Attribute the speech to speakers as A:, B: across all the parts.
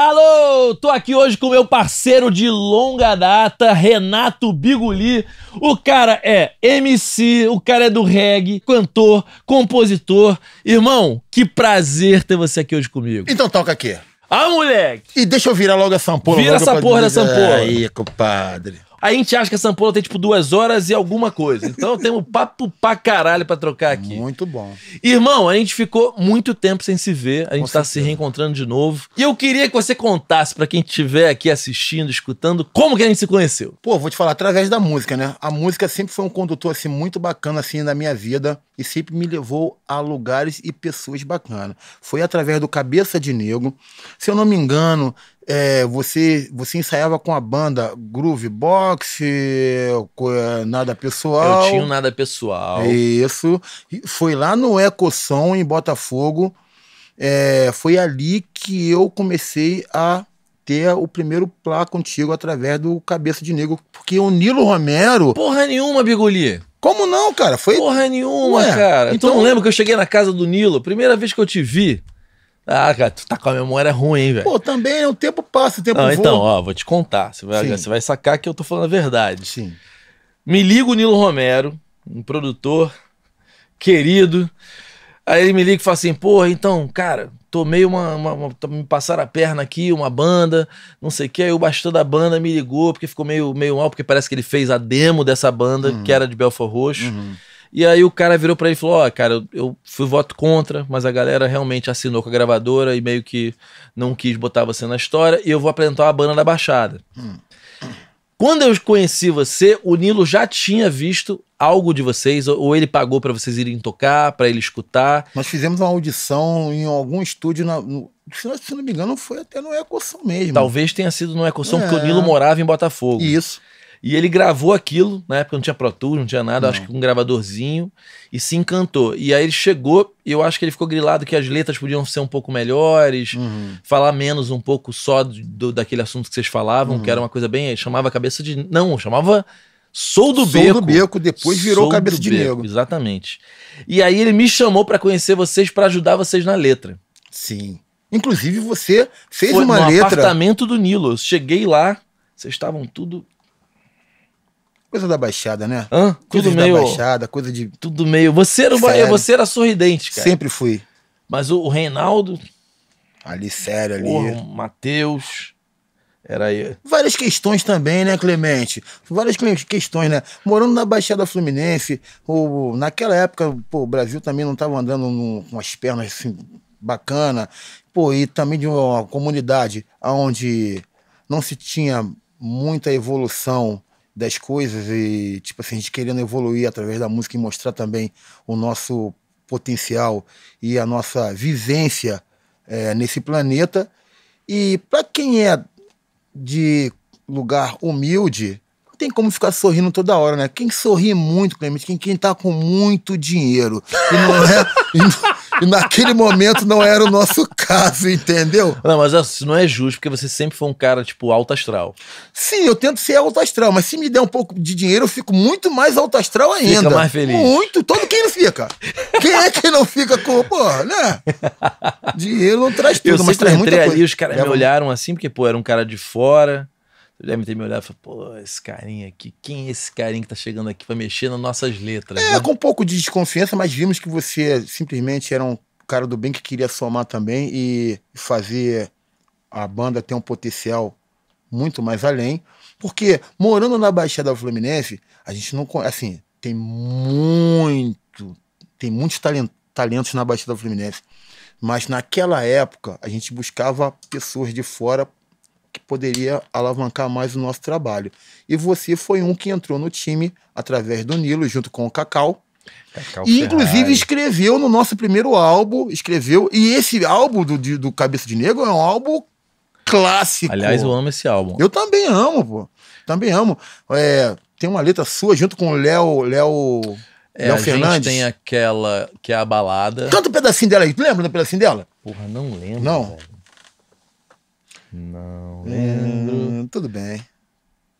A: Alô, tô aqui hoje com meu parceiro de longa data, Renato Biguli. O cara é MC, o cara é do reggae, cantor, compositor. Irmão, que prazer ter você aqui hoje comigo.
B: Então toca aqui.
A: Ah, moleque!
B: E deixa eu virar logo essa ampola.
A: Vira essa porra
B: dizer-
A: dessa ampola.
B: Aí, compadre.
A: A gente acha que essa ampola tem tipo duas horas e alguma coisa. Então temos papo pra caralho pra trocar aqui.
B: Muito bom.
A: Irmão, a gente ficou muito tempo sem se ver, a gente
B: Com
A: tá se reencontrando de novo. E eu queria que você contasse pra quem estiver aqui assistindo, escutando, como que a gente se conheceu.
B: Pô, vou te falar, através da música, né? A música sempre foi um condutor, assim, muito bacana, assim, na minha vida. E sempre me levou a lugares e pessoas bacanas. Foi através do Cabeça de Negro. Se eu não me engano, é, você, você ensaiava com a banda Groove Box, é, Nada Pessoal.
A: Eu tinha um nada pessoal.
B: Isso. Foi lá no Ecosom, em Botafogo. É, foi ali que eu comecei a ter o primeiro plá contigo através do Cabeça de Negro. Porque o Nilo Romero.
A: Porra nenhuma, Bigoli.
B: Como não, cara? Foi.
A: Porra nenhuma,
B: Ué,
A: cara.
B: então-
A: Tu não lembra que eu cheguei na casa do Nilo, primeira vez que eu te vi? Ah, cara, tu tá com a memória ruim, velho?
B: Pô, também o tempo passa, o tempo
A: Não,
B: voa.
A: então, ó, vou te contar. Você vai, você vai sacar que eu tô falando a verdade.
B: Sim.
A: Me liga o Nilo Romero, um produtor querido. Aí ele me liga e fala assim: porra, então, cara, tomei uma. uma, uma- me passaram a perna aqui, uma banda, não sei o que. Aí o bastão da banda me ligou, porque ficou meio, meio mal, porque parece que ele fez a demo dessa banda, que era de Belfort Roxo.
B: Uhum.
A: E aí o cara virou pra ele e falou: Ó, cara, eu, fui voto contra, mas a galera realmente assinou com a gravadora e meio que não quis botar você na história, e eu vou apresentar uma banda da Baixada. Quando eu conheci você, o Nilo já tinha visto algo de vocês, ou ele pagou pra vocês irem tocar, pra ele escutar.
B: Nós fizemos uma audição em algum estúdio. Na, no- se, não- me engano, foi até no Ecosom mesmo.
A: Talvez tenha sido no Ecossom, porque o
B: É.
A: Nilo morava em Botafogo.
B: Isso.
A: E ele gravou aquilo, na época não tinha Pro Tools, não tinha nada, acho que um gravadorzinho, e se encantou. E aí ele chegou, e eu acho que ele ficou grilado que as letras podiam ser um pouco melhores,
B: Uhum.
A: falar menos um pouco só do, daquele assunto que vocês falavam, que era uma coisa bem. chamava cabeça de. Não, chamava Sou do
B: Sou
A: Beco.
B: do Beco, depois virou
A: Sou
B: Cabeça de
A: Beco,
B: Negro.
A: Exatamente. E aí ele me chamou pra conhecer vocês, pra ajudar vocês na letra.
B: Sim. Inclusive, você fez
A: Foi
B: uma
A: no
B: letra.
A: apartamento do Nilo. Eu cheguei lá, vocês estavam tudo.
B: Coisa da Baixada, né?
A: Hã? Tudo
B: Coisas da
A: meio.
B: Baixada, coisa de.
A: Tudo meio. Você era, uma- você era sorridente, cara.
B: Sempre fui.
A: Mas o, o Reinaldo,
B: Ali, sério, ali.
A: porra, o Matheus. Era aí.
B: Várias questões também, né, Clemente? Várias questões, né? Morando na Baixada Fluminense, o, naquela época, pô, o Brasil também não estava andando com as pernas assim, bacana. Pô, e também de uma comunidade onde não se tinha muita evolução das coisas e, tipo assim, a gente querendo evoluir através da música e mostrar também o nosso potencial e a nossa vivência eh, nesse planeta. E para quem é de lugar humilde, tem como ficar sorrindo toda hora, né? Quem sorri muito, Clemente, quem, quem tá com muito dinheiro. E, não é, e, e naquele momento não era o nosso caso, entendeu?
A: Não, mas isso não é justo, porque você sempre foi um cara, tipo, alto astral.
B: Sim, eu tento ser alto astral, mas se me der um pouco de dinheiro, eu fico muito mais alto astral ainda.
A: mais feliz.
B: Muito, todo quem não fica. Quem é que não fica com, pô, né? Dinheiro não traz tudo,
A: eu
B: mas traz muita
A: entrei
B: coisa.
A: ali, os caras me
B: Leva-
A: olharam assim, porque, pô, era um cara de fora. Devem ter me olhado e falado, pô, esse carinha aqui, quem é esse carinha que tá chegando aqui pra mexer nas nossas letras?
B: É,
A: né?
B: com um pouco de desconfiança, mas vimos que você simplesmente era um cara do bem que queria somar também e fazer a banda ter um potencial muito mais além. Porque morando na Baixada Fluminense, a gente não. Assim, tem muito. Tem muitos talen- talentos na Baixada Fluminense. Mas naquela época, a gente buscava pessoas de fora que poderia alavancar mais o nosso trabalho. E você foi um que entrou no time através do Nilo, junto com o Cacau.
A: Cacau
B: E inclusive
A: Ferrari.
B: escreveu no nosso primeiro álbum, escreveu. E esse álbum do, do Cabeça de Negro é um álbum clássico.
A: Aliás, eu amo esse álbum.
B: Eu também amo, pô. Também amo. É, tem uma letra sua junto com o Léo. Léo.
A: É,
B: Léo
A: a gente
B: Fernandes.
A: tem aquela que é a balada.
B: Canta um pedacinho dela aí. Tu lembra do pedacinho dela?
A: Porra, não lembro.
B: Não.
A: velho. Não lembro.
B: Hum, tudo bem.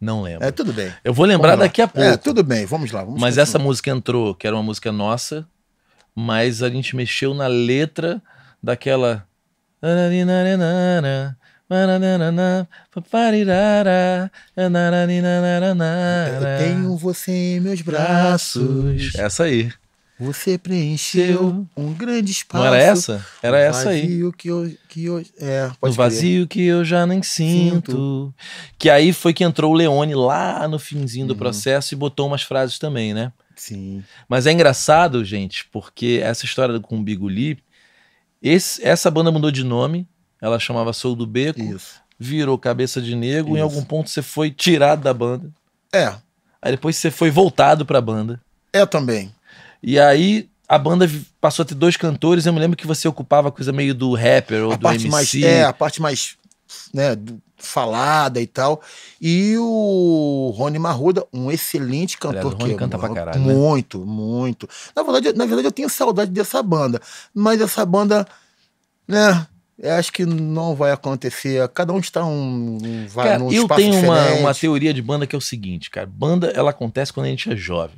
A: Não lembro.
B: É, tudo bem.
A: Eu vou lembrar daqui a pouco.
B: É, tudo bem. Vamos lá. Vamos
A: Mas
B: continuar.
A: essa música entrou, que era uma música nossa, mas a gente mexeu na letra daquela.
B: Eu tenho você em meus braços.
A: Essa aí.
B: Você preencheu um grande espaço.
A: Não era essa? Era
B: no
A: essa aí.
B: vazio que eu, que eu, é,
A: No
B: pode crer.
A: vazio que eu já nem sinto.
B: Sinto.
A: Que aí foi que entrou o Leone lá no finzinho do
B: Uhum.
A: processo e botou umas frases também, né?
B: Sim.
A: Mas é engraçado, gente, porque essa história com o Biguli, esse, essa banda mudou de nome, ela chamava Sou do Beco,
B: Isso.
A: virou Cabeça de Negro, em
B: Isso.
A: algum ponto você foi tirado da banda,
B: É,
A: aí depois você foi voltado pra banda,
B: é também.
A: E aí a banda passou a ter dois cantores, eu me lembro que você ocupava a coisa meio do rapper ou
B: a
A: do
B: parte
A: MC.
B: mais é a parte mais né falada e tal e o Rony Marruda um excelente
A: Aliás,
B: cantor
A: o Rony
B: que
A: canta pra caralho, né?
B: muito muito na verdade na verdade eu tenho saudade dessa banda mas essa banda né eu acho que não vai acontecer cada um está um, um vai
A: Cara, eu tenho uma, uma teoria de banda que é o seguinte, cara. Banda, ela acontece quando a gente é jovem.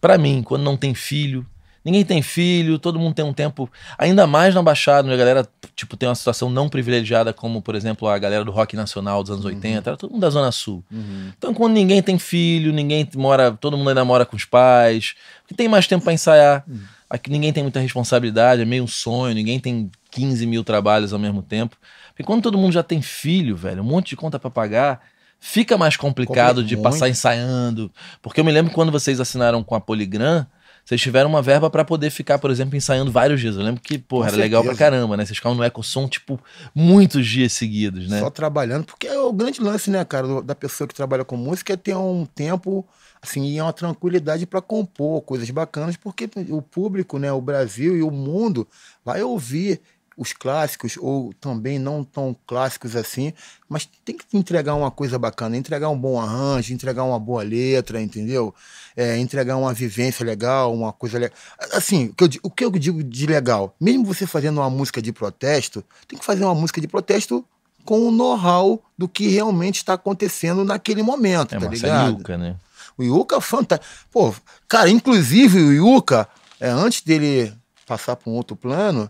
A: Pra mim, quando não tem filho, ninguém tem filho, todo mundo tem um tempo, ainda mais na Baixada, onde a galera, tipo, tem uma situação não privilegiada, como, por exemplo, a galera do rock nacional dos anos 80, era todo mundo da Zona Sul.
B: Uhum.
A: Então, quando ninguém tem filho, ninguém mora, todo mundo ainda mora com os pais, que tem mais tempo pra ensaiar. Aqui ninguém tem muita responsabilidade, é meio um sonho, ninguém tem 15 mil trabalhos ao mesmo tempo. Porque quando todo mundo já tem filho, velho, um monte de conta pra pagar, fica mais complicado
B: Compli-
A: de
B: muito.
A: passar ensaiando. Porque eu me lembro quando vocês assinaram com a Poligram, vocês tiveram uma verba pra poder ficar, por exemplo, ensaiando vários dias. Eu lembro que,
B: Com
A: era legal pra
B: certeza.
A: caramba, né? Vocês ficavam no Ecossom, tipo, muitos dias seguidos, né?
B: Só trabalhando, porque é o grande lance, né, cara, da pessoa que trabalha com música é ter um tempo, assim, e uma tranquilidade para compor coisas bacanas, porque o público, né, o Brasil e o mundo vai ouvir os clássicos, ou também não tão clássicos assim, mas tem que entregar uma coisa bacana, entregar um bom arranjo, entregar uma boa letra, entendeu? É, entregar uma vivência legal, uma coisa legal. Assim, o que, eu, o que eu digo de legal, mesmo você fazendo uma música de protesto, tem que fazer uma música de protesto com o know-how do que realmente está acontecendo naquele momento,
A: É
B: tá ligado?
A: Yuca, né?
B: O Yuka é fantástico. Pô, cara, inclusive o Yuka, é, antes dele passar para um outro plano,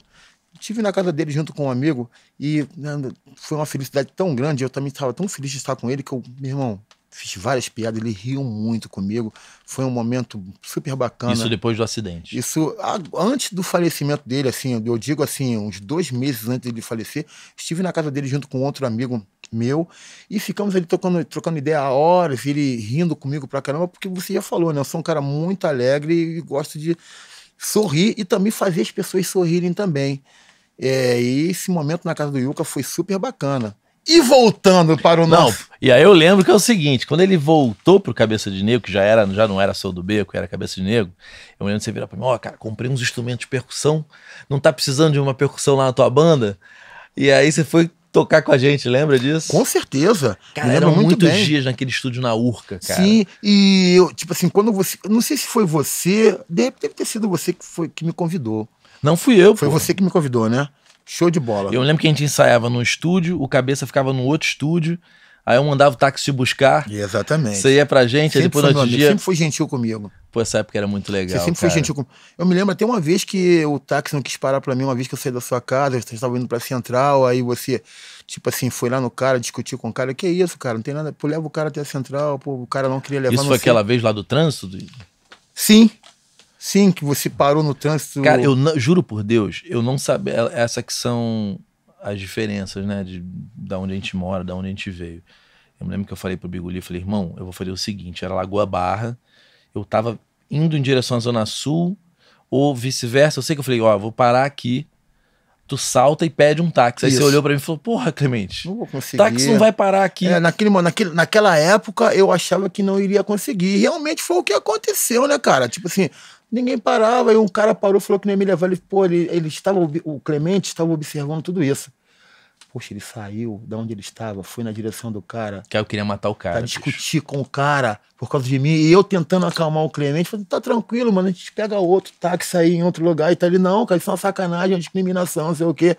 B: estive na casa dele junto com um amigo e né, foi uma felicidade tão grande. Eu também estava tão feliz de estar com ele que eu, meu irmão, fiz várias piadas, ele riu muito comigo. Foi um momento super bacana.
A: Isso depois do acidente.
B: Isso antes do falecimento dele, assim, eu digo assim, uns dois meses antes dele falecer, estive na casa dele junto com outro amigo meu e ficamos ali trocando, trocando ideia há horas, ele rindo comigo pra caramba, porque você já falou, né? Eu sou um cara muito alegre e gosto de sorrir e também fazer as pessoas sorrirem também. É, e esse momento na casa do Yuka foi super bacana. E voltando para o
A: Não,
B: nosso.
A: e aí eu lembro que é o seguinte, quando ele voltou pro Cabeça de Negro, que já era, já não era Sou do Beco, era Cabeça de Negro, eu me lembro de você virar pra mim, ó, cara, comprei uns instrumentos de percussão, não tá precisando de uma percussão lá na tua banda? E aí você foi tocar com a gente, lembra disso?
B: Com certeza.
A: Cara, eram
B: muito
A: muitos
B: bem.
A: dias naquele estúdio na Urca, cara.
B: Sim, e eu, tipo assim, quando você. Não sei se foi você, deve, deve ter sido você que, foi, que me convidou.
A: Não fui eu,
B: Foi
A: pô.
B: você que me convidou, né? Show de bola.
A: Eu lembro que a gente ensaiava num estúdio, o Cabeça ficava no outro estúdio, aí eu mandava o táxi te buscar,
B: Exatamente.
A: você ia pra gente, aí
B: sempre,
A: depois
B: foi
A: no outro dia...
B: sempre foi gentil comigo.
A: Pô, essa época era muito legal,
B: Você sempre
A: cara.
B: foi gentil comigo. Eu me lembro até uma vez que o táxi não quis parar pra mim, uma vez que eu saí da sua casa, você estava indo pra Central, aí você, tipo assim, foi lá no cara, discutiu com o cara. Que isso, cara? Não tem nada. Pô, leva o cara até a Central, pô, o cara não queria levar
A: Isso foi
B: sei-
A: aquela vez lá do trânsito?
B: Sim. Sim, que você parou no trânsito.
A: Cara, eu não- juro por Deus, eu não sabia. Essa que são as diferenças, né? De da onde a gente mora, da onde a gente veio. Eu me lembro que eu falei pro Biguli, eu falei, irmão, eu vou fazer o seguinte: era Lagoa Barra, eu tava indo em direção à Zona Sul, ou vice-versa. Eu sei que eu falei, ó, vou parar aqui, tu salta e pede um táxi. Aí você olhou pra mim e falou, porra, Clemente,
B: Não vou conseguir.
A: táxi não vai parar aqui.
B: É, naquele, naquele, naquela época eu achava que não iria conseguir. E realmente foi o que aconteceu, né, cara? Tipo assim, ninguém parava, e um cara parou e falou que não ia me levar. Ele, pô, ele, ele estava, o Clemente estava observando tudo isso. Poxa, ele saiu da onde ele estava, foi na direção do cara,
A: Que eu queria matar o cara.
B: pra
A: bicho.
B: discutir com o cara por causa de mim. E eu tentando acalmar o Clemente, falei, tá tranquilo, mano, a gente pega outro táxi aí em outro lugar. E tá ali, não, cara, isso é uma sacanagem, uma discriminação, não sei o quê.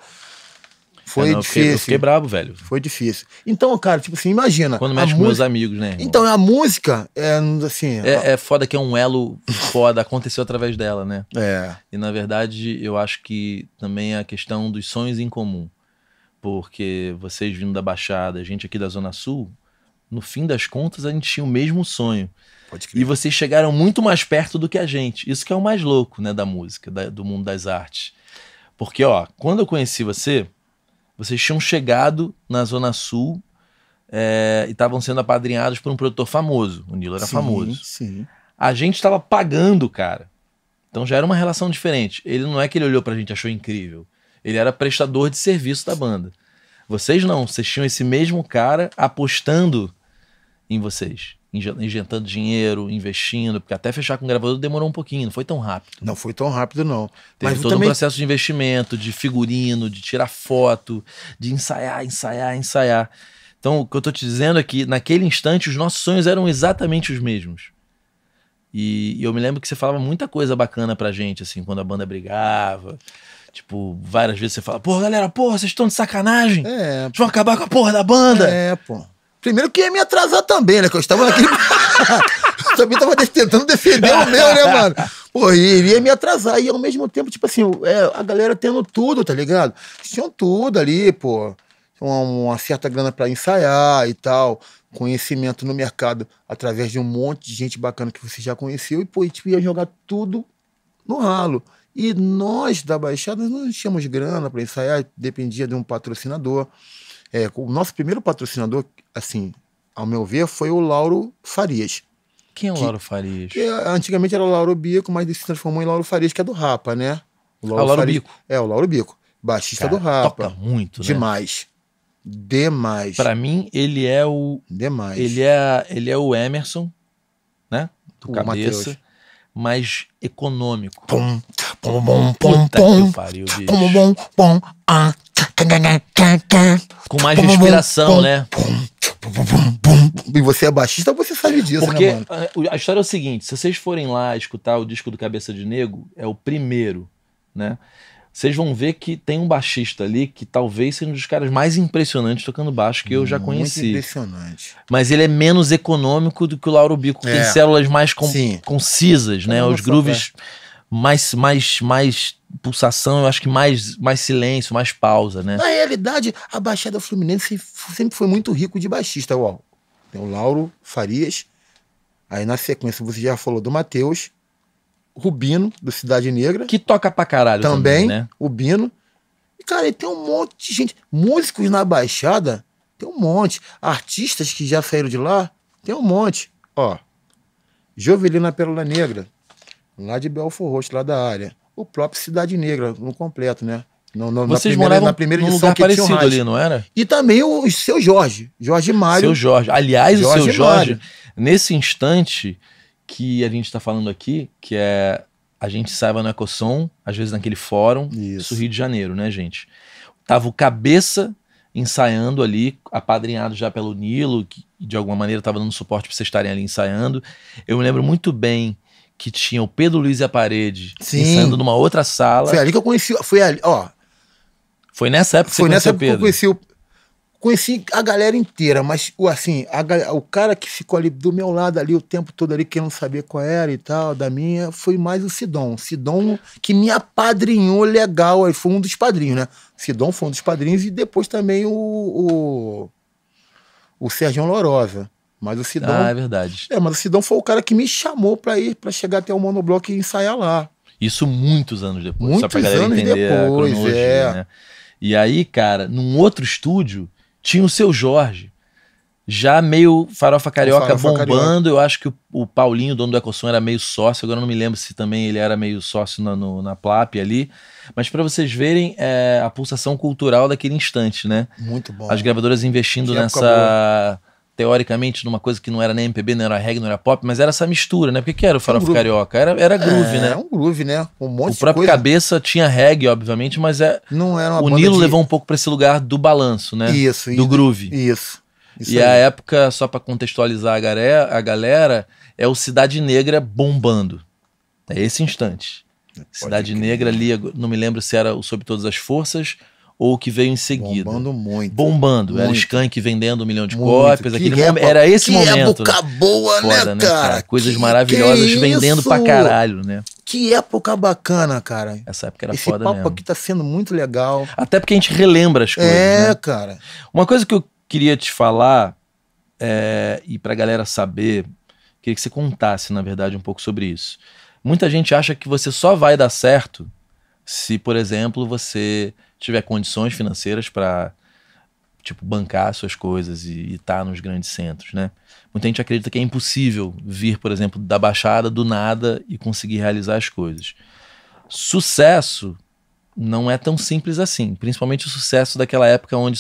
B: Foi
A: É, não, eu fiquei-
B: difícil.
A: Eu fiquei bravo, velho.
B: Foi difícil. Então, cara, tipo assim, imagina.
A: Quando
B: a
A: mexe com meus amigos, né? irmão?
B: Então, a música é assim.
A: É, é foda que é um elo foda, aconteceu através dela, né?
B: É.
A: E na verdade, eu acho que também é a questão dos sonhos em comum. porque vocês vindo da Baixada, a gente aqui da Zona Sul, no fim das contas a gente tinha o mesmo sonho.
B: Pode
A: E vocês chegaram muito mais perto do que a gente. Isso que é o mais louco, né, da música, da- do mundo das artes. Porque, ó, quando eu conheci você, vocês tinham chegado na Zona Sul é, e estavam sendo apadrinhados por um produtor famoso. O Nilo era
B: Sim,
A: famoso.
B: Sim.
A: A gente estava pagando, cara. Então já era uma relação diferente. Ele não é que ele olhou pra gente e achou incrível. Ele era prestador de serviço da banda. Vocês não, vocês tinham esse mesmo cara apostando em vocês, injetando dinheiro, investindo, porque até fechar com o gravador demorou um pouquinho, não foi tão rápido.
B: Não foi tão rápido, não.
A: Teve
B: Mas
A: todo
B: também
A: um processo de investimento, de figurino, de tirar foto, de ensaiar, ensaiar, ensaiar. Então, o que eu tô te dizendo é que naquele instante os nossos sonhos eram exatamente os mesmos. E, e eu me lembro que você falava muita coisa bacana pra gente, assim, quando a banda brigava. Tipo, várias vezes você fala, pô, galera, porra, vocês estão de sacanagem?
B: É,
A: Vocês vão acabar com a porra da banda?
B: É, pô. Primeiro que ia me atrasar também, né? Que eu estava naquele. também tava de- tentando defender o meu, né, mano? Pô, iria me atrasar. E ao mesmo tempo, tipo assim, é, a galera tendo tudo, tá ligado? Tinham tudo ali, pô. Uma, uma certa grana pra ensaiar e tal. Conhecimento no mercado através de um monte de gente bacana que você já conheceu. E, pô, gente ia jogar tudo no ralo. E nós da Baixada não tínhamos grana para ensaiar, dependia de um patrocinador. É, o nosso primeiro patrocinador, assim, ao meu ver, foi o Lauro Farias.
A: Quem é o
B: Que-
A: Lauro Farias?
B: Que é, antigamente era o Lauro Bico, mas ele se transformou em Lauro Farias, que é do Rapa, né?
A: Ah, o Lauro
B: Farias-
A: Bico.
B: É, o Lauro Bico. Baixista
A: Cara,
B: do Rapa.
A: Toca muito, né?
B: Demais. Demais.
A: Pra mim, ele é o
B: Demais.
A: Ele é, ele é o Emerson, né? Do
B: O
A: cabeça,
B: Mateus.
A: mas econômico.
B: Pum, pum, pum, pum,
A: Puta
B: pum,
A: que pariu, bicho.
B: pum, pum, pum, ah,
A: Com mais
B: pum,
A: né?
B: E você é baixista, você sabe disso,
A: Porque
B: né, mano?
A: a, história é o seguinte: se vocês forem lá escutar o disco do Cabeça de Nego, é o primeiro, né? Vocês vão ver que tem um baixista ali que talvez seja um dos caras mais impressionantes tocando baixo que eu já
B: Muito
A: conheci.
B: impressionante.
A: Mas ele é menos econômico do que o Lauro Bico, que
B: É.
A: tem células mais com- concisas, né? Os grooves mais, mais, mais pulsação, eu acho que mais, mais silêncio, mais pausa, né?
B: Na realidade, a Baixada Fluminense sempre foi muito rico de baixista. Ó, tem o Lauro Farias. Aí na sequência você já falou do Matheus. Rubino, do Cidade Negra.
A: Que toca pra caralho também,
B: também,
A: né?
B: o Bino. E, cara, e tem um monte de gente. Músicos na Baixada, tem um monte. Artistas que já saíram de lá, tem um monte. Ó, Jovelina Pérola Negra, lá de Belfor Roxo, lá da área. O próprio Cidade Negra, no completo, né? No, no, na
A: Vocês
B: primeira,
A: moravam
B: na primeira edição
A: lugar
B: que tinha o
A: parecido
B: rádio.
A: ali, não era?
B: E também o seu Jorge, Jorge Mário.
A: Seu Jorge. Aliás, o
B: Jorge
A: seu Jorge,
B: Mário.
A: nesse instante que a gente tá falando aqui, que é a gente saiba no Ecossom, às vezes naquele fórum,
B: Isso.
A: isso Rio de Janeiro, né, gente? Tava o Cabeça ensaiando ali, apadrinhado já pelo Nilo, que de alguma maneira tava dando suporte pra vocês estarem ali ensaiando. Eu me lembro muito bem que tinha o Pedro Luiz e a Parede
B: Sim.
A: ensaiando numa outra sala.
B: Foi ali que eu conheci. Foi ali, ó.
A: Foi nessa época que
B: Foi
A: você
B: nessa
A: conheceu o
B: época que eu conheci o. Conheci a galera inteira, mas o assim, a o cara que ficou ali do meu lado ali o tempo todo ali, querendo saber qual era e tal, da minha, foi mais o Sidon. Sidon que me apadrinhou legal, aí foi um dos padrinhos, né? Sidon foi um dos padrinhos e depois também o. O, o Sérgio Lorosa. Mas o Sidon.
A: Ah, é verdade.
B: É, mas o Sidão foi o cara que me chamou pra ir, pra chegar até o monobloco e ensaiar lá.
A: Isso muitos anos depois, só
B: Muitos
A: pra galera
B: anos
A: entender
B: depois, é.
A: né? E aí, cara, num outro estúdio, tinha o seu Jorge, já meio farofa carioca
B: Farofa
A: bombando. Eu acho que o, o Paulinho, dono do Ecosom, era meio sócio. Agora eu não me lembro se também ele era meio sócio na, no- na Plap ali. Mas pra vocês verem é, a pulsação cultural daquele instante, né?
B: Muito bom.
A: As gravadoras investindo
B: época
A: nessa. Teoricamente, numa coisa que não era nem MPB, não era reggae, não era pop, mas era essa mistura, né? Porque que era o farofa
B: groove.
A: carioca? Era, era groove,
B: é,
A: né?
B: É um groove, né? Um monte
A: O próprio
B: coisa.
A: Cabeça tinha reggae, obviamente, mas é,
B: Não era uma
A: o Nilo
B: de...
A: levou um pouco pra esse lugar do balanço, né?
B: Isso,
A: do
B: isso.
A: groove.
B: Isso. isso
A: e
B: aí.
A: a época, só pra contextualizar a galera, a galera, é o Cidade Negra bombando. É esse instante. Cidade
B: crer.
A: Negra ali, não me lembro se era o Sob Todas as Forças ou o que veio em seguida.
B: Bombando muito.
A: Bombando. Era
B: Muito.
A: Skank vendendo um milhão de
B: Muito.
A: cópias.
B: Que
A: Aquele
B: época-
A: momento- era esse
B: que
A: momento.
B: época boa,
A: Foda,
B: né,
A: né,
B: cara?
A: Coisas
B: Que-
A: maravilhosas
B: que
A: vendendo
B: isso?
A: pra caralho, né?
B: Que época bacana, cara.
A: Essa época era
B: Esse
A: foda
B: papo
A: mesmo.
B: aqui tá sendo muito legal.
A: Até porque a gente relembra as coisas.
B: É,
A: né?
B: cara.
A: Uma coisa que eu queria te falar, é, e pra galera saber, queria que você contasse, na verdade, um pouco sobre isso. Muita gente acha que você só vai dar certo se, por exemplo, você tiver condições financeiras para tipo bancar suas coisas e estar nos grandes centros, né? Muita gente acredita que é impossível vir, por exemplo, da Baixada do nada e conseguir realizar as coisas. Sucesso não é tão simples assim, principalmente o sucesso daquela época onde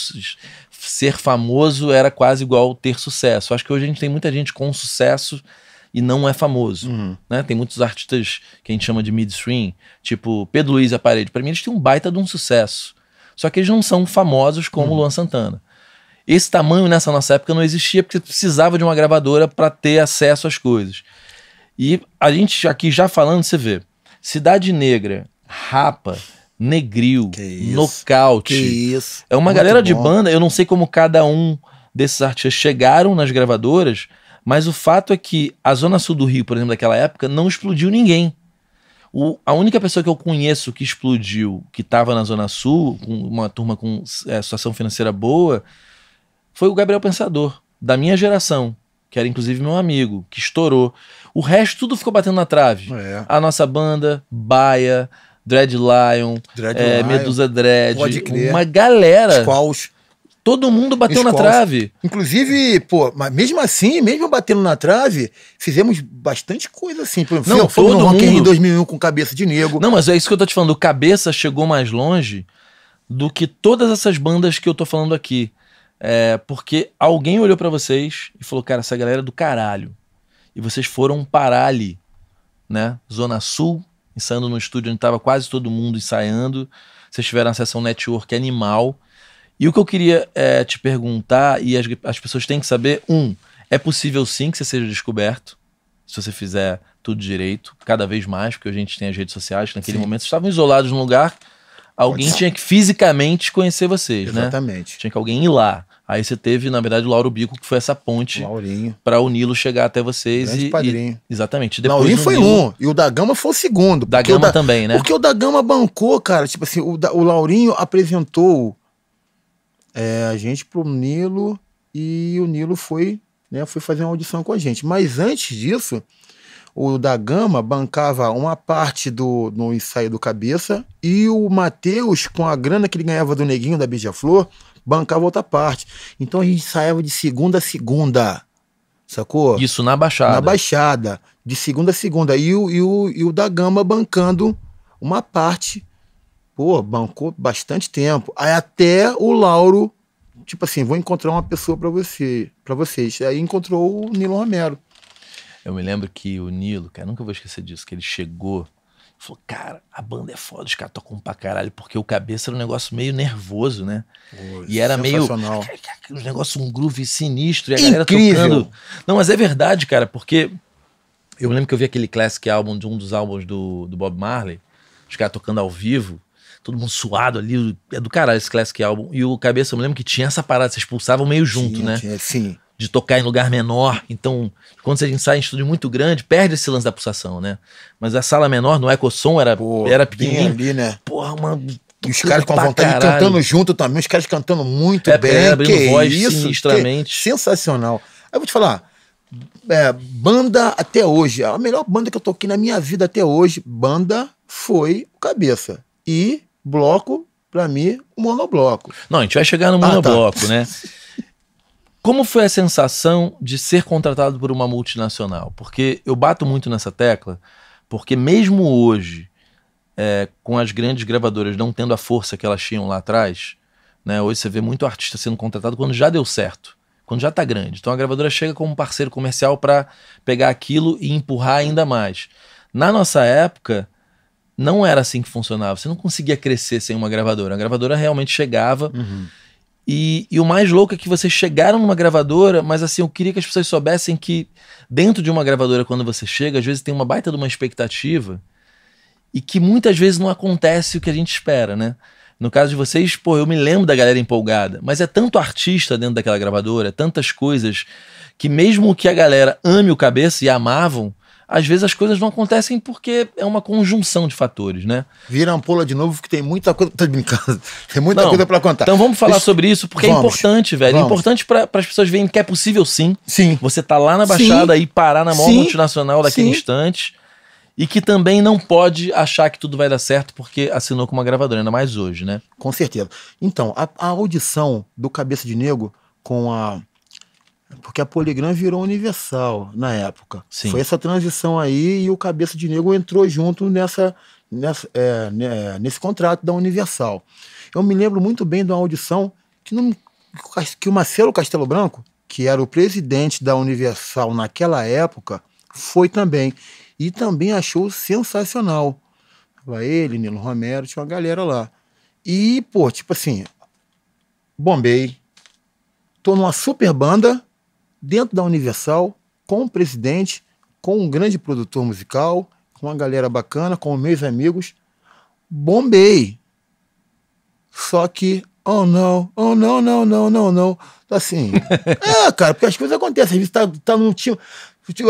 A: ser famoso era quase igual ter sucesso. Acho que hoje a gente tem muita gente com sucesso e não é famoso
B: Uhum.
A: né? Tem muitos artistas que a gente chama de midstream, tipo Pedro Luiz e a Parede. Pra mim, eles têm um baita de um sucesso. Só que eles não são famosos como o Luan Santana. Esse tamanho nessa nossa época não existia porque precisava de uma gravadora para ter acesso às coisas. E a gente aqui já falando, você vê, Cidade Negra, Rapa, Negril. Nocaute. É uma
B: Muito
A: galera de
B: bom.
A: banda, eu não sei como cada um desses artistas chegaram nas gravadoras, mas o fato é que a Zona Sul do Rio, por exemplo, daquela época, não explodiu ninguém. O- a única pessoa que eu conheço que explodiu, que estava na Zona Sul, com uma turma com é, situação financeira boa, foi o Gabriel Pensador, da minha geração, que era inclusive meu amigo, que estourou. O resto tudo ficou batendo na trave.
B: É.
A: A nossa banda, Baia, Dread Lion,
B: Dread
A: é,
B: Lion,
A: Medusa Dread, uma galera.
B: Squalls.
A: Todo mundo bateu na trave.
B: Inclusive, pô, mas mesmo assim, mesmo batendo na trave, fizemos bastante coisa assim. Por exemplo,
A: Não,
B: fomos
A: todo
B: no
A: mundo.
B: 2001 com cabeça de negro.
A: Não, mas é isso que eu tô te falando. O Cabeça chegou mais longe do que todas essas bandas que eu tô falando aqui. É, porque alguém olhou pra vocês e falou, cara, essa galera é do caralho. E vocês foram parar ali, né? Zona Sul, ensaiando no estúdio onde tava quase todo mundo ensaiando. Vocês tiveram a sessão network animal. E o que eu queria é, te perguntar, e as, as pessoas têm que saber, um, é possível sim que você seja descoberto, se você fizer tudo direito, cada vez mais, porque a gente tem as redes sociais, que naquele
B: Sim.
A: momento vocês estavam isolados num lugar, alguém tinha que fisicamente conhecer vocês, né?
B: Exatamente.
A: Tinha que alguém ir lá. Aí você teve, na verdade, o Lauro Bico, que foi essa ponte para o Nilo chegar até vocês.
B: Grande
A: E,
B: padrinho.
A: e- exatamente. Depois
B: Laurinho foi
A: Nilo-
B: um, e o da Gama foi o segundo.
A: Da
B: porque o
A: Gama também, né?
B: Porque o da Gama bancou, cara. Tipo assim, o, da- o Laurinho apresentou é, a gente pro Nilo e o Nilo foi, né, foi fazer uma audição com a gente. Mas antes disso, o da Gama bancava uma parte do no ensaio do Cabeça e o Matheus, com a grana que ele ganhava do Neguinho da Beija-Flor, bancava outra parte. Então a gente ensaiava de segunda a segunda. Sacou?
A: Isso na Baixada.
B: Na Baixada, de segunda a segunda. E o, e o, e o da Gama bancando uma parte. Pô, bancou bastante tempo. Aí até o Lauro, tipo assim, vou encontrar uma pessoa pra você, para vocês. Aí encontrou o Nilo Romero.
A: Eu me lembro que o Nilo, cara, nunca vou esquecer disso, que ele chegou e falou, cara, a banda é foda, os caras tocam pra caralho, porque o cabeça era um negócio meio nervoso, né? E era meio. Um negócio, um groove sinistro, e a galera
B: Incrível.
A: tocando. Não, mas é verdade, cara, porque eu lembro que eu vi aquele classic álbum de um dos álbuns do, do Bob Marley, os caras tocando ao vivo, todo mundo suado ali, é do caralho esse classic álbum. E o cabeça, eu me lembro que tinha essa parada, vocês pulsavam meio junto,
B: Tinha,
A: né?
B: tinha, sim.
A: de tocar em lugar menor. Então, quando você ensaia em estúdio muito grande, perde esse lance da pulsação, né? Mas a sala menor, no ecossom, era,
B: Pô,
A: era pequenininho.
B: ali, né?
A: Porra, uma.
B: E os caras com a vontade de
A: caralho.
B: cantando junto também, os caras cantando muito
A: É,
B: bem.
A: é,
B: que
A: voz
B: isso,
A: sinistramente.
B: que sensacional. Aí eu vou te falar, é, banda até hoje, a melhor banda que eu toquei na minha vida até hoje, banda foi o Cabeça. E bloco, pra mim, o monobloco.
A: Não, a gente vai chegar no
B: Ah, tá.
A: monobloco, né? Como foi a sensação de ser contratado por uma multinacional? Porque eu bato muito nessa tecla, porque mesmo hoje, é, com as grandes gravadoras não tendo a força que elas tinham lá atrás, né, hoje você vê muito artista sendo contratado quando já deu certo, quando já tá grande. Então a gravadora chega como parceiro comercial para pegar aquilo e empurrar ainda mais. Na nossa época, não era assim que funcionava. Você não conseguia crescer sem uma gravadora. A gravadora realmente chegava, e, e o mais louco é que vocês chegaram numa gravadora, mas assim, eu queria que as pessoas soubessem que dentro de uma gravadora, quando você chega, às vezes tem uma baita de uma expectativa e que muitas vezes não acontece o que a gente espera, né? No caso de vocês, pô, eu me lembro da galera empolgada, mas é tanto artista dentro daquela gravadora, é tantas coisas, que mesmo que a galera ame o cabeça e amavam, às vezes as coisas não acontecem porque é uma conjunção de fatores, né?
B: Vira ampola de novo, que tem muita coisa. Tô brincando. Tem muita
A: Não,
B: coisa pra contar.
A: Então vamos falar sobre isso, porque é
B: Vamos.
A: importante, velho. É
B: Vamos.
A: importante para as pessoas verem que é possível sim.
B: Sim.
A: Você tá lá na
B: Sim.
A: Baixada e parar na maior
B: Sim.
A: multinacional daquele
B: Sim.
A: instante. E que também não pode achar que tudo vai dar certo porque assinou com uma gravadora, ainda mais hoje, né?
B: Com certeza. Então, a, a audição do Cabeça de Nego com a. Porque a Poligram virou universal na época.
A: Sim.
B: Foi essa transição aí e o Cabeça de Nego entrou junto nessa, nessa, é, né, nesse contrato da Universal. Eu me lembro muito bem de uma audição que, não, que o Marcelo Castelo Branco, que era o presidente da Universal naquela época, foi também. E também achou sensacional. Ele, Nilo Romero, tinha uma galera lá. E, pô, tipo assim, bombei. Tô numa super banda dentro da Universal, com o presidente, com um grande produtor musical, com uma galera bacana, com meus amigos. Bombei. Só que, oh não, oh não, não, não, não, não. Assim, é, cara, porque as coisas acontecem. Às vezes tá, tá num time.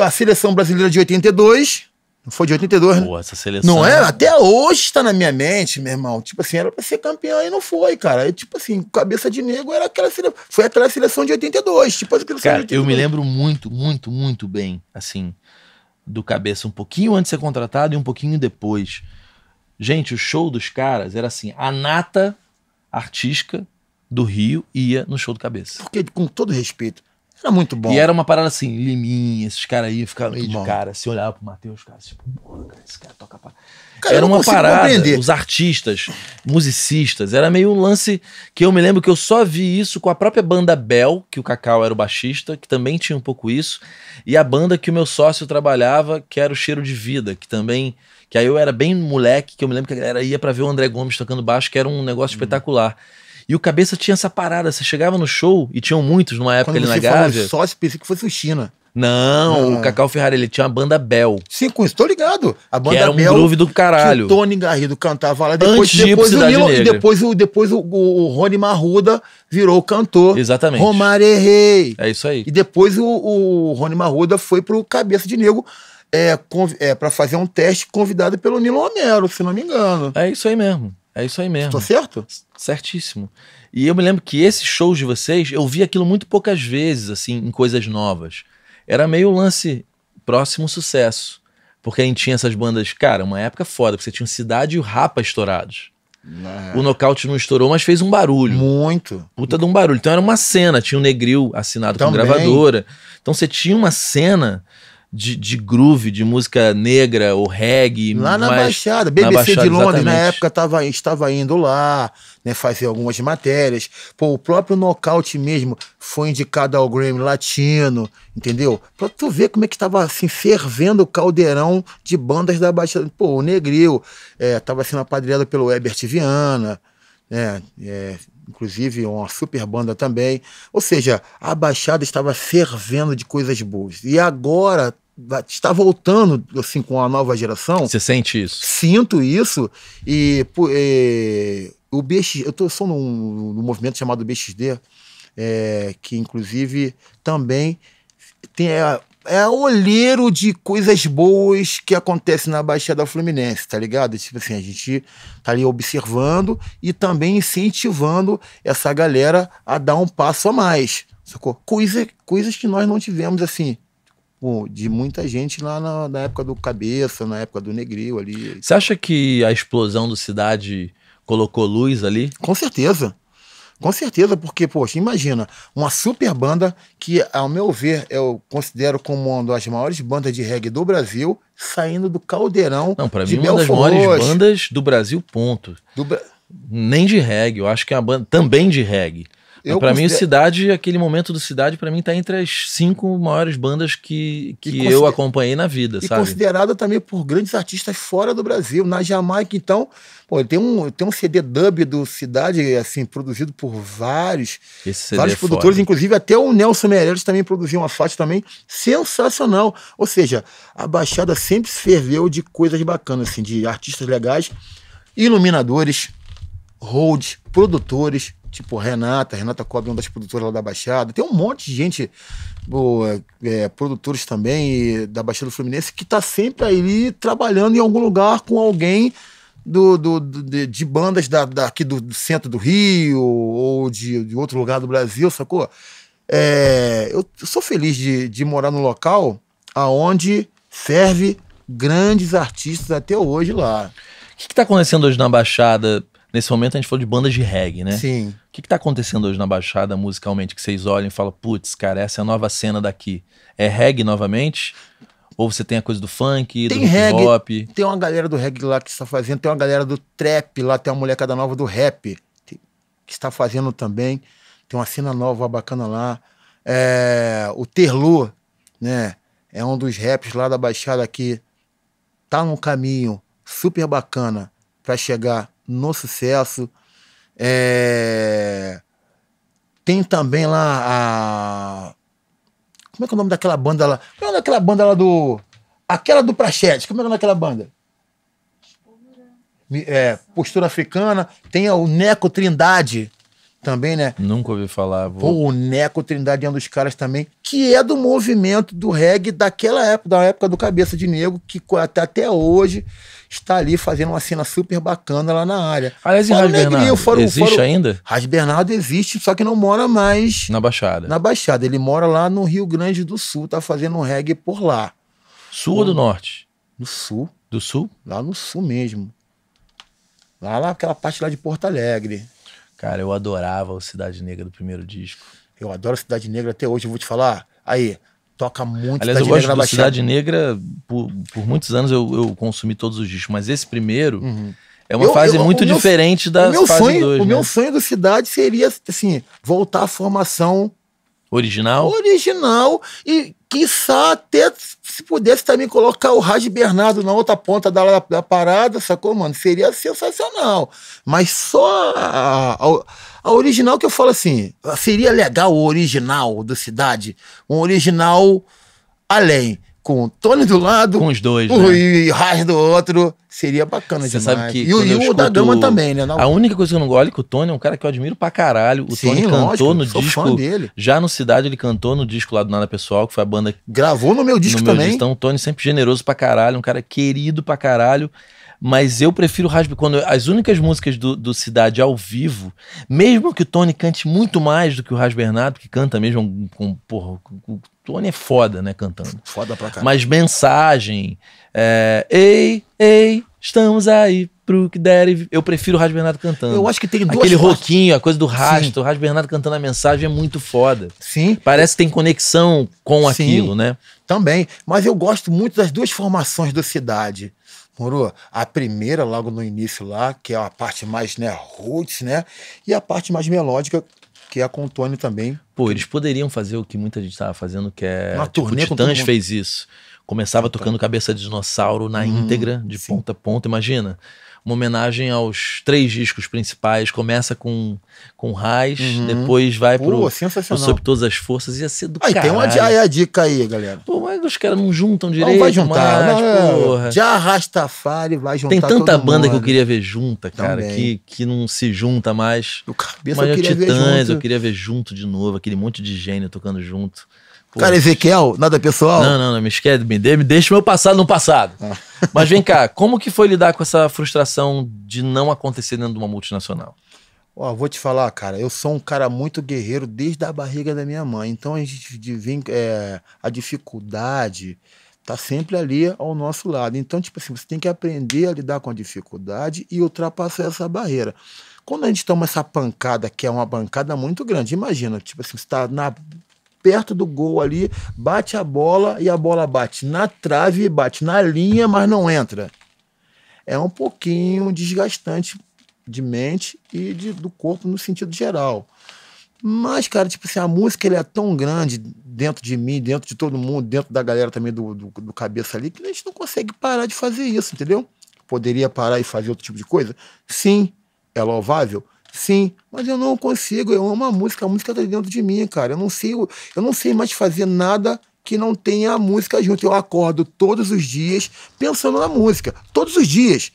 B: A seleção brasileira de 82, não foi de 82, né?
A: Pô, essa seleção.
B: Não é? Até hoje está na minha mente, meu irmão. Tipo assim, era pra ser campeão e não foi, cara. Tipo assim, cabeça de negro era aquela seleção. Foi aquela seleção de 82. Tipo aquela seleção
A: Cara,
B: de
A: eu me
B: 82.
A: lembro muito, muito, muito bem, assim, do cabeça um pouquinho antes de ser contratado e um pouquinho depois. Gente, o show dos caras era assim: a nata artística do Rio ia no show do cabeça.
B: Porque, com todo respeito, era muito bom.
A: E era uma parada assim, Liminha, esses caras aí ficavam meio de cara, se olhava pro Matheus, cara, tipo, porra, cara, esse cara toca pra.
B: Cara,
A: era uma parada,
B: compreender.
A: os artistas, musicistas, era meio um lance que eu me lembro que eu só vi isso com a própria banda Bel, que o Cacau era o baixista, que também tinha um pouco isso, e a banda que o meu sócio trabalhava, que era o Cheiro de Vida, que também, que aí eu era bem moleque, que eu me lembro que a galera ia pra ver o André Gomes tocando baixo, que era um negócio
B: Uhum.
A: espetacular. E o Cabeça tinha essa parada, você chegava no show, e tinham muitos numa época
B: Quando
A: ali na Gávea.
B: sócio, pensei que fosse o China.
A: Não,
B: Não.
A: o Cacau Ferrari, ele tinha uma banda Bel,
B: Sim, com isso, tô ligado. A
A: que
B: banda
A: era um
B: Bel,
A: groove do
B: que
A: caralho.
B: o Tony Garrido cantava lá. Depois,
A: Antes de
B: depois, o Nilo,
A: Negra.
B: depois, o, depois o, o, o Rony Marruda virou cantor.
A: Exatamente.
B: Romário Rei.
A: É isso aí.
B: E depois o, o Rony Marruda foi pro Cabeça de Negro é, é, para fazer um teste convidado pelo Nilo Romero, se não me engano.
A: É isso aí mesmo. É isso aí mesmo.
B: Tô certo?
A: Certíssimo. E eu me lembro que esses shows de vocês, eu vi aquilo muito poucas vezes, assim, em coisas novas. Era meio o lance próximo sucesso. Porque a gente tinha essas bandas, cara, uma época foda, porque você tinha o Cidade e o Rapa estourados. O Nocaute não estourou, mas fez um barulho.
B: Muito.
A: Puta de um barulho. Então era uma cena, tinha um Negril assinado com
B: Também.
A: gravadora. Então você tinha uma cena de, de groove, de música negra ou reggae.
B: Lá na
A: mais-
B: Baixada, BBC
A: Baixada,
B: de Londres, na
A: exatamente.
B: época, tava, estava indo lá, né, fazer algumas matérias. Pô, o próprio Nocaute mesmo foi indicado ao Grammy Latino, entendeu? Pra tu ver como é que estava assim, fervendo o caldeirão de bandas da Baixada. Pô, o Negril é, tava sendo apadreado pelo Herbert Viana, né? é, inclusive uma super banda também. Ou seja, a Baixada estava fervendo de coisas boas. E agora está voltando assim com a nova geração.
A: Você sente isso?
B: Sinto isso e é, o BX, eu tô só num, num movimento chamado BXD, é, que inclusive também tem é, é olheiro de coisas boas que acontecem na Baixada Fluminense, tá ligado? Tipo assim, a gente tá ali observando e também incentivando essa galera a dar um passo a mais, sacou? Coisa, coisas que nós não tivemos assim, pô, de muita gente lá na, na época do Cabeça, na época do Negril ali.
A: Você acha que a explosão do Cidade colocou luz ali?
B: Com certeza. Com certeza, porque, poxa, imagina, uma super banda que, ao meu ver, eu considero como uma das maiores bandas de reggae do Brasil, saindo do caldeirão
A: Não, pra mim, uma das maiores bandas do Brasil, ponto.
B: do
A: Nem de reggae, eu acho que é uma banda também de reggae.
B: Eu
A: pra mim, o
B: considero-
A: Cidade, aquele momento do Cidade, pra mim, tá entre as cinco maiores bandas que, que
B: E
A: eu
B: consider-
A: acompanhei na vida,
B: E
A: sabe?
B: considerada também por grandes artistas fora do Brasil. Na Jamaica, então, pô, tem um, tem um CD dub do Cidade, assim, produzido por vários, vários
A: é foda.
B: produtores, inclusive até o Nelson Meirelles também produziu uma faixa também sensacional. Ou seja, a Baixada sempre se ferveu de coisas bacanas, assim, de artistas legais, iluminadores, hold, produtores, tipo Renata, Renata Cobre, uma das produtoras lá da Baixada. Tem um monte de gente, boa, é, produtores também da Baixada Fluminense, que tá sempre ali trabalhando em algum lugar com alguém do, do, do de, de, bandas da, daqui do, do, centro do Rio ou de, de, outro lugar do Brasil, sacou? É, eu, eu sou feliz de, de morar num local aonde serve grandes artistas até hoje lá.
A: O que está acontecendo hoje na Baixada? Nesse momento a gente falou de bandas de reggae, né?
B: Sim.
A: O que, está acontecendo hoje na Baixada musicalmente que vocês olham e falam, putz, cara, essa é a nova cena daqui? É reggae novamente? Ou você tem a coisa do funk,
B: tem
A: do
B: reggae,
A: hop?
B: Tem uma galera do reggae lá que está fazendo, tem uma galera do trap lá, tem uma molecada nova do rap que está fazendo também. Tem uma cena nova bacana lá. É, o Terlu, né? É um dos raps lá da Baixada que tá num caminho super bacana para chegar no sucesso. É... Tem também lá a. Como é que é o nome daquela banda lá? Como é o nome daquela banda lá do. Aquela do Prachete, como é que é o nome daquela banda? É, postura africana. Tem o Neco Trindade também, né?
A: Nunca ouvi falar.
B: Vou... Pô, o Neco Trindade é um dos caras também, que é do movimento do reggae daquela época, da época do Cabeça de Negro, que até, até hoje está ali fazendo uma cena super bacana lá na área.
A: Aliás, e Raj Bernardo, fora, existe fora, ainda?
B: Raj Bernardo existe, só que não mora mais...
A: Na Baixada.
B: Na Baixada. Ele mora lá no Rio Grande do Sul, tá fazendo um reggae por lá.
A: Sul ou do Norte?
B: No Sul.
A: Do Sul?
B: Lá no Sul mesmo. Lá naquela parte lá de Porto Alegre.
A: Cara, eu adorava o Cidade Negra do primeiro disco.
B: Eu adoro Cidade Negra até hoje, eu vou te falar. Aí, toca muito
A: Aliás, Cidade eu gosto Negra do Cidade Negra, por, por muitos anos eu, eu consumi todos os discos, mas esse primeiro uhum. é uma eu, fase eu, muito diferente da fase 2.
B: O
A: né?
B: meu sonho do Cidade seria, assim, voltar à formação
A: Original?
B: Original. E, quiçá, até se pudesse também colocar o Raj Bernardo na outra ponta da, da parada, sacou, mano? Seria sensacional. Mas só a, a, a, original que eu falo assim, seria legal o original do Cidade. Um original além com o Tony do lado,
A: com os dois,
B: o né? e Raj do outro, seria bacana Você demais. Sabe que e, o, o da Gama também, né?
A: Não... A única coisa que eu não gosto é que o Tony é um cara que eu admiro pra caralho. O Sim, Tony cantou lógico, no disco. Dele. Já no Cidade ele cantou no disco lá do Nada Pessoal, que foi a banda.
B: Gravou no meu disco no também. Meu
A: então o Tony sempre generoso pra caralho, um cara querido pra caralho mas eu prefiro o Rasby quando as únicas músicas do, do Cidade ao vivo, mesmo que o Tony cante muito mais do que o Ras Bernardo, que canta mesmo com, porra, o Tony é foda, né, cantando.
B: Foda pra caralho.
A: Mas mensagem, é, ei, ei, estamos aí pro que der. Eu prefiro o Ras Bernardo cantando.
B: Eu acho que tem duas
A: Aquele partes. roquinho, a coisa do rastro, o Ras Bernardo cantando a mensagem é muito foda.
B: Sim.
A: Parece que tem conexão com Sim, aquilo, né?
B: Também. Mas eu gosto muito das duas formações do Cidade. Moro? A primeira, logo no início lá, que é a parte mais, né, roots, né? E a parte mais melódica, que é a com o Tony também.
A: Pô, eles poderiam fazer o que muita gente estava fazendo, que é. Uma tipo, turnê Titãs fez isso. Começava então. tocando cabeça de dinossauro na hum, íntegra, de sim. ponta a ponta, imagina uma homenagem aos três discos principais. Começa com, com Raiz, uhum. depois vai Pô, pro, pro Sob Todas as Forças. Ia ser do aí,
B: caralho. Tem uma aí, a dica aí, galera.
A: Pô, mas os caras não juntam direito. Não
B: vai juntar. Mais, não, porra. Já Rastafari vai juntar
A: Tem tanta banda mundo. que eu queria ver junta, cara, que, que não se junta mais.
B: O cabeça mas eu queria Titãs, ver junto.
A: eu queria ver junto de novo, aquele monte de gênio tocando junto.
B: Cara, Ezequiel, nada pessoal?
A: Não, não, não, me esquece, me, me deixa o meu passado no passado. Ah. Mas vem cá, como que foi lidar com essa frustração de não acontecer dentro de uma multinacional?
B: Ó, vou te falar, cara, eu sou um cara muito guerreiro desde a barriga da minha mãe. Então a gente vem, é, a dificuldade tá sempre ali ao nosso lado. Então, tipo assim, você tem que aprender a lidar com a dificuldade e ultrapassar essa barreira. Quando a gente toma essa pancada, que é uma pancada muito grande, imagina, tipo assim, você tá na perto do gol ali, bate a bola e a bola bate na trave, bate na linha, mas não entra. É um pouquinho desgastante de mente e de, do corpo no sentido geral. Mas, cara, tipo assim, a música ele é tão grande dentro de mim, dentro de todo mundo, dentro da galera também do, do, do cabeça ali, que a gente não consegue parar de fazer isso, entendeu? Poderia parar e fazer outro tipo de coisa? Sim. É louvável? Sim, mas eu não consigo. Eu amo a música, a música tá dentro de mim, cara. Eu não sei, eu não sei mais fazer nada que não tenha a música junto. Eu acordo todos os dias pensando na música, todos os dias.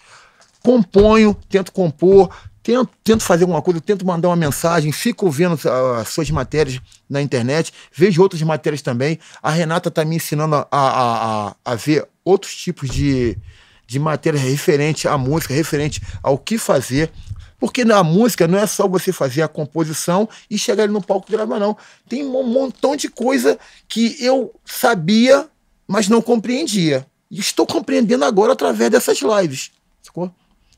B: Componho, tento compor, tento, tento fazer alguma coisa, tento mandar uma mensagem, fico vendo uh, as suas matérias na internet, vejo outras matérias também. A Renata está me ensinando a, a, a, a, ver outros tipos de, de matérias referente à música, referente ao que fazer. Porque na música não é só você fazer a composição e chegar ali no palco e gravar, não. Tem um montão de coisa que eu sabia, mas não compreendia. E estou compreendendo agora através dessas lives. Sacou?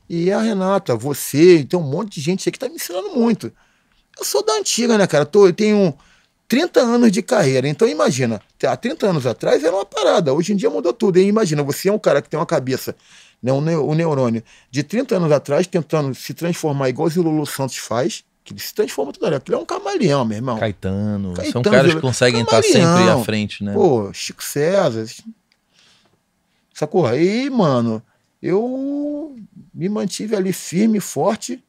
B: E a Renata, você, tem um monte de gente aí que está me ensinando muito. Eu sou da antiga, né, cara? Tô, eu tenho 30 anos de carreira. Então imagina, há 30 anos atrás era uma parada. Hoje em dia mudou tudo. E imagina, você é um cara que tem uma cabeça, né, um neurônio, de 30 anos atrás, tentando se transformar igual o Lulu Santos faz. Que ele se transforma toda hora. Aquilo é um camaleão, meu irmão.
A: Caetano. Caetano são caras que conseguem camaleão. estar sempre à frente, né?
B: Pô, Chico César. Sacou? Aí, mano, eu me mantive ali firme, forte.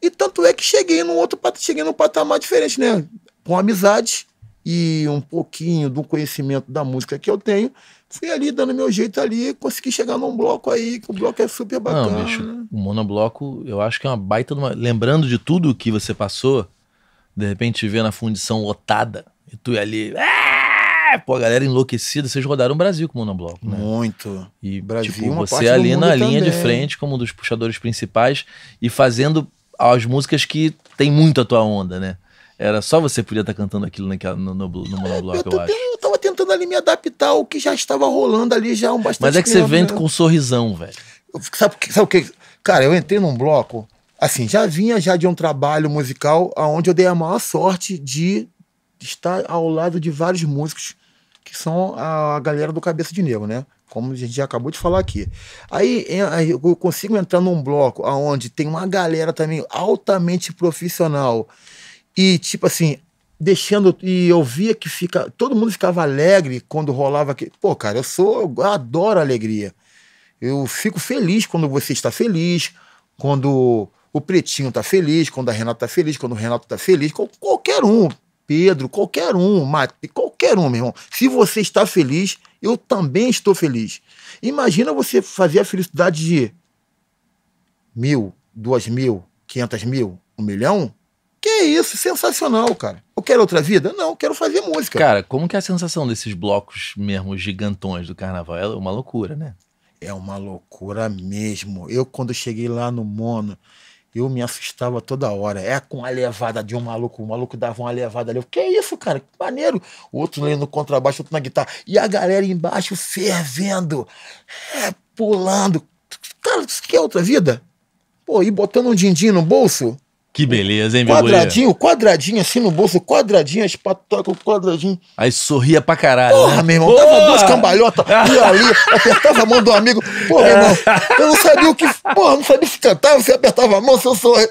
B: E tanto é que cheguei num outro cheguei num patamar diferente, né? Com amizade e um pouquinho do conhecimento da música que eu tenho. Fui ali dando meu jeito ali, consegui chegar num bloco aí, que o bloco é super bacana. Não, bicho,
A: o monobloco, eu acho que é uma baita. Uma... Lembrando de tudo que você passou, de repente ver na fundição lotada, e tu ali. Ah! pô, a galera enlouquecida, vocês rodaram o Brasil com o monobloco, né?
B: Muito.
A: E Brasil, tipo, você ali na linha de frente como um dos puxadores principais e fazendo as músicas que tem muito a tua onda, né? Era só você podia estar tá cantando aquilo naquela, no, no, no monobloco, eu, eu acho.
B: Eu tava tentando ali me adaptar ao que já estava rolando ali já um bastante
A: Mas é que você vem né? com um sorrisão, velho.
B: Sabe, sabe o que? Cara, eu entrei num bloco, assim, já vinha já de um trabalho musical aonde eu dei a maior sorte de estar ao lado de vários músicos que são a galera do Cabeça de Negro, né? Como a gente já acabou de falar aqui. Aí eu consigo entrar num bloco onde tem uma galera também altamente profissional e, tipo assim, deixando. E eu via que fica. Todo mundo ficava alegre quando rolava aqui. Pô, cara, eu sou. Eu adoro alegria. Eu fico feliz quando você está feliz, quando o Pretinho tá feliz, quando a Renata tá feliz, quando o Renato tá feliz, qualquer um. Pedro, qualquer um, Mate, qualquer um, meu irmão. Se você está feliz, eu também estou feliz. Imagina você fazer a felicidade de mil, duas mil, quinhentas mil, um milhão. Que é isso, sensacional, cara. Eu quero outra vida? Não, eu quero fazer música.
A: Cara, como que é a sensação desses blocos mesmo gigantões do carnaval? É uma loucura, né?
B: É uma loucura mesmo. Eu, quando cheguei lá no Mono, eu me assustava toda hora. É com a levada de um maluco, o maluco dava uma levada ali. O que é isso, cara? Que maneiro. O outro lendo no contrabaixo, outro na guitarra. E a galera embaixo fervendo, é, pulando. Cara, isso que é outra vida? Pô, e botando um din-din no bolso?
A: Que beleza, hein,
B: Quadradinho, quadradinho assim no bolso, quadradinho, as patacas, quadradinho.
A: Aí sorria pra caralho.
B: Porra, né? meu irmão, Porra! dava duas cambalhotas, ia ali, apertava a mão do amigo. Porra, meu irmão, eu não sabia o que. Porra, não sabia se cantava, se apertava a mão, se eu sorria.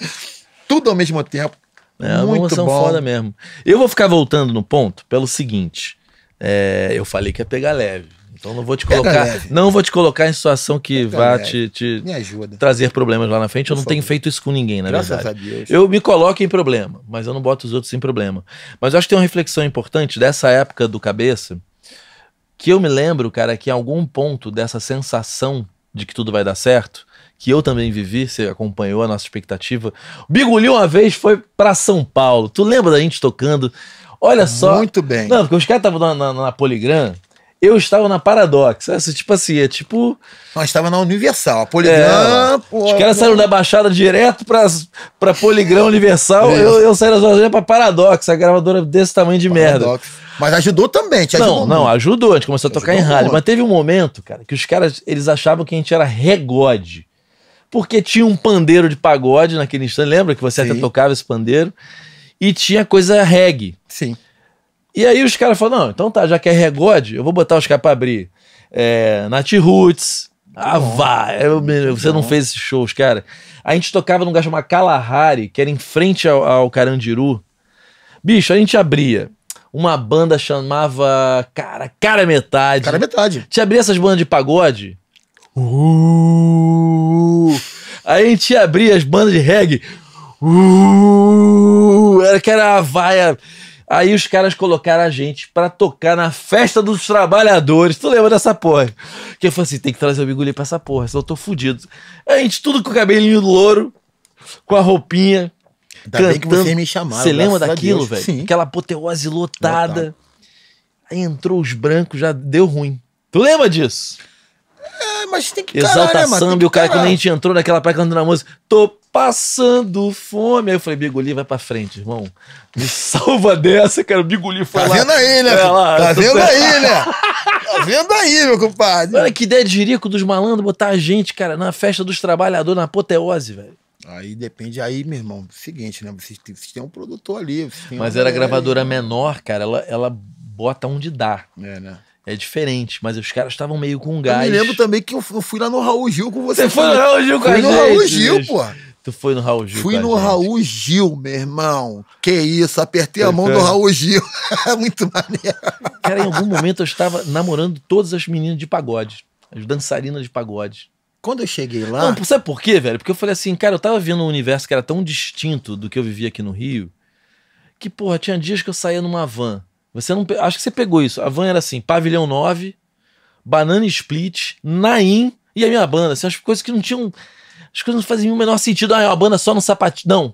B: Tudo ao mesmo tempo.
A: É uma Muito emoção bom. foda mesmo. Eu vou ficar voltando no ponto pelo seguinte. É, eu falei que ia pegar leve. Então não vou te colocar, não vou te colocar em situação que Pega vá te, te trazer problemas lá na frente. eu não tenho feito isso com ninguém, na Graças verdade. A Deus. Eu me coloco em problema, mas eu não boto os outros em problema. Mas eu acho que tem uma reflexão importante dessa época do cabeça, que eu me lembro, cara, que em algum ponto dessa sensação de que tudo vai dar certo, que eu também vivi, você acompanhou a nossa expectativa. O Biguli uma vez foi para São Paulo. Tu lembra da gente tocando? Olha só.
B: Muito bem.
A: Não, porque os caras estavam na, na, na Poligram eu estava na Paradox. Essa, tipo assim, é tipo.
B: Nós estava na Universal. A Poligram.
A: É, os caras saíram da Baixada direto pra, pra Poligram Universal. É. Eu, eu saí da Zona pra Paradox, a gravadora desse tamanho de Paradox. merda.
B: Mas ajudou também, te
A: ajudou. Não, não, ajudou. A gente começou a tocar ajudou em rádio. Mas teve um momento, cara, que os caras eles achavam que a gente era regode. Porque tinha um pandeiro de pagode naquele instante. Lembra que você Sim. até tocava esse pandeiro? E tinha coisa reggae.
B: Sim.
A: E aí os caras falaram, não, então tá, já que é regode, eu vou botar os caras pra abrir. É, Nat Roots, ah, vá, você não fez esses shows, cara. A gente tocava num lugar chamado Kalahari, que era em frente ao, ao Carandiru. Bicho, a gente abria. Uma banda chamava. Cara, Cara Metade.
B: Cara Metade.
A: Te abria essas bandas de pagode. Uh, aí a gente abria as bandas de reggae. Uh, era que era a vaia. Aí os caras colocaram a gente para tocar na festa dos trabalhadores. Tu lembra dessa porra? Que eu falei assim: tem que trazer o Biguli pra essa porra, senão eu tô fudido. A gente tudo com o cabelinho louro, com a roupinha.
B: Ainda bem que
A: cantando.
B: vocês me chamaram.
A: Você lembra daquilo, velho? Aquela apoteose lotada.
B: Lotado.
A: Aí entrou os brancos, já deu ruim. Tu lembra disso?
B: É, mas tem que
A: Exalta
B: né, mano?
A: Samba, e o cara, quando a gente entrou naquela praia cantando a música, tô passando fome. Aí eu falei, Bigoli, vai pra frente, irmão. Me salva dessa, cara. O Bigoli foi
B: Tá
A: lá.
B: vendo aí, né?
A: É lá,
B: tá vendo aí, né? Tá vendo aí, meu compadre?
A: Olha que ideia de jirico dos malandros botar a gente, cara, na festa dos trabalhadores, na apoteose, velho.
B: Aí depende aí, meu irmão. Seguinte, né? Vocês, têm- vocês têm um produtor ali.
A: Mas
B: uma
A: era
B: galera
A: gravadora
B: aí.
A: menor, cara, ela, ela bota onde dá.
B: É, né?
A: É diferente, mas os caras estavam meio com
B: Eu
A: gás.
B: me lembro também que eu fu- eu fui lá no Raul Gil com você.
A: Você foi no Raul Gil com a
B: Fui no
A: gente,
B: Raul Gil, pô.
A: Tu foi no Raul Gil.
B: Fui no
A: gente.
B: Raul Gil, meu irmão. Que isso, apertei a mão do Raul Gil. Muito maneiro.
A: Cara, em algum momento eu estava namorando todas as meninas de pagode. As dançarinas de pagode.
B: Quando eu cheguei lá,
A: Não, sabe por quê, velho? Porque eu falei assim, cara, eu tava vendo um universo que era tão distinto do que eu vivia aqui no Rio, que, porra, tinha dias que eu saía numa van. Você não. Acho que você pegou isso. A van era assim: Pavilhão 9, Banana Split, Naim e a minha banda. Assim, as coisas que não tinham. As coisas não faziam o menor sentido. Ah, é uma banda só no sapatinho. Não.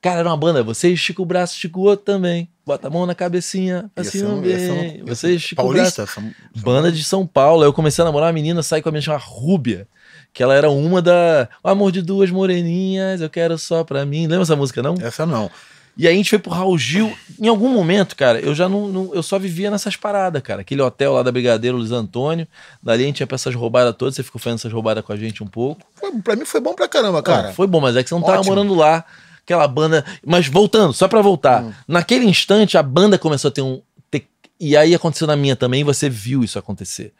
A: Cara, era uma banda. Você estica o braço, estica o outro também. Bota a mão na cabecinha, assim
B: Essa
A: bem.
B: essa
A: Você estica o braço.
B: Paulista? Essa-
A: Banda de São Paulo. Aí eu comecei a namorar uma menina, saí com a menina chamada Rúbia. Que ela era uma da. O amor de duas moreninhas, eu quero só pra mim. Lembra essa música, não?
B: Essa não.
A: E aí a gente foi pro Raul Gil. Em algum momento, cara, eu já não, não- Eu só vivia nessas paradas, cara. Aquele hotel lá da Brigadeiro Luiz Antônio. Dali a gente ia pra essas roubadas todas. Você ficou fazendo essas roubadas com a gente um pouco.
B: Foi, pra mim foi bom pra caramba, cara.
A: Não, foi bom, mas é que você não tava
B: Ótimo.
A: morando lá. Aquela banda. Mas voltando, só pra voltar.
B: Hum.
A: Naquele instante, a banda começou a ter um. ter- E aí aconteceu na minha também, e você viu isso acontecer.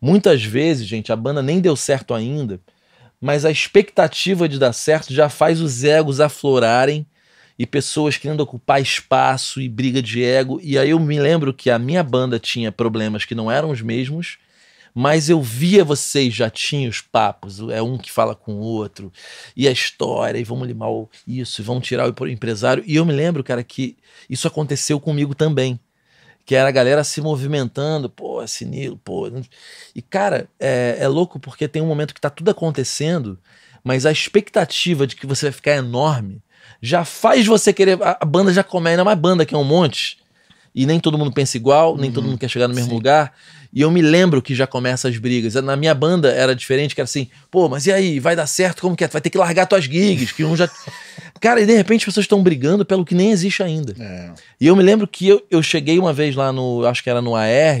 A: Muitas vezes, gente, a banda nem deu certo ainda, mas a expectativa de dar certo já faz os egos aflorarem e pessoas querendo ocupar espaço e briga de ego. E aí eu me lembro que a minha banda tinha problemas que não eram os mesmos, mas eu via vocês já tinham os papos, é um que fala com o outro, e a história, e vamos limar isso, e vamos tirar o empresário. E eu me lembro, cara, que isso aconteceu comigo também. Que era a galera se movimentando, pô, sinilo, pô. E, cara, é, é louco porque tem um momento que tá tudo acontecendo, mas a expectativa de que você vai ficar enorme já faz você querer. A, a banda já começa, ainda mais banda que é um monte, e nem todo mundo pensa igual, nem todo mundo quer chegar no mesmo
B: Sim.
A: lugar. E eu me lembro que já começa as brigas. Na minha banda era diferente, que era assim, pô, mas e aí, vai dar certo? Como que é? Tu vai ter que largar tuas gigs, que um já. Cara, e de repente as pessoas estão brigando pelo que nem existe ainda.
B: É.
A: E eu me lembro que eu, eu cheguei uma vez lá no, acho que era no AR,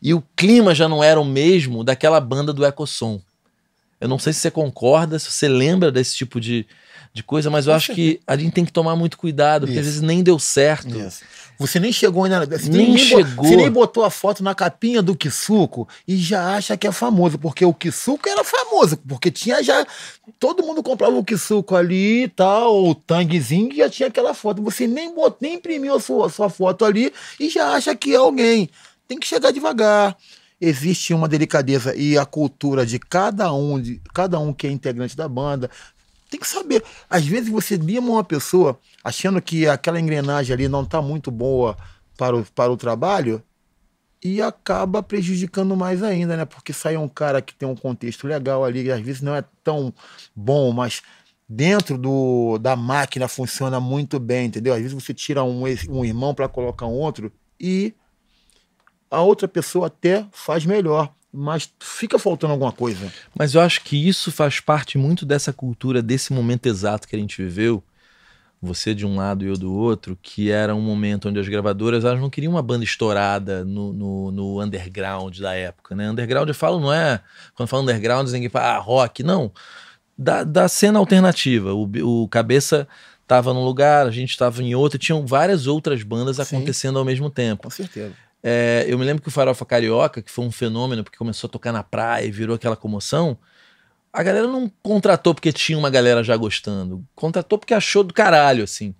A: e o clima já não era o mesmo daquela banda do Ecossom. Eu não sei se você concorda, se você lembra desse tipo de, de coisa, mas eu acho que a gente tem que tomar muito cuidado, porque às
B: Isso.
A: vezes nem deu certo.
B: Isso. Você nem chegou ainda. Você
A: Nem
B: bo-
A: chegou.
B: Você nem botou a foto na capinha do Kisuko e já acha que é famoso, porque o Kisuko era famoso, porque tinha já. Todo mundo comprava o Kisuko ali e tal, o tanguezinho, e já tinha aquela foto. Você nem, bot, nem imprimiu a sua, sua foto ali e já acha que é alguém. Tem que chegar devagar. Existe uma delicadeza e a cultura de cada um, de cada um que é integrante da banda, tem que saber. Às vezes você lima uma pessoa achando que aquela engrenagem ali não está muito boa para o, para o trabalho e acaba prejudicando mais ainda, né? Porque sai um cara que tem um contexto legal ali, às vezes não é tão bom, mas dentro do, da máquina funciona muito bem, entendeu? Às vezes você tira um, um irmão para colocar um outro e a outra pessoa até faz melhor, mas fica faltando alguma coisa.
A: Mas eu acho que isso faz parte muito dessa cultura, desse momento exato que a gente viveu. Você de um lado e eu do outro, que era um momento onde as gravadoras elas não queriam uma banda estourada no, no, no underground da época, né? Underground eu falo, não é. Quando falo underground, ninguém fala ah, rock, não. Da, da cena alternativa. O, o Cabeça tava num lugar, a gente tava em outro, tinham várias outras bandas
B: Sim.
A: acontecendo ao mesmo tempo.
B: Com certeza.
A: É, eu me lembro que o Farofa Carioca, que foi um fenômeno, porque começou a tocar na praia e virou aquela comoção, a galera não contratou porque tinha uma galera já gostando. Contratou porque achou do caralho, assim.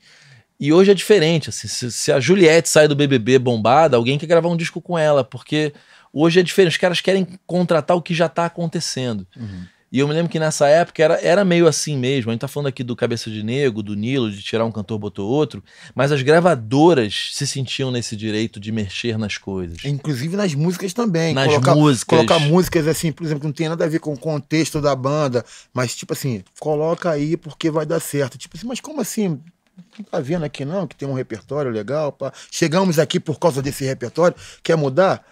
A: E hoje é diferente, assim. Se, se a Juliette sai do BBB bombada, alguém quer gravar um disco com ela, porque hoje é diferente. Os caras querem contratar o que já tá acontecendo.
B: Uhum.
A: E eu me lembro que nessa época era, era meio assim mesmo. A gente tá falando aqui do Cabeça de Nego, do Nilo, de tirar um cantor, botou outro. Mas as gravadoras se sentiam nesse direito de mexer nas coisas.
B: Inclusive nas músicas também.
A: Nas
B: colocar,
A: músicas.
B: Colocar músicas assim, por exemplo, que não tem nada a ver com o contexto da banda. Mas, tipo assim, coloca aí porque vai dar certo. Tipo assim, mas como assim? Não tá vendo aqui não, que tem um repertório legal. Pá. Chegamos aqui por causa desse repertório. Quer mudar?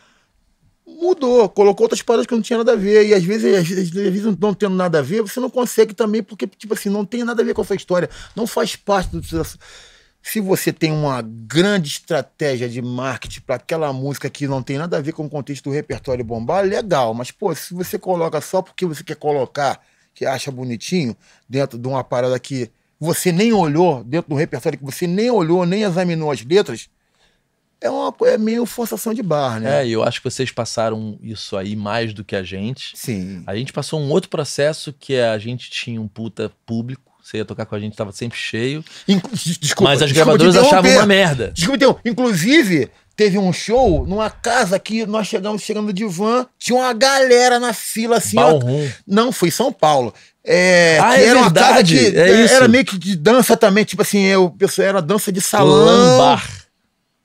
B: Mudou, colocou outras paradas que não tinha nada a ver. E às vezes, às vezes, não tendo nada a ver, você não consegue também, porque, tipo assim, não tem nada a ver com a sua história. Não faz parte do. Se você tem uma grande estratégia de marketing para aquela música que não tem nada a ver com o contexto do repertório bombar, legal. Mas, pô, se você coloca só porque você quer colocar, que acha bonitinho, dentro de uma parada que você nem olhou, dentro do repertório que você nem olhou, nem examinou as letras, é, uma, é meio forçação de barra, né?
A: É, e eu acho que vocês passaram isso aí mais do que a gente.
B: Sim.
A: A gente passou um outro processo que é a gente tinha um puta público. Você ia tocar com a gente, tava sempre cheio.
B: Inc desculpa,
A: mas as gravadoras achavam uma merda.
B: Desculpa, então, inclusive, teve um show numa casa que nós chegamos chegando de van, tinha uma galera na fila assim. ó. Não, foi São Paulo. É,
A: Ah,
B: que
A: é
B: era uma casa
A: verdade, é
B: era meio que de dança também, tipo assim, eu, pessoal, era dança de salão.
A: Lambar.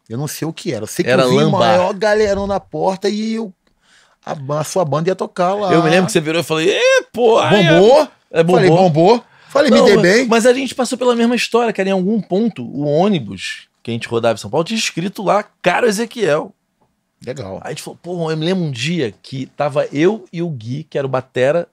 B: Eu não sei o que era. Eu sei que
A: Era
B: eu vi
A: lambar.
B: maior galerão na porta e eu, a, a sua banda ia tocar lá.
A: Eu me lembro que você virou e falei, ê, pô, aí é-
B: Bombou?
A: É bombou.
B: Falei, bombou. Falei,
A: Não,
B: me dei bem.
A: Mas a gente passou pela mesma história, cara. Em algum ponto, o ônibus que a gente rodava em São Paulo tinha escrito lá, Caro Ezequiel.
B: Legal.
A: Aí a gente falou, pô, eu me lembro um dia que tava eu e o Gui, que era o batera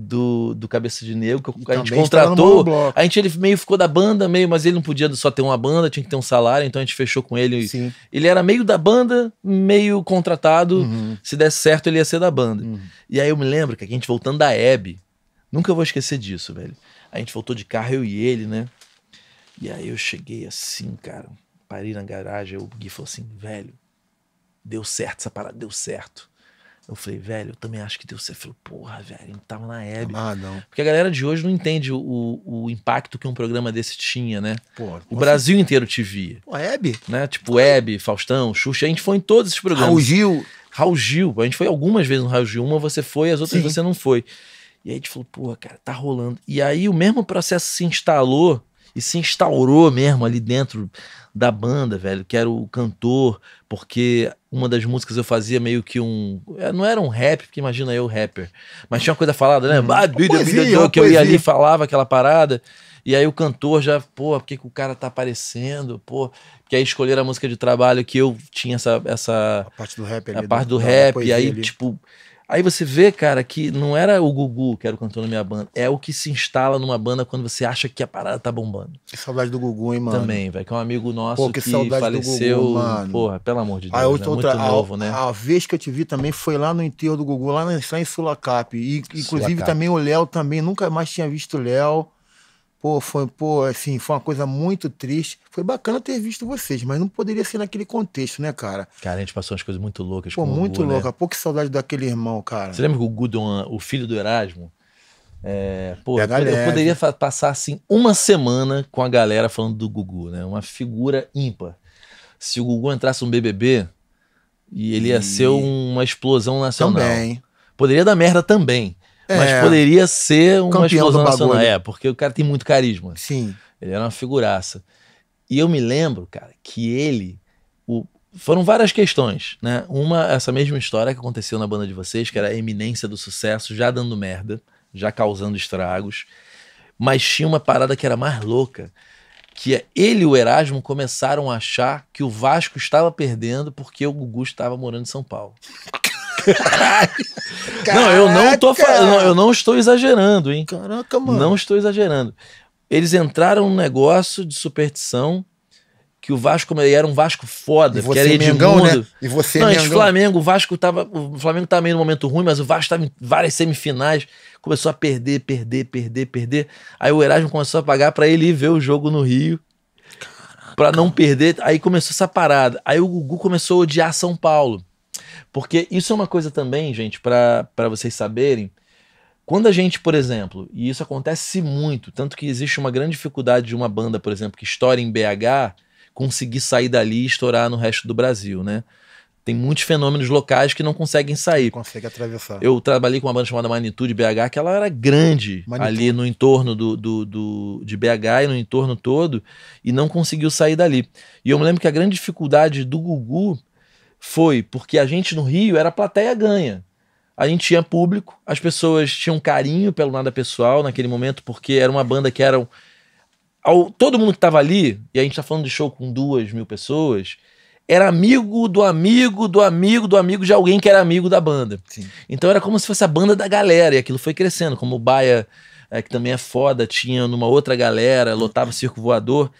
A: do, do Cabeça de Negro, que a gente contratou. A gente ele meio ficou da banda, meio, mas ele não podia só ter uma banda, tinha que ter um salário, então a gente fechou com ele.
B: Sim.
A: Ele era meio da banda, meio contratado.
B: Uhum.
A: Se desse certo, ele ia ser da banda.
B: Uhum.
A: E aí eu me lembro que a gente voltando da Hebe, nunca vou esquecer disso, velho. A gente voltou de carro, eu e ele, né? E aí eu cheguei assim, cara, parei na garagem, o Gui falou assim, velho, deu certo essa parada, deu certo. Eu falei, velho, eu também acho que deu certo. Eu falei, porra, velho, a gente tava na Hebe.
B: Ah, não.
A: Porque a galera de hoje não entende o, o impacto que um programa desse tinha, né?
B: Pô,
A: O Brasil inteiro te via,
B: Pô, Hebe?
A: né? Tipo, Hebe, Faustão, Xuxa, a gente foi em todos esses programas.
B: Raul Gil.
A: Raul Gil. A gente foi algumas vezes no Raul Gil. Uma você foi, as outras
B: Sim.
A: você não foi. E aí a gente falou, pô, cara, tá rolando. E aí o mesmo processo se instalou e se instaurou mesmo ali dentro da banda, velho, que era o cantor, porque uma das músicas eu fazia meio que um. é, Não era um rap, porque imagina eu rapper. Mas tinha uma coisa falada, né? Ah, vida,
B: poesia,
A: vida,
B: uma
A: que eu ia ali e falava aquela parada. E aí o cantor já, pô, por que, que o cara tá aparecendo? Pô, que aí escolheram a música de trabalho que eu tinha essa, essa
B: A parte do rap ali.
A: a parte do
B: da
A: rap, e aí,
B: ali.
A: tipo. Aí você vê, cara, que não era o Gugu que era o cantor na minha banda, é o que se instala numa banda quando você acha que a parada tá bombando.
B: Que saudade do Gugu, hein, mano?
A: Também, velho, que é um amigo nosso
B: Pô, que
A: que, faleceu,
B: Gugu, mano.
A: porra, pelo amor de Deus,
B: A
A: né?
B: outra, outra-
A: muito
B: a-
A: novo, né?
B: A, vez que eu te vi também foi lá no enterro do Gugu, lá, na- lá em Sulacap. E, inclusive
A: Sulacap.
B: também o Léo também, nunca mais tinha visto o Léo. Pô, foi, pô, assim, foi uma coisa muito triste. Foi bacana ter visto vocês, mas não poderia ser naquele contexto, né, cara?
A: Cara, a gente passou umas coisas muito loucas
B: Pô,
A: com o
B: muito
A: Gugu, né?
B: louco. Pô, que saudade daquele irmão, cara.
A: Você lembra que o Gudon, o filho do Erasmo, é, pô, eu,
B: Pega
A: pod- eu
B: leve.
A: poderia passar assim uma semana com a galera falando do Gugu, né? Uma figura ímpar. Se o Gugu entrasse no BBB, e ele ia
B: E-
A: ser uma explosão nacional.
B: Também.
A: Poderia dar merda também, mas
B: É.
A: poderia ser uma explosão nacional.
B: bagulho.
A: É, porque o cara tem muito carisma.
B: Sim.
A: Ele era uma figuraça. E eu me lembro, cara, que ele. o- foram várias questões, né? Uma, essa mesma história que aconteceu na banda de vocês, que era a eminência do sucesso, já dando merda, já causando estragos. Mas tinha uma parada que era mais louca, que é ele e o Erasmo começaram a achar que o Vasco estava perdendo porque o Gugu estava morando em São Paulo. Não, eu não tô
B: Caraca!
A: falando, eu não estou exagerando, hein?
B: Caraca, mano.
A: Não estou exagerando. Eles entraram num negócio de superstição que o Vasco era um Vasco foda,
B: E
A: porque era
B: você, Mengão,
A: Edmundo.
B: né? E você,
A: Não,
B: Mengão.
A: Flamengo, o Vasco tava, o Flamengo tava meio no momento ruim, mas o Vasco tava em várias semifinais, começou a perder, perder, perder, perder. Aí o Erasmo começou a pagar pra ele ir ver o jogo no Rio. Pra não perder, aí começou essa parada. Aí o Gugu começou a odiar São Paulo. Porque isso é uma coisa também, gente, pra vocês saberem. Quando a gente, por exemplo, e isso acontece muito, tanto que existe uma grande dificuldade de uma banda, por exemplo, que estoura em BH, conseguir sair dali e estourar no resto do Brasil, né? Tem muitos fenômenos locais que não conseguem sair.
B: Consegue atravessar.
A: Eu trabalhei com uma banda chamada Magnitude BH, que ela era grande
B: Magnitude.
A: ali no entorno do, do, do- de BH e no entorno todo, e não conseguiu sair dali. E eu me lembro que a grande dificuldade do Gugu foi porque a gente no Rio era plateia ganha. A gente tinha público, as pessoas tinham carinho pelo nada pessoal naquele momento, porque era uma banda que eram. ao- todo mundo que estava ali, e a gente tá falando de show com duas mil pessoas, era amigo do amigo do amigo do amigo de alguém que era amigo da banda.
B: Sim.
A: Então era como se fosse a banda da galera, e aquilo foi crescendo, como o Baia, é, que também é foda, tinha numa outra galera, lotava o circo voador.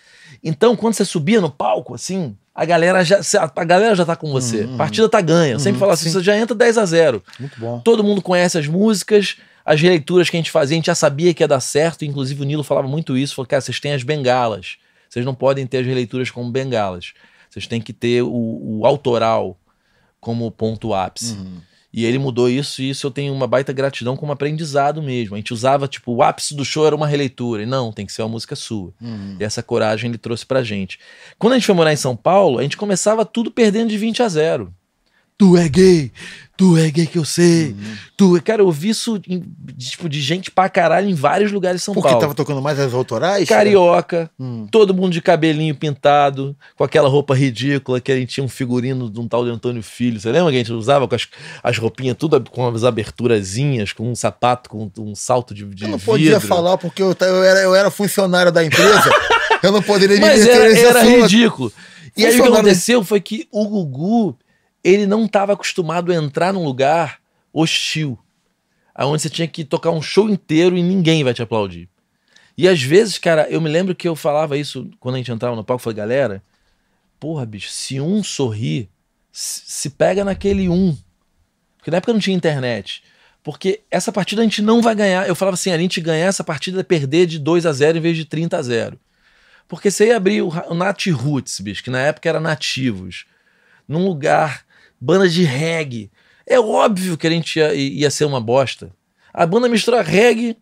A: Então, quando você subia no palco, assim, a galera já, a galera já tá com você.
B: Uhum.
A: A partida tá ganha. Eu sempre
B: Uhum,
A: falo assim,
B: sim.
A: você já entra 10 a 0
B: Muito bom.
A: Todo mundo conhece as músicas, as releituras que a gente fazia, a gente já sabia que ia dar certo. Inclusive o Nilo falava muito isso. Falou, cara, vocês têm as bengalas. Vocês não podem ter as releituras como bengalas. Vocês têm que ter o, o autoral como ponto ápice.
B: Uhum.
A: E ele mudou isso, e isso eu tenho uma baita gratidão como aprendizado mesmo. A gente usava, tipo, o ápice do show era uma releitura. E não, tem que ser uma música sua.
B: Uhum.
A: E essa coragem ele trouxe pra gente. Quando a gente foi morar em São Paulo, a gente começava tudo perdendo de 20 a 0. Tu é gay, tu é gay que eu sei.
B: Uhum.
A: Tu, é-" cara, eu vi isso tipo, de gente pra caralho em vários lugares de São
B: Porque
A: Paulo.
B: tava tocando mais as autorais?
A: Carioca,
B: Hum.
A: todo mundo de cabelinho pintado, com aquela roupa ridícula que a gente tinha um figurino de um tal de Antônio Filho. Você lembra que a gente usava com as, as roupinhas tudo com as aberturazinhas, com um sapato, com um salto de, de
B: Eu não
A: vidro.
B: podia falar porque eu, eu era, eu era funcionário da empresa. eu não poderia me
A: Mas era, era ridículo. E aí o que aconteceu foi que o Gugu, ele não estava acostumado a entrar num lugar hostil, aonde você tinha que tocar um show inteiro e ninguém vai te aplaudir. E às vezes, cara, eu me lembro que eu falava isso quando a gente entrava no palco, eu falei, galera, porra, bicho, se um sorrir, se pega naquele um. Porque na época não tinha internet. Porque essa partida a gente não vai ganhar. Eu falava assim, a gente ganhar essa partida é perder de 2 a 0 em vez de 30 a 0. Porque você ia abrir o, o Nat Roots, bicho, que na época era nativos, num lugar, banda de reggae. É óbvio que a gente ia, ia ser uma bosta. A banda mistura reggae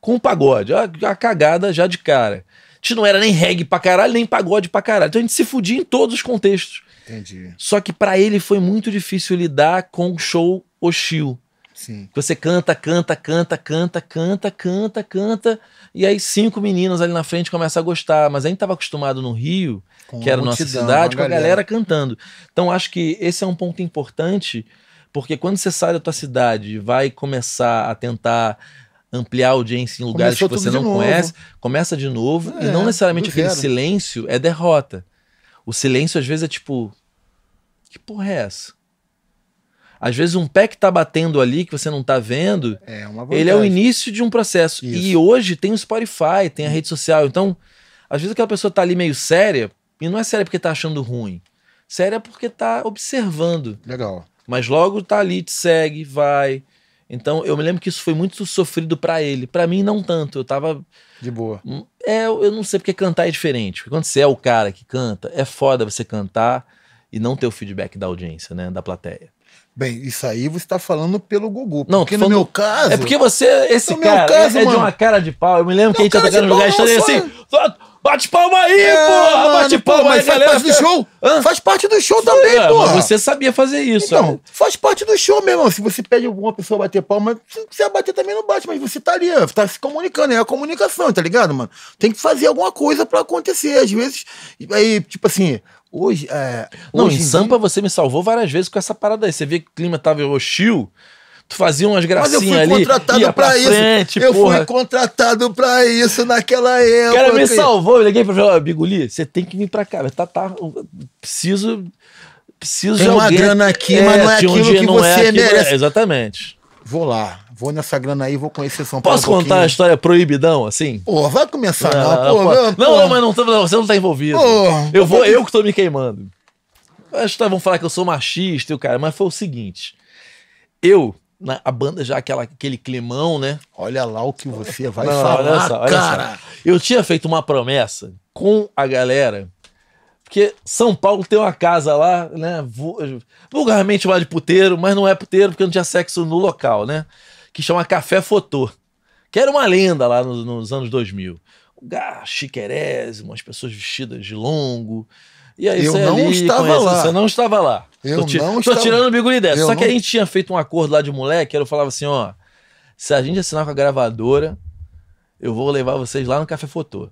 A: com pagode. A, a cagada já de cara. A gente não era nem reggae pra caralho, nem pagode pra caralho. Então a gente se fudia em todos os contextos.
B: Entendi.
A: Só que pra ele foi muito difícil lidar com o show hostil.
B: Sim.
A: Que Você canta, canta, canta, canta, canta, canta, canta, e aí cinco meninas ali na frente começam a gostar. Mas a gente estava acostumado no Rio,
B: Com
A: que era a nossa
B: multidão,
A: cidade, com
B: uma
A: a galera cantando. Então acho que esse é um ponto importante, porque quando você sai da tua cidade e vai começar a tentar ampliar a audiência em lugares
B: Começou
A: que você não conhece, começa de novo, e
B: É,
A: não necessariamente aquele
B: zero.
A: silêncio é derrota. O silêncio às vezes é tipo, que porra é essa? Às vezes um pé que tá batendo ali que você não tá vendo,
B: É
A: ele é o início de um processo.
B: Isso.
A: E hoje tem o Spotify, tem a rede social. Então, às vezes aquela pessoa tá ali meio séria, e não é séria porque tá achando ruim. Séria porque tá observando.
B: Legal.
A: Mas logo tá ali, te segue, vai. Então, eu me lembro que isso foi muito sofrido pra ele. Pra mim, não tanto. Eu tava.
B: De boa.
A: É, eu eu não sei porque cantar é diferente. Porque quando você é o cara que canta, é foda você cantar e não ter o feedback da audiência, né? Da plateia.
B: Bem, isso aí você tá falando pelo Gugu.
A: Não,
B: porque no
A: falando-
B: meu caso.
A: É porque você, esse
B: meu
A: cara,
B: caso,
A: é, é de uma cara de pau. Eu me lembro que a gente
B: cara
A: no lugar
B: não,
A: assim. "Só- Bate palma aí,
B: É,
A: porra!
B: mano,
A: Bate
B: pô,
A: palma aí,
B: mas faz
A: galera.
B: parte do show.
A: Hã?
B: Faz parte do show também,
A: É,
B: porra.
A: você sabia fazer isso.
B: Então,
A: né?
B: faz parte do show mesmo. Se você pede uma pessoa bater palma, se quiser bater também não bate, mas você tá ali, ó, tá se comunicando, é a comunicação, tá ligado, mano? Tem que fazer alguma coisa pra acontecer. Às vezes, aí, tipo assim, hoje. É,
A: Não,
B: hoje
A: em
B: dia-
A: Sampa você me salvou várias vezes com essa parada aí. Você via que o clima tava hostil, tu fazia umas
B: Mas eu
A: gracinhas
B: fui
A: ali.
B: contratado pra, isso.
A: frente,
B: eu
A: porra.
B: fui contratado pra isso naquela
A: O
B: época.
A: cara me salvou, eu liguei pra ele, ó, Biguli, você tem que vir pra cá. Tá, tá, preciso. Preciso
B: Tem
A: de
B: uma
A: alguém.
B: grana aqui, mas não é aquilo
A: dia,
B: que
A: não é
B: você
A: aquilo-
B: merece.
A: exatamente.
B: Vou lá, vou nessa grana aí, vou conhecer São Paulo.
A: Posso
B: um
A: contar a história proibidão, assim?
B: Pô, vai começar, não,
A: Ah,
B: pô.
A: pô. não,
B: pô.
A: não, mas não, não, você não tá envolvido.
B: Pô,
A: eu vou, eu que tô me queimando. Acho que vão falar que eu sou machista e o cara, mas foi o seguinte. Eu, na, a banda já aquela, aquele climão, né?
B: Olha lá o que você vai
A: Não,
B: falar,
A: olha só, olha
B: cara.
A: Eu tinha feito uma promessa com a galera, porque São Paulo tem uma casa lá, né? vu- Vulgarmente chamada de puteiro, mas não é puteiro porque não tinha sexo no local, né? Que chama Café Fotô. Que era uma lenda lá nos, nos anos 2000. Um lugar chiquerésimo, as pessoas vestidas de longo. E aí
B: Eu
A: você
B: não
A: ali
B: estava
A: conhece-
B: lá.
A: Você não estava lá.
B: Eu
A: tô, ti-
B: não
A: tô
B: estava-
A: tirando o bigode dessa.
B: Eu
A: Só que a
B: não-
A: gente tinha feito um acordo lá de moleque, eu falava assim, ó, se a gente assinar com a gravadora, eu vou levar vocês lá no Café Fotô.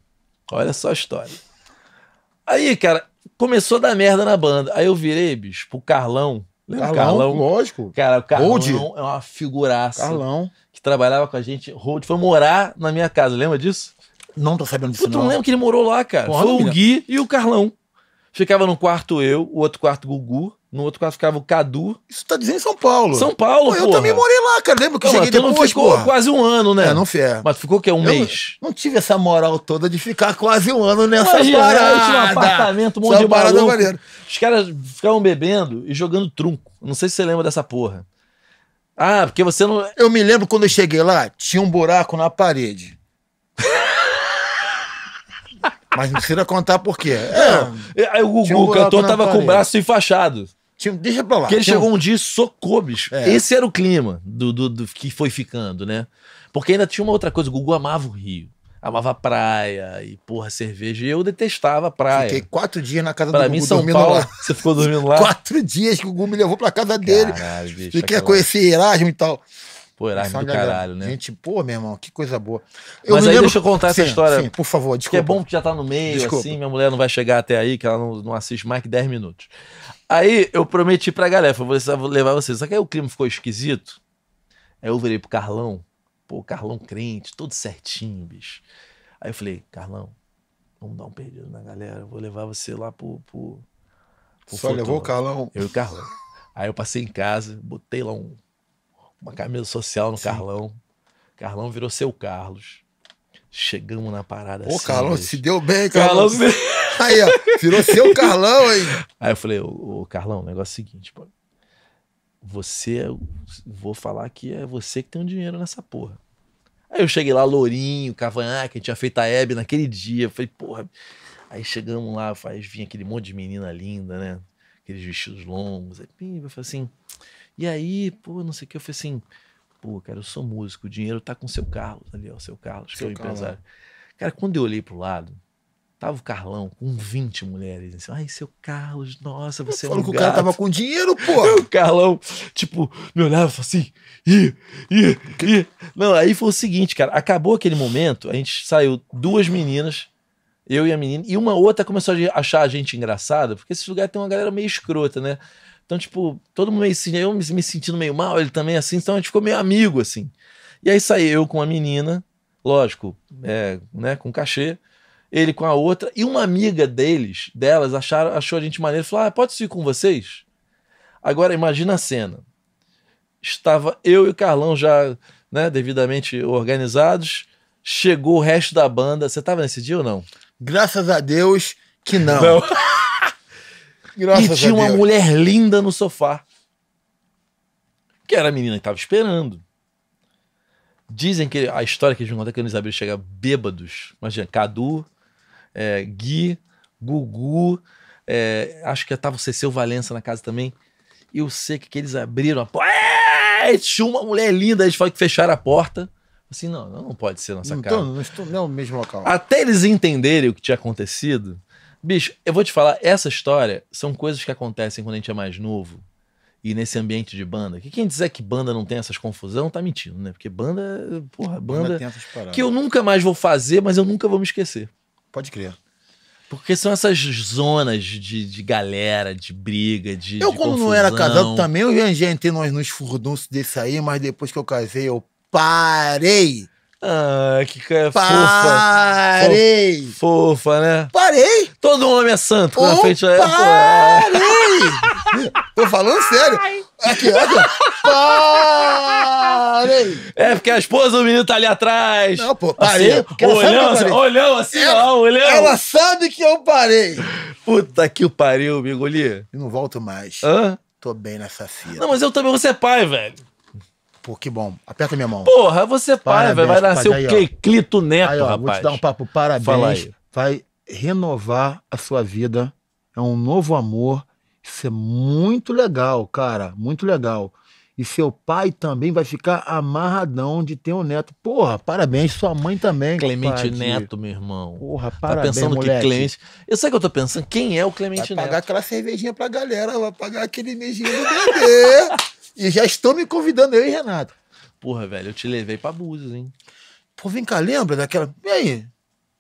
A: Olha só a história. Aí, cara, começou a dar merda na banda. Aí eu virei, bicho, pro Carlão. Lembra o
B: Carlão,
A: Carlão?
B: lógico.
A: Cara, o Carlão
B: Hold.
A: é uma figuraça.
B: Carlão.
A: Que trabalhava com a gente. Hold foi morar na minha casa, lembra disso?
B: Não tô sabendo disso,
A: Puta, não
B: não.
A: lembro que ele morou lá, cara.
B: Porra,
A: Foi o Gui e o Carlão. Ficava num quarto eu, o outro quarto Gugu, no outro quarto ficava o Cadu.
B: Isso tá dizendo em São Paulo.
A: São Paulo,
B: Pô, eu também morei lá, cara. Lembra que eu
A: Não,
B: cheguei
A: tu não
B: depois,
A: ficou
B: porra?
A: quase um ano, né?
B: É, não fé.
A: Mas ficou o quê? Um
B: Eu
A: mês?
B: Não tive essa moral toda de ficar quase um ano nessa
A: Imagina,
B: parada.
A: aí tinha um apartamento, um monte
B: Essa
A: de
B: parada
A: maluco.
B: maneira.
A: Os caras ficavam bebendo e jogando trunco. Não sei se você lembra dessa porra. Ah, porque você não...
B: Eu me lembro quando eu cheguei lá, tinha um buraco na parede. Mas não precisa contar por quê. É,
A: Aí o
B: um
A: Gugu, o
B: buraco
A: cantor, tava com o
B: parede.
A: braço enfaixado.
B: tinha, deixa pra lá.
A: Porque ele
B: Tinha um-
A: chegou um dia e socou, bicho.
B: É.
A: Esse era o clima do, do, do que foi ficando, né? Porque ainda tinha uma outra coisa. O Gugu amava o Rio. Amava a praia e, porra, cerveja. E eu detestava a praia.
B: Fiquei quatro dias na casa
A: Pra
B: do
A: mim,
B: Gugu
A: São
B: dormindo
A: Paulo.
B: lá.
A: Você ficou dormindo lá?
B: Quatro dias que o Gugu me levou pra casa dele.
A: Caralho, bicho.
B: Fiquei
A: aquela-
B: conhecer Erasmo e tal.
A: Pô, Erasmo
B: Essa
A: do caralho, né?
B: Gente, pô, meu irmão, que coisa boa.
A: Mas
B: me
A: aí deixa eu contar essa
B: Sim,
A: história.
B: Sim, por favor,
A: Que
B: desculpa.
A: é bom que já tá no meio,
B: Desculpa.
A: assim, minha mulher não vai chegar até aí, que ela não, não assiste mais que 10 minutos. Aí eu prometi pra galera, falei, vou levar vocês. Só que aí o clima ficou esquisito. Aí eu virei pro Carlão, pô, Carlão crente, tudo certinho, bicho. Aí eu falei, Carlão, vamos dar um perdido na galera, eu vou levar você lá pro. pro, pro
B: Só
A: fotô."
B: levou o Carlão.
A: Eu e o Carlão. Aí eu passei em casa, botei lá um, uma camisa social no Carlão. Carlão virou seu Carlos. Chegamos na parada
B: Pô,
A: assim,
B: Carlão,
A: bicho.
B: se deu bem,
A: Carlão,
B: Carlão. Aí, ó, virou seu Carlão, hein?
A: Aí eu falei, ô, ô, Carlão, o negócio é o seguinte, pô. Você, vou falar que é você que tem o dinheiro nessa porra. Aí eu cheguei lá, lourinho, cavanhaque, tinha feito a Hebe naquele dia. Eu falei, porra. Aí chegamos lá, faz, vinha aquele monte de menina linda, né? Aqueles vestidos longos. Aí, pim, eu falei assim, e aí, pô, não sei o que. Eu falei assim, pô, cara, eu sou músico, o dinheiro tá com o seu Carlos ali, ó, o seu Carlos, que é
B: Seu
A: o empresário. Cara, quando eu olhei pro lado, tava o Carlão com 20 mulheres. Assim, Ai, seu Carlos, nossa, você é um
B: Falou que o cara tava com dinheiro, pô.
A: O Carlão, tipo, me olhava e assim, ih, ih, ih. Não, aí foi o seguinte, cara, acabou aquele momento, a gente saiu duas meninas, eu e a menina, e uma outra começou a achar a gente engraçada, porque esse lugar tem uma galera meio escrota, né? Então, tipo, todo mundo meio assim, eu me me sentindo meio mal, ele também assim, então a gente ficou meio amigo, assim. E aí saí eu com a menina, lógico, é, né, com cachê, ele com a outra, e uma amiga deles, delas, acharam, achou a gente maneiro, falou, ah, pode ir com vocês? Agora imagina a cena. Estava eu e o Carlão já, né, devidamente organizados. Chegou o resto da banda. Você estava nesse dia ou não?
B: Graças a Deus que não. Graças
A: e tinha uma
B: Deus.
A: mulher linda no sofá. Que era a menina que estava esperando. Dizem que a história que eles me contaram é que eles abriram chegar bêbados. Imagina, Cadu, é, Gui, Gugu, é, acho que tava o Cecil Valença na casa também. Eu sei que, que eles abriram a porta. É, tinha uma mulher linda, eles falaram que fecharam a porta. Assim, não, não pode ser nossa
B: Não,
A: casa.
B: tô, não estou não é o mesmo local.
A: Até eles entenderem o que tinha acontecido. Bicho, eu vou te falar, essa história são coisas que acontecem quando a gente é mais novo e nesse ambiente de banda. Que quem dizer que banda não tem essas confusão tá mentindo, né? Porque banda, porra, banda
B: paradas.
A: que eu nunca mais vou fazer, mas eu nunca vou me esquecer.
B: Pode crer.
A: Porque são essas zonas de, de galera, de briga, de.
B: Eu,
A: de
B: quando não era
A: confusão.
B: casado também, eu já, entrei nos, nos furdunços desse aí, mas depois que eu casei, eu parei.
A: Ah, que cara fofa.
B: Parei.
A: Fofa, né?
B: Parei.
A: Todo homem é santo.
B: Ô,
A: frente é, é.
B: parei. Tô falando sério. Aqui, olha. Parei.
A: É, porque a esposa do menino tá ali atrás.
B: Não, pô, parei,
A: Assim,
B: eu
A: olhão, assim,
B: parei.
A: olhão assim,
B: Ela-
A: ó, olhão.
B: Ela sabe que eu parei.
A: Puta que o pariu, Bigoli.
B: E não volto mais.
A: Hã?
B: Tô bem nessa fila.
A: Não, mas eu também vou ser pai, velho.
B: Pô, que bom. Aperta minha mão.
A: Porra, você pai, velho. Vai nascer
B: pai,
A: o quê? Clito Neto,
B: Aí, ó,
A: rapaz.
B: vou te dar um papo. Parabéns.
A: Fala aí.
B: Vai renovar a sua vida. É um novo amor. Isso é muito legal, cara. Muito legal. E seu pai também vai ficar amarradão de ter um neto. Porra, parabéns, sua mãe também.
A: Clemente. Neto, meu irmão.
B: Porra,
A: Tá
B: parabéns,
A: pensando
B: moleque.
A: que Clemente. Eu sei que eu tô pensando, quem é o
B: Vai
A: Clemente
B: pagar
A: Neto?
B: aquela cervejinha pra galera, vai pagar aquele beijinho do bebê. E já estou me convidando, eu e Renato.
A: Porra, velho, eu te levei pra Búzios, hein?
B: Pô, vem cá, lembra daquela. E aí?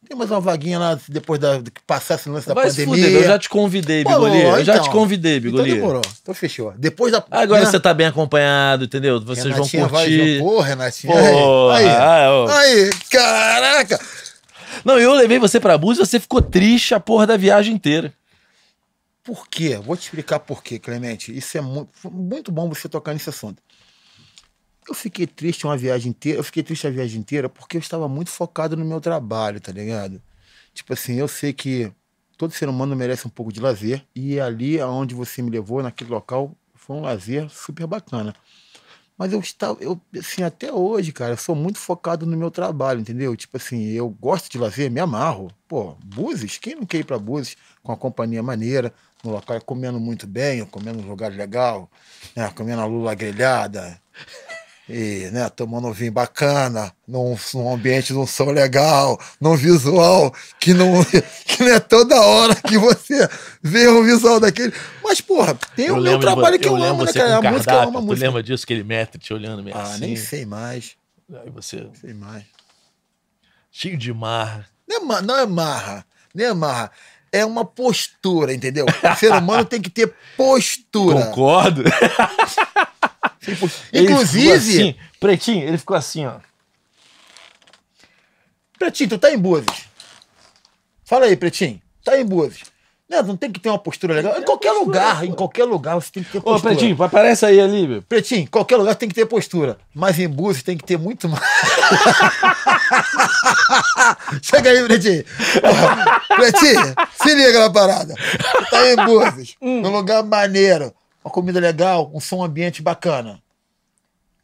B: Tem mais uma vaguinha lá depois da, que passasse o lance da
A: Vai
B: pandemia.
A: fuder, eu já te convidei,
B: Pô,
A: Bigoli. Eu já
B: então.
A: te convidei,
B: Então
A: Bigoli.
B: demorou. Então fechou. Depois da.
A: Agora
B: né?
A: você tá bem acompanhado, entendeu? Vocês
B: Renatinha
A: vão
B: vai-
A: curtir.
B: Pô, Renatinha.
A: Porra,
B: aí. Aí.
A: ah,
B: aí. Caraca.
A: Não, eu levei você pra Búzios, você ficou triste a porra da viagem inteira.
B: Por quê? Vou te explicar por quê, Clemente. Isso é muito, muito bom você tocar nesse assunto. Eu fiquei triste uma viagem inteira, eu fiquei triste a viagem inteira porque eu estava muito focado no meu trabalho, tá ligado? Tipo assim, eu sei que todo ser humano merece um pouco de lazer e ali aonde você me levou, naquele local, foi um lazer super bacana. Mas eu estava, eu, assim, até hoje, cara, eu sou muito focado no meu trabalho, entendeu? Tipo assim, eu gosto de lazer, me amarro. Pô, Búzios, quem não quer ir pra Búzios com a companhia maneira, no local comendo muito bem, comendo num lugar legal, né? Comendo a lula grelhada, e, né, tomando um vinho bacana, num, num ambiente de um som legal, num visual que não, que não é toda hora que você vê um visual daquele. Mas, porra, tem o meu
A: de
B: trabalho
A: vo-
B: que eu,
A: lembro
B: amo, né, cara? A música, eu
A: cardápio,
B: amo a
A: Tu
B: música.
A: lembra disso que ele mete te olhando meio
B: Ah,
A: assim?
B: nem sei mais.
A: Aí você,
B: Sei mais.
A: cheio de marra.
B: Não é, não é marra, não é marra. É uma postura, entendeu? O ser humano tem que ter postura.
A: Concordo. Ficou
B: Inclusive,
A: assim, pretinho, ele ficou assim, ó.
B: Pretinho, tu tá em Búzios. Fala aí, Pretinho. Tá em Búzios. Não, não tem que ter uma postura legal. Em qualquer lugar, em qualquer lugar você tem que ter
A: Ô,
B: postura.
A: Pretinho, aparece aí ali, meu.
B: Pretinho, em qualquer lugar tem que ter postura. Mas em Búzios tem que ter muito mais. Chega aí, Pretinho. Pretinho, se liga na parada. Tá em Búzios,
A: Hum.
B: num lugar maneiro, uma comida legal, um som ambiente bacana.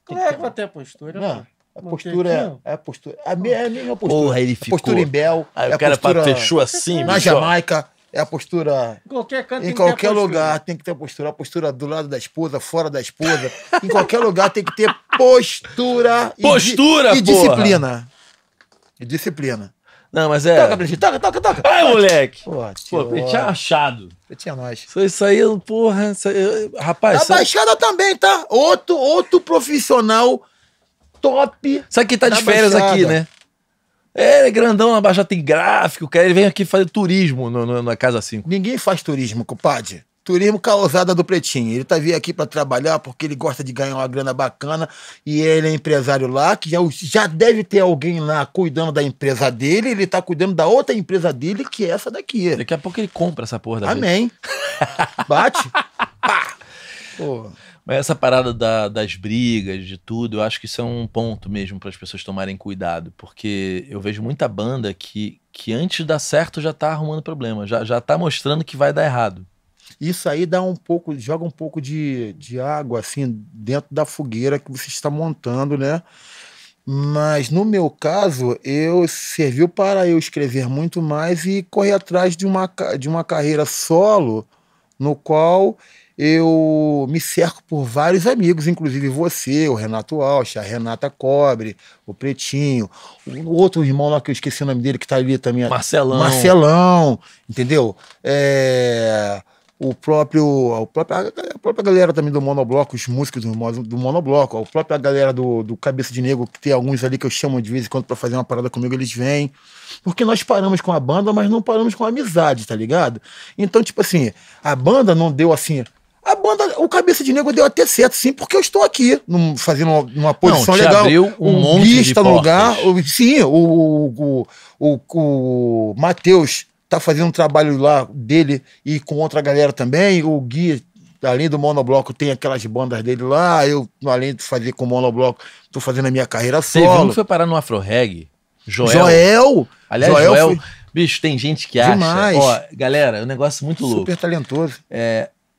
C: Claro que vai ter a postura.
B: Não, a postura
C: tem
B: é, é a postura. A me- é a mesma postura.
A: Porra, ele
B: É a
A: ficou.
B: postura em Bel.
A: Aí
B: é
A: o cara
B: a postura
A: fechou assim,
B: na. Jamaica. É a postura
C: Em qualquer canto
B: em
C: tem que ter a
B: qualquer
C: postura.
B: lugar tem que ter postura. A postura do lado da esposa, fora da esposa. em qualquer lugar tem que ter postura. e di-
A: Postura,
B: E,
A: porra!
B: disciplina. E disciplina.
A: Não, mas é.
B: Toca, Pretinho, toca, toca, toca.
A: Ai, moleque.
B: Pô,
A: Pô,
B: tio,
A: ele tinha achado.
B: Pretinho é nós.
A: Isso, isso aí, porra. Isso aí, rapaz,
B: A
A: sabe,
B: Baixada também, tá? Outro, outro profissional top.
A: sabe quem tá de
B: Da
A: férias
B: Baixada.
A: aqui, né? É, ele é grandão na Baixada, tem gráfico, cara. Ele vem aqui fazer turismo no- no- na Casa 5.
B: Ninguém faz turismo, compadre. Turismo causada do Pretinho. Ele tá vindo aqui para trabalhar porque ele gosta de ganhar uma grana bacana e ele é empresário lá, que já, já deve ter alguém lá cuidando da empresa dele, ele tá cuidando da outra empresa dele, que é essa daqui.
A: Daqui a pouco ele compra essa porra da.
B: Amém. Bate. Pá. Pô.
A: Mas essa parada da- das brigas, de tudo, eu acho que isso é um ponto mesmo para as pessoas tomarem cuidado. Porque eu vejo muita banda que, que antes de dar certo já tá arrumando problema, já, já tá mostrando que vai dar errado.
B: Isso aí dá um pouco, joga um pouco de, de água assim dentro da fogueira que você está montando, né? Mas no meu caso, eu serviu para eu escrever muito mais e correr atrás de uma, de uma carreira solo, no qual eu me cerco por vários amigos, inclusive você, o Renato Alcha, a Renata Cobre, o Pretinho, o outro irmão lá que eu esqueci o nome dele, que tá ali também.
A: Marcelão.
B: Marcelão, entendeu? É, o próprio, o próprio, a própria galera também do Monobloco, os músicos do, do Monobloco, a própria galera do, do Cabeça de Negro, que tem alguns ali que eu chamo de vez em quando pra fazer uma parada comigo, eles vêm. Porque nós paramos com a banda, mas não paramos com a amizade, tá ligado? Então, tipo assim, a banda não deu assim. A banda, o Cabeça de Negro deu até certo, sim, porque eu estou aqui, num- fazendo uma, uma posição
A: te
B: legal.
A: abriu um monte de
B: no lugar.
A: portas.
B: o- sim, o, o, o, o, o Matheus tá fazendo um trabalho lá dele e com outra galera também. O Gui, além do monobloco, tem aquelas bandas dele lá. Eu, além de fazer com o monobloco, tô fazendo a minha carreira solo.
A: que foi parar no Afro Reggae. Joel.
B: Joel,
A: Aliás, Joel,
B: Joel foi
A: bicho, tem gente que acha.
B: Demais.
A: Ó, galera, é um negócio muito louco.
B: super talentoso.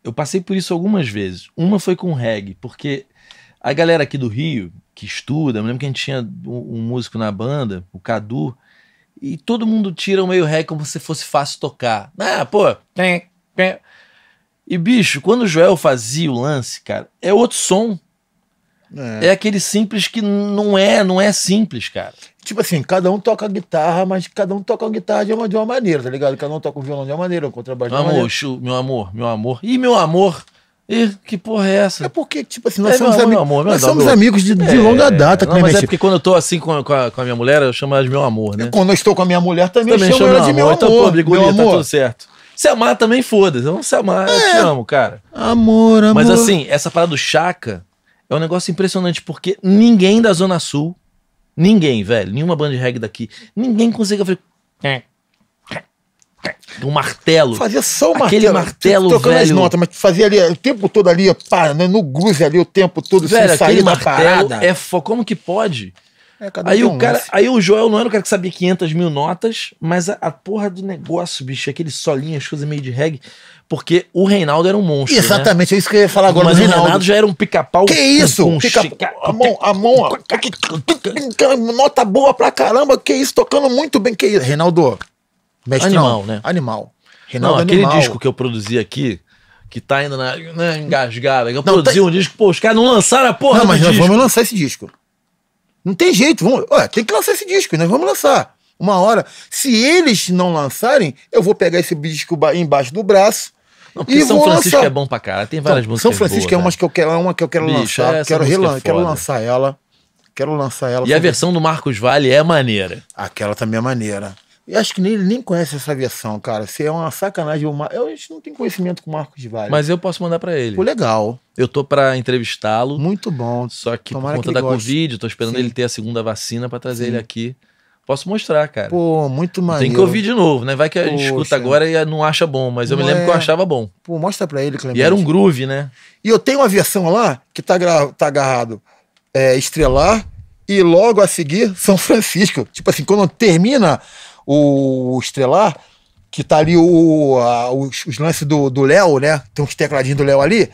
A: Eu passei por isso algumas vezes. Uma foi com reggae, porque a galera aqui do Rio, que estuda, eu lembro que a gente tinha um, um músico na banda, o Cadu, e todo mundo tira o meio reggae como se fosse fácil tocar. Ah, pô. E bicho, quando o Joel fazia o lance, cara, é outro som. É. aquele simples que não é, não é simples, cara.
B: Tipo assim, cada um toca guitarra, mas cada um toca a guitarra de uma, de uma maneira, tá ligado? Cada um toca o violão de uma maneira, o contrabaixo de uma
A: amor,
B: maneira.
A: meu amor, meu amor. Ih, meu amor. Ih, que porra é essa?
B: É porque, tipo assim, nós
A: É,
B: somos,
A: meu
B: ami-
A: amor, meu
B: nós somos amigos de, de
A: É,
B: longa data,
A: não, mas é porque quando eu tô assim com, com, a, com a minha mulher, eu chamo ela de meu amor, né?
B: Quando eu estou com a minha mulher, também,
A: Também
B: chamo
A: chamo
B: ela de meu
A: amor. Então, pô, brigulinha,
B: meu
A: tá tudo certo. Se amar também, foda-se. Vamos se amar, eu te amo, cara.
B: Amor, amor.
A: Mas assim, essa parada do Chaka é um negócio impressionante, porque ninguém da Zona Sul, ninguém, velho, nenhuma banda de reggae daqui, ninguém consegue fazer. Um martelo.
B: Fazia só o
A: Aquele
B: martelo.
A: martelo,
B: tocando as
A: velho.
B: notas, mas fazia ali o tempo todo ali, pá, né, no groove ali, o tempo todo,
A: Velho,
B: sem sair
A: aquele
B: da
A: martelo
B: parada.
A: é fo... Como que pode?
B: É, um
A: Aí
B: tem
A: o
B: um
A: cara,
B: lance.
A: aí o Joel não era o cara que sabia 500 mil notas, mas a, a porra do negócio, bicho, aquele solinho, as coisas meio de reggae, porque o Reinaldo era um monstro, né?
B: Exatamente, é isso que eu ia falar agora
A: Mas o
B: Reinaldo.
A: Reinaldo já era um pica-pau.
B: Que isso?
A: com
B: Fica
A: chica-
B: a mão, a mão, ó. Nota boa pra caramba, que isso, tocando muito bem, que isso. Reinaldo, mestrão,
A: Animal, né?
B: Animal.
A: Não,
B: Reinaldo
A: aquele
B: animal.
A: disco que eu produzi aqui, que tá ainda na, na engasgada, eu
B: Não,
A: produzi um disco, pô, os caras não lançaram a porra
B: Não, mas nós
A: disco.
B: vamos lançar esse disco. Não tem jeito, vamos, olha, tem que lançar esse disco, nós vamos lançar. Uma hora. Se eles não lançarem, eu vou pegar esse disco ba- embaixo do braço.
A: Não, porque
B: e
A: São Francisco
B: lançar.
A: é bom pra cara, tem várias
B: Então,
A: músicas
B: São Francisco
A: boas,
B: é uma
A: velho.
B: que eu quero, é uma que eu quero
A: Bicho,
B: lançar. Quero,
A: é
B: relan quero
A: foda.
B: lançar ela. Quero lançar ela.
A: E a versão do Marcos Vale é maneira.
B: Aquela também é maneira. Eu acho que nem, ele nem conhece essa versão, cara. Você é uma sacanagem. Uma... Eu a gente não tem conhecimento com o Marcos Vale.
A: Mas eu posso mandar pra ele.
B: Pô, legal.
A: Eu tô pra entrevistá-lo,
B: Muito bom.
A: só que
B: Tomara
A: por
B: que
A: conta
B: ele
A: da
B: goste.
A: Covid, tô esperando
B: Sim.
A: ele ter a segunda vacina pra trazer
B: Sim.
A: ele aqui. Posso mostrar, cara.
B: Pô, muito maneiro.
A: Tem que ouvir de novo, né? Vai que a gente escuta agora e não acha bom, mas eu me
B: Não
A: lembro que eu
B: é.
A: achava bom.
B: Pô, mostra pra ele, Clemente.
A: E era um groove, né?
B: E eu tenho uma versão lá que tá, gra... tá agarrado é, Estrelar e logo a seguir São Francisco. Tipo assim, quando termina o Estrelar, que tá ali o, a- os, os lances do Léo, né? Tem uns tecladinhos do Léo ali,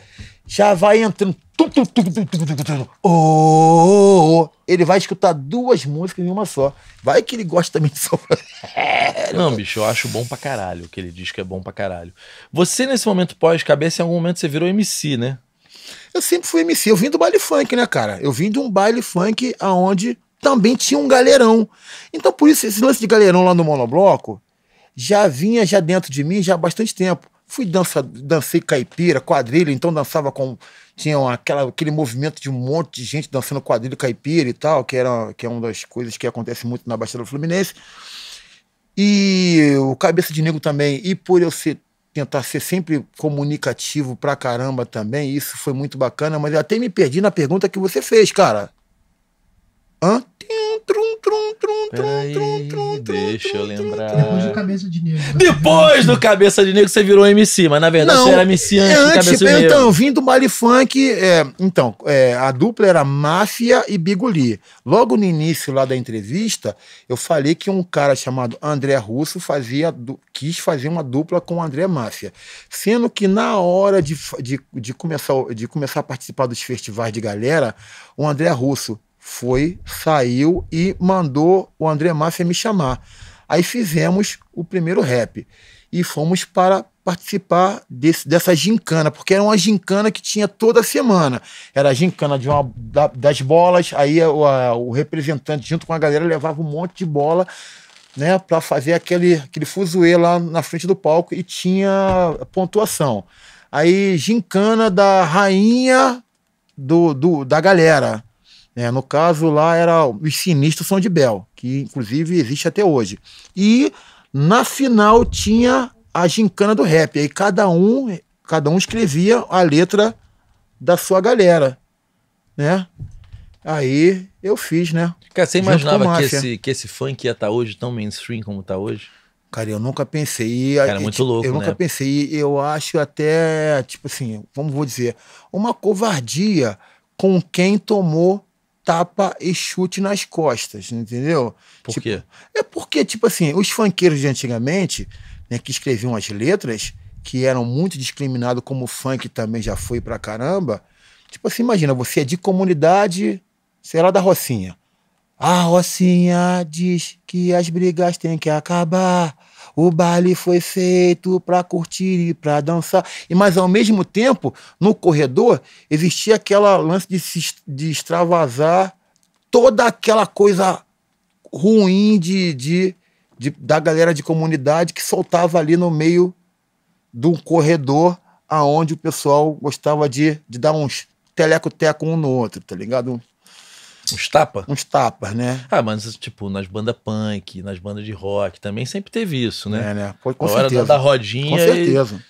B: já vai entrando. Ô, ô. Ele vai escutar duas músicas em uma só. Vai que ele gosta também de São.
A: Não, bicho, eu acho bom pra caralho. Que ele diz que é bom pra caralho. Você, nesse momento pós-cabeça, em algum momento você virou MC, né?
B: Eu sempre fui MC. Eu vim do baile funk, né, cara? Eu vim de um baile funk aonde também tinha um galerão. Então, por isso, esse lance de galerão lá no monobloco já vinha já dentro de mim já há bastante tempo. Fui dança, dancei caipira, quadrilha, então dançava com. Tinha aquela, aquele movimento de um monte de gente dançando quadrilha caipira e tal, que, era, que é uma das coisas que acontece muito na Baixada Fluminense. E o Cabeça de Negro também, e por eu ser, tentar ser sempre comunicativo pra caramba também, isso foi muito bacana, mas eu até me perdi na pergunta que você fez, cara. Hã? Trum, trum, trum, trum,
A: Peraí,
B: trum, trum, trum,
A: deixa eu lembrar.
D: Depois do cabeça de negro.
A: Depois do Cabeça de Negro você virou MC, mas na verdade
B: Não,
A: você era MC antes,
B: É,
A: do
B: antes,
A: Cabeça de
B: é,
A: Negro.
B: então, eu vim do baile funk. é, então, é, a dupla era Máfia e Bigoli. Logo no início lá da entrevista, eu falei que um cara chamado André Russo fazia, quis fazer uma dupla com o André Máfia. Sendo que na hora de, de, de, começar, de começar a participar dos festivais de galera, o André Russo foi, saiu e mandou o André Máfia me chamar. Aí fizemos o primeiro rap e fomos para participar desse, dessa gincana, porque era uma gincana que tinha toda semana. Era a gincana de uma, da- das bolas, aí o, a- o representante, junto com a galera, levava um monte de bola né, para fazer aquele, aquele fuzuê lá na frente do palco e tinha pontuação. Aí, gincana da rainha do, do, da galera. Né? no caso lá era os Sinistros São de Bel, que inclusive existe até hoje. E na final tinha a gincana do rap. Aí cada um, cada um escrevia a letra da sua galera, né? Aí eu fiz, né?
A: Cara, você imaginava que esse, que esse funk ia estar hoje tão mainstream como tá hoje?
B: Cara, eu nunca pensei.
A: Cara,
B: eu,
A: muito louco,
B: Eu
A: né?
B: nunca pensei. Eu acho até, tipo assim, como vou dizer, uma covardia com quem tomou tapa e chute nas costas, entendeu?
A: Por
B: Tipo,
A: quê?
B: É porque, tipo assim, os funkeiros de antigamente, né, que escreviam as letras, que eram muito discriminados, como o funk também já foi pra caramba. Tipo assim, imagina, você é de comunidade, sei lá, da Rocinha. A Rocinha diz que as brigas têm que acabar. O baile foi feito pra curtir e pra dançar. E mas ao mesmo tempo, no corredor, existia aquela lance de, se, de extravasar toda aquela coisa ruim de, de, de, da galera de comunidade que soltava ali no meio do corredor aonde o pessoal gostava de, de dar uns teleco-teco um no outro, tá ligado?
A: Uns tapa?
B: Uns tapas, né?
A: Ah, mas tipo, nas bandas punk, nas bandas de rock, também sempre teve isso, né?
B: É, né? Pô, com
A: a hora da,
B: certeza.
A: da rodinha.
B: Com
A: e-
B: certeza.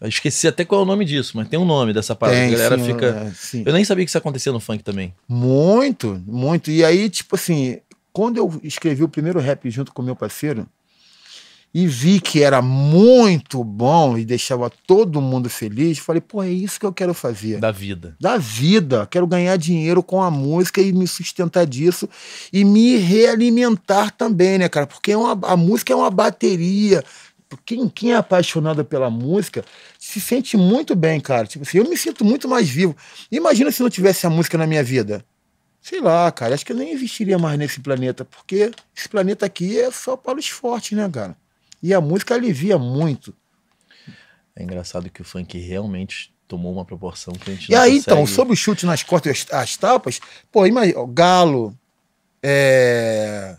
A: Eu esqueci até qual é o nome disso, mas tem um nome dessa parada.
B: Tem,
A: a galera
B: sim,
A: fica.
B: é, sim.
A: Eu nem sabia que isso acontecia no funk também.
B: Muito, muito. E aí, tipo assim, quando eu escrevi o primeiro rap junto com meu parceiro e vi que era muito bom e deixava todo mundo feliz, falei, pô, é isso que eu quero fazer.
A: Da vida.
B: Da vida, quero ganhar dinheiro com a música e me sustentar disso e me realimentar também, né, cara? Porque é uma, a música é uma bateria. Quem, quem é apaixonado pela música se sente muito bem, cara. Tipo assim, eu me sinto muito mais vivo. Imagina se não tivesse a música na minha vida. Sei lá, cara, acho que eu nem existiria mais nesse planeta, porque esse planeta aqui é só para os fortes, né, cara? E a música alivia muito.
A: É engraçado que o funk realmente tomou uma proporção que a gente
B: E
A: não
B: aí,
A: consegue...
B: então, sobre o chute nas costas e as, as tapas, pô, imagina, Galo, é...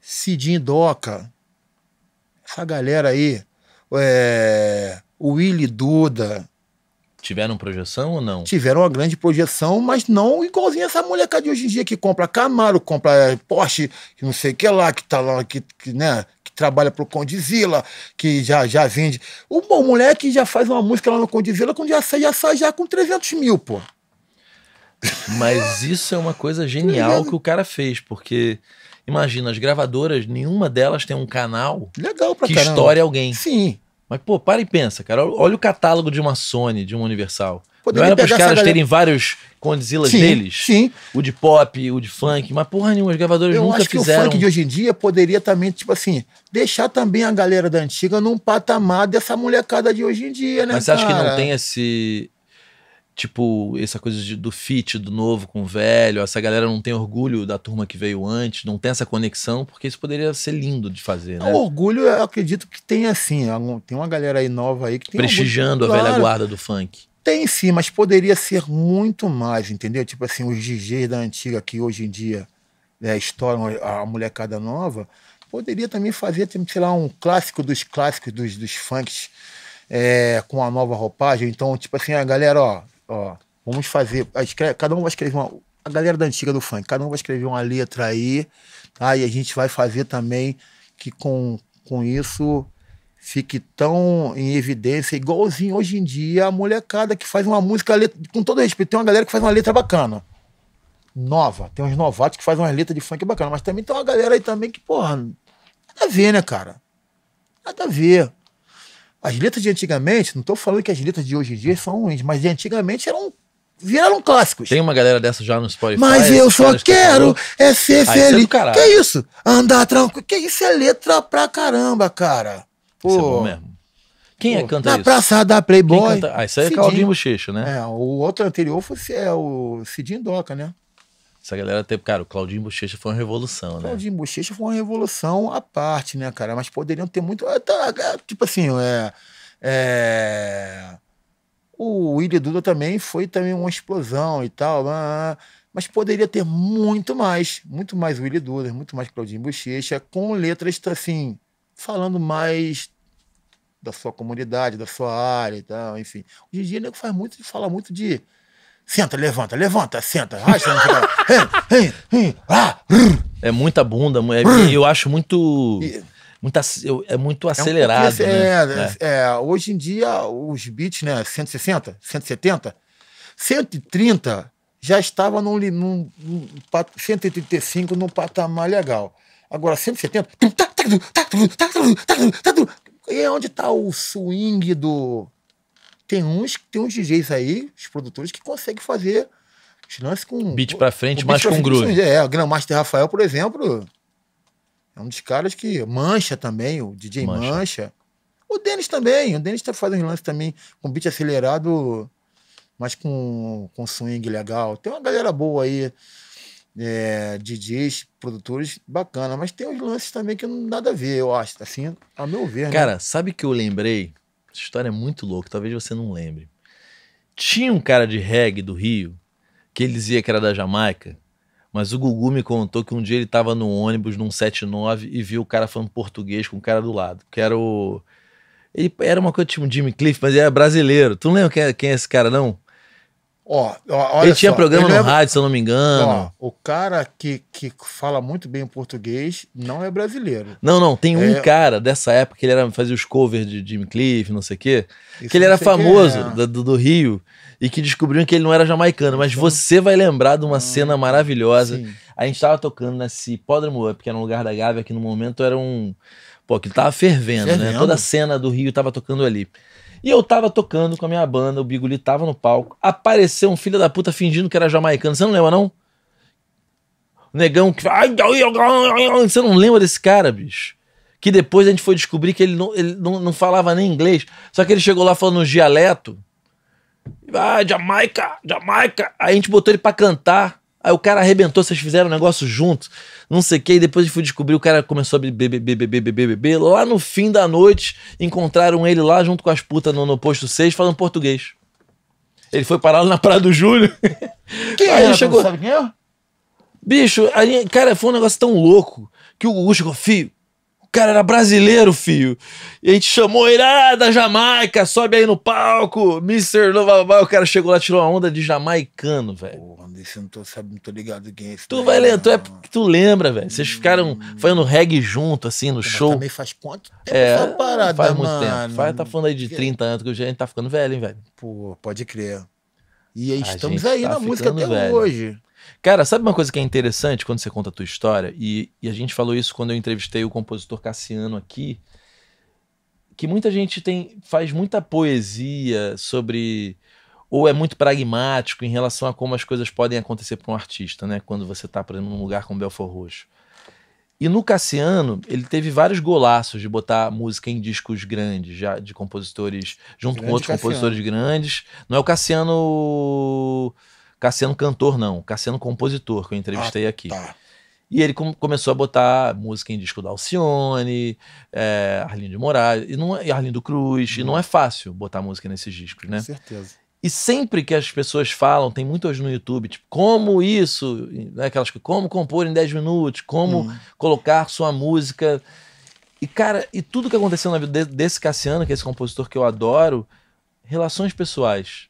B: Cidinho Doca, essa galera aí, é... Willy Duda,
A: Tiveram projeção ou não?
B: tiveram uma grande projeção, mas não igualzinho essa molecada de hoje em dia que compra Camaro, compra Porsche, não sei o que lá, que tá lá, que, que, né, trabalha pro Condizila, que já, já vende. O, o moleque já faz uma música lá no Condizila quando já sai, já sai já com 300 mil, pô.
A: Mas isso é uma coisa genial que o cara fez, porque imagina, as gravadoras, nenhuma delas tem um canal
B: Legal pra
A: que
B: caramba.
A: estoure alguém.
B: Sim.
A: Mas, pô, para e pensa, cara. Olha o catálogo de uma Sony, de uma Universal.
B: Poderia
A: não
B: pegar essa
A: caras
B: galera-
A: terem vários Condzilas
B: Sim,
A: deles?
B: sim.
A: O de pop, o de funk, mas porra nenhuma, as gravadoras
B: Eu
A: nunca
B: acho que
A: fizeram.
B: o funk de hoje em dia poderia também, tipo assim, deixar também a galera da antiga num patamar dessa molecada de hoje em dia, né?
A: Mas você acha que não tem esse. Tipo, essa coisa de- do fit do novo com o velho, essa galera não tem orgulho da turma que veio antes, não tem essa conexão, porque isso poderia ser lindo de fazer, né?
B: O orgulho, eu acredito que tem assim. Tem uma galera aí nova aí que tem.
A: Prestigiando
B: orgulho.
A: a velha
B: Claro,
A: guarda do funk.
B: Tem sim, mas poderia ser muito mais, entendeu? Tipo assim, os DJs da antiga que hoje em dia né, estouram a molecada nova, poderia também fazer, tipo, sei lá, um clássico dos clássicos dos, dos funks é, com a nova roupagem. Então, tipo assim, a galera, ó, ó, vamos fazer. Cada um vai escrever uma. A galera da antiga do funk, cada um vai escrever uma letra aí, tá? E a gente vai fazer também que com, com isso fique tão em evidência, igualzinho hoje em dia a molecada que faz uma música, letra- com todo respeito, tem uma galera que faz uma letra bacana. Nova. Tem uns novatos que fazem umas letras de funk bacana, mas também tem uma galera aí também que, porra, nada a ver, né, cara? Nada a ver. As letras de antigamente, não tô falando que as letras de hoje em dia são ruins, mas de antigamente eram viraram clássicos.
A: Tem uma galera dessa já no Spotify.
B: Mas eu só
A: que
B: quero
A: falou.
B: é ser
A: Ah, isso é
B: feliz.
A: caralho.
B: que isso? Andar tranquilo. Que isso é letra pra caramba, cara. Pô,
A: Isso é bom mesmo. Quem é
B: pô,
A: canta
B: na
A: isso?
B: praça da Playboy.
A: canta? Ah, isso aí é
B: Cidinho.
A: Claudinho Bochecha, né?
B: É, o outro anterior foi é o Cidinho Doca, né?
A: Essa galera teve. Cara, o Claudinho Bochecha foi uma revolução, né?
B: Claudinho Bochecha foi uma revolução à parte, né, cara? Mas poderiam ter muito. é, tá, é, Tipo assim, é. é, O Willy Duda também foi também uma explosão e tal. ah, Mas poderia ter muito mais, muito mais Willy Duda, muito mais Claudinho Bochecha, com letras assim, falando mais da sua comunidade, da sua área e tal, enfim. Hoje em dia, o nego faz muito, fala muito de senta, levanta, levanta, senta, racha, ah,
A: É muita bunda, é- eu acho muito. Eu- é muito
B: É um
A: acelerado.
B: pouquinho-
A: né?
B: é, é, hoje em dia, os beats, né, 160, 170, 130 já estava num, num, num pat- 135 num patamar legal. Agora, 170. tum, tá, tá, tum, tá, tum, tá, tum, tá, tum, tá, tum. E é onde está o swing do. Tem uns, tem uns DJs aí, os produtores, que conseguem fazer os lances com.
A: Beat pra frente, mas
B: pra
A: com groove.
B: É, o Grandmaster Rafael, por exemplo, é um dos caras que. Mancha também, o DJ
A: Mancha.
B: Mancha. O Denis também. O Denis tá fazendo lance também com beat acelerado, mas com, com swing legal. Tem uma galera boa aí. É, DJs, produtores, bacana. Mas tem uns lances também que não nada a ver, eu acho. Assim, a meu ver. né?
A: Cara, sabe que eu lembrei? Essa história é muito louca, talvez você não lembre. Tinha um cara de reggae do Rio, que ele dizia que era da Jamaica, mas o Gugu me contou que um dia ele tava no ônibus num 79 e viu o cara falando português com o cara do lado, que era o. Ele era uma coisa tipo Jimmy Cliff, mas ele era brasileiro. Tu não lembra quem é, quem é esse cara, não?
B: Ó, ó,
A: ele tinha
B: só,
A: programa
B: ele
A: no
B: é-
A: rádio, se eu não me engano.
B: Ó, o cara que, que fala muito bem português não é brasileiro.
A: Não, não, tem um
B: É.
A: cara dessa época que ele era, fazia os covers de Jimmy Cliff, não sei o quê,
B: Isso
A: que ele era famoso
B: é.
A: do, do Rio e que descobriram que ele não era jamaicano, mas você vai lembrar de uma cena maravilhosa.
B: Sim.
A: A gente tava tocando nesse Hipódromo Up, que era um lugar da Gávea, que no momento era um. Pô, que tava fervendo, né?
B: Fervendo.
A: Toda a cena do Rio tava tocando ali. E eu tava tocando com a minha banda, o Biguli tava no palco. Apareceu um filho da puta fingindo que era jamaicano. Você não lembra, não? O negão que. Você não lembra desse cara, bicho? Que depois a gente foi descobrir que ele não, ele não, não falava nem inglês. Só que ele chegou lá falando um dialeto. Ah, Jamaica, Jamaica. Aí a gente botou ele pra cantar. Aí o cara arrebentou, vocês fizeram um negócio junto, não sei o que. E depois eu fui descobrir, o cara começou a beber, beber, beber, beber, beber. Lá no fim da noite, encontraram ele lá junto com as putas no, no posto 6, falando português. Ele foi parar lá na Praia do Júlio.
B: Quem
A: Aí
B: é?
A: chegou-
B: Sabe quem é?
A: Bicho, aí, cara, foi um negócio tão louco que o Gugu chegou, filho. O cara era brasileiro, filho. E a gente chamou ele, ah, da Jamaica, sobe aí no palco, Mr. Nova. O cara chegou lá, tirou uma onda de jamaicano, velho.
B: Porra, desse não tô, sabe, não tô ligado quem é esse.
A: Tu vai lembrar, tu, é, tu lembra, velho. Vocês ficaram fazendo reggae junto, assim, no
B: Mas
A: show.
B: Também faz quanto tempo
A: É,
B: essa parada,
A: faz muito
B: mano?
A: tempo. Faz, tá falando aí de 30 anos que a gente tá ficando velho, hein, velho.
B: Pô, pode crer. E aí
A: A
B: estamos aí
A: tá
B: na música até
A: velho.
B: hoje.
A: Cara, sabe uma coisa que é interessante quando você conta a tua história? E, e a gente falou isso quando eu entrevistei o compositor Cassiano aqui. Que muita gente tem faz muita poesia sobre. Ou é muito pragmático em relação a como as coisas podem acontecer para um artista, né? Quando você tá, por exemplo, num lugar como Belfor Roxo. E no Cassiano, ele teve vários golaços de botar música em discos grandes, já de compositores, junto com
B: Grande
A: outros
B: Cassiano.
A: compositores grandes. Não é o Cassiano. Cassiano cantor, não. Cassiano compositor, que eu entrevistei aqui.
B: Tá.
A: E ele com- começou a botar música em disco da Alcione, é, Arlindo de Moraes, e, não é, e Arlindo Cruz, e não é fácil botar música nesses discos, né?
B: Com certeza.
A: E sempre que as pessoas falam, tem muito hoje no YouTube, tipo, como isso, né, aquelas como compor em 10 minutos, como
B: Hum.
A: colocar sua música. E, cara, e tudo que aconteceu na vida de- desse Cassiano, que é esse compositor que eu adoro, relações pessoais.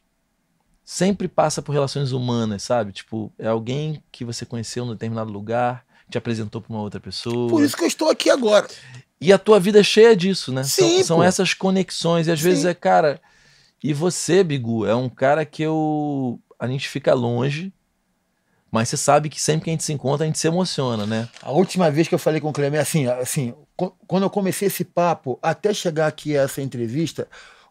A: Sempre passa por relações humanas, sabe? Tipo, é alguém que você conheceu em determinado lugar, te apresentou pra uma outra pessoa.
B: Por isso que eu estou aqui agora.
A: E a tua vida é cheia disso, né?
B: Sim,
A: são, são essas conexões. E às vezes
B: Sim.
A: é, cara. E você, Bigu, é um cara que eu. A gente fica longe, mas você sabe que sempre que a gente se encontra, a gente se emociona, né?
B: A última vez que eu falei com o Clemente, assim, assim, quando eu comecei esse papo, até chegar aqui a essa entrevista,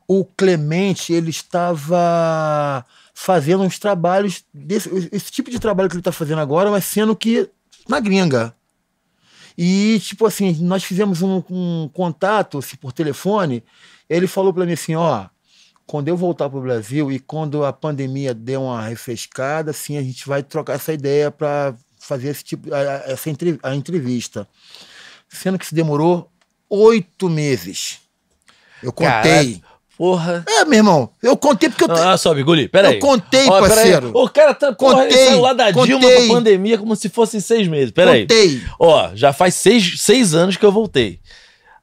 B: o Clemente, ele estava fazendo uns trabalhos, desse, esse tipo de trabalho que ele está fazendo agora, mas sendo que na gringa. E, tipo assim, nós fizemos um, um contato assim, por telefone, ele falou para mim assim, ó, quando eu voltar para o Brasil e quando a pandemia der uma refrescada, assim, a gente vai trocar essa ideia para fazer esse tipo, a, essa entre- a entrevista. Sendo que isso demorou oito meses. Eu contei.
A: Porra.
B: É, meu irmão, eu contei porque eu.
A: Não,
B: te-
A: olha só, Biguli, peraí.
B: Eu contei,
A: Ó,
B: parceiro.
A: O cara tá. Porra, ele saiu lá da Dilma
B: contei.
A: pra pandemia como se fossem seis meses. Peraí.
B: Contei.
A: Ó, já faz seis, seis anos que eu voltei.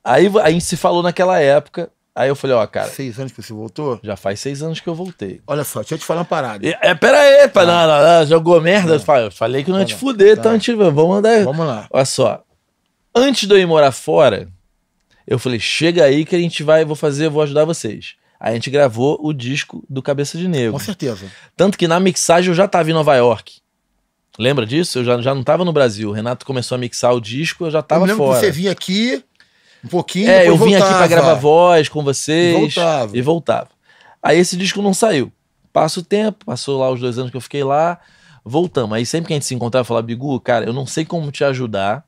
A: Aí a gente se falou naquela época. Aí eu falei, ó, cara,
B: Seis anos que você voltou?
A: já faz seis anos que eu voltei.
B: Olha só, deixa eu te falar uma parada.
A: E- É, pera aí, pá, não, não, não, jogou merda. Eu falei- eu Falei que não ia
B: Tá
A: te fuder,
B: Tá.
A: então a gente, vamos mandar.
B: Vamos lá.
A: Olha só. Antes de eu ir morar fora, eu falei, chega aí que a gente vai, vou fazer, vou ajudar vocês. Aí a gente gravou o disco do Cabeça de Negro.
B: Com certeza.
A: Tanto que na mixagem eu já tava em Nova York. Lembra disso? Eu já, já não tava no Brasil. O Renato começou a mixar o disco, eu já
B: eu
A: tava
B: me lembro
A: fora.
B: que você vinha aqui um pouquinho.
A: É, eu vim aqui pra
B: voltava.
A: gravar voz com vocês.
B: E voltava.
A: E voltava. Aí esse disco não saiu. Passa o tempo, passou lá os dois anos que eu fiquei lá, voltamos. Aí sempre que a gente se encontrava, eu falava, Bigu, cara, eu não sei como te ajudar,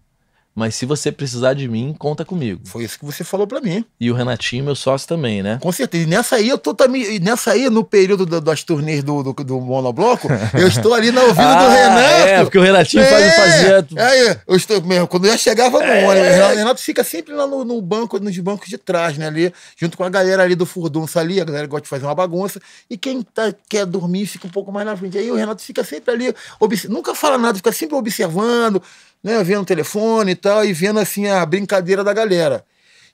A: mas se você precisar de mim, conta comigo.
B: Foi isso que você falou pra mim.
A: E o Renatinho, meu sócio também, né?
B: Com certeza. E nessa aí, eu tô também. Nessa aí, no período do- das turnês do, do, do Monobloco, eu estou ali na ouvindo do
A: Ah,
B: Renato.
A: É, porque o Renatinho faz, fazia.
B: Aí, eu estou mesmo, quando eu já chegava no
A: É.
B: ônibus, o Renato fica sempre lá no, no banco, nos bancos de trás, né? Ali, junto com a galera ali do furdunço ali, a galera gosta de fazer uma bagunça. E quem tá, quer dormir fica um pouco mais na frente. Aí o Renato fica sempre ali, obs- nunca fala nada, fica sempre observando, né? Vendo o telefone e tal, e vendo assim a brincadeira da galera.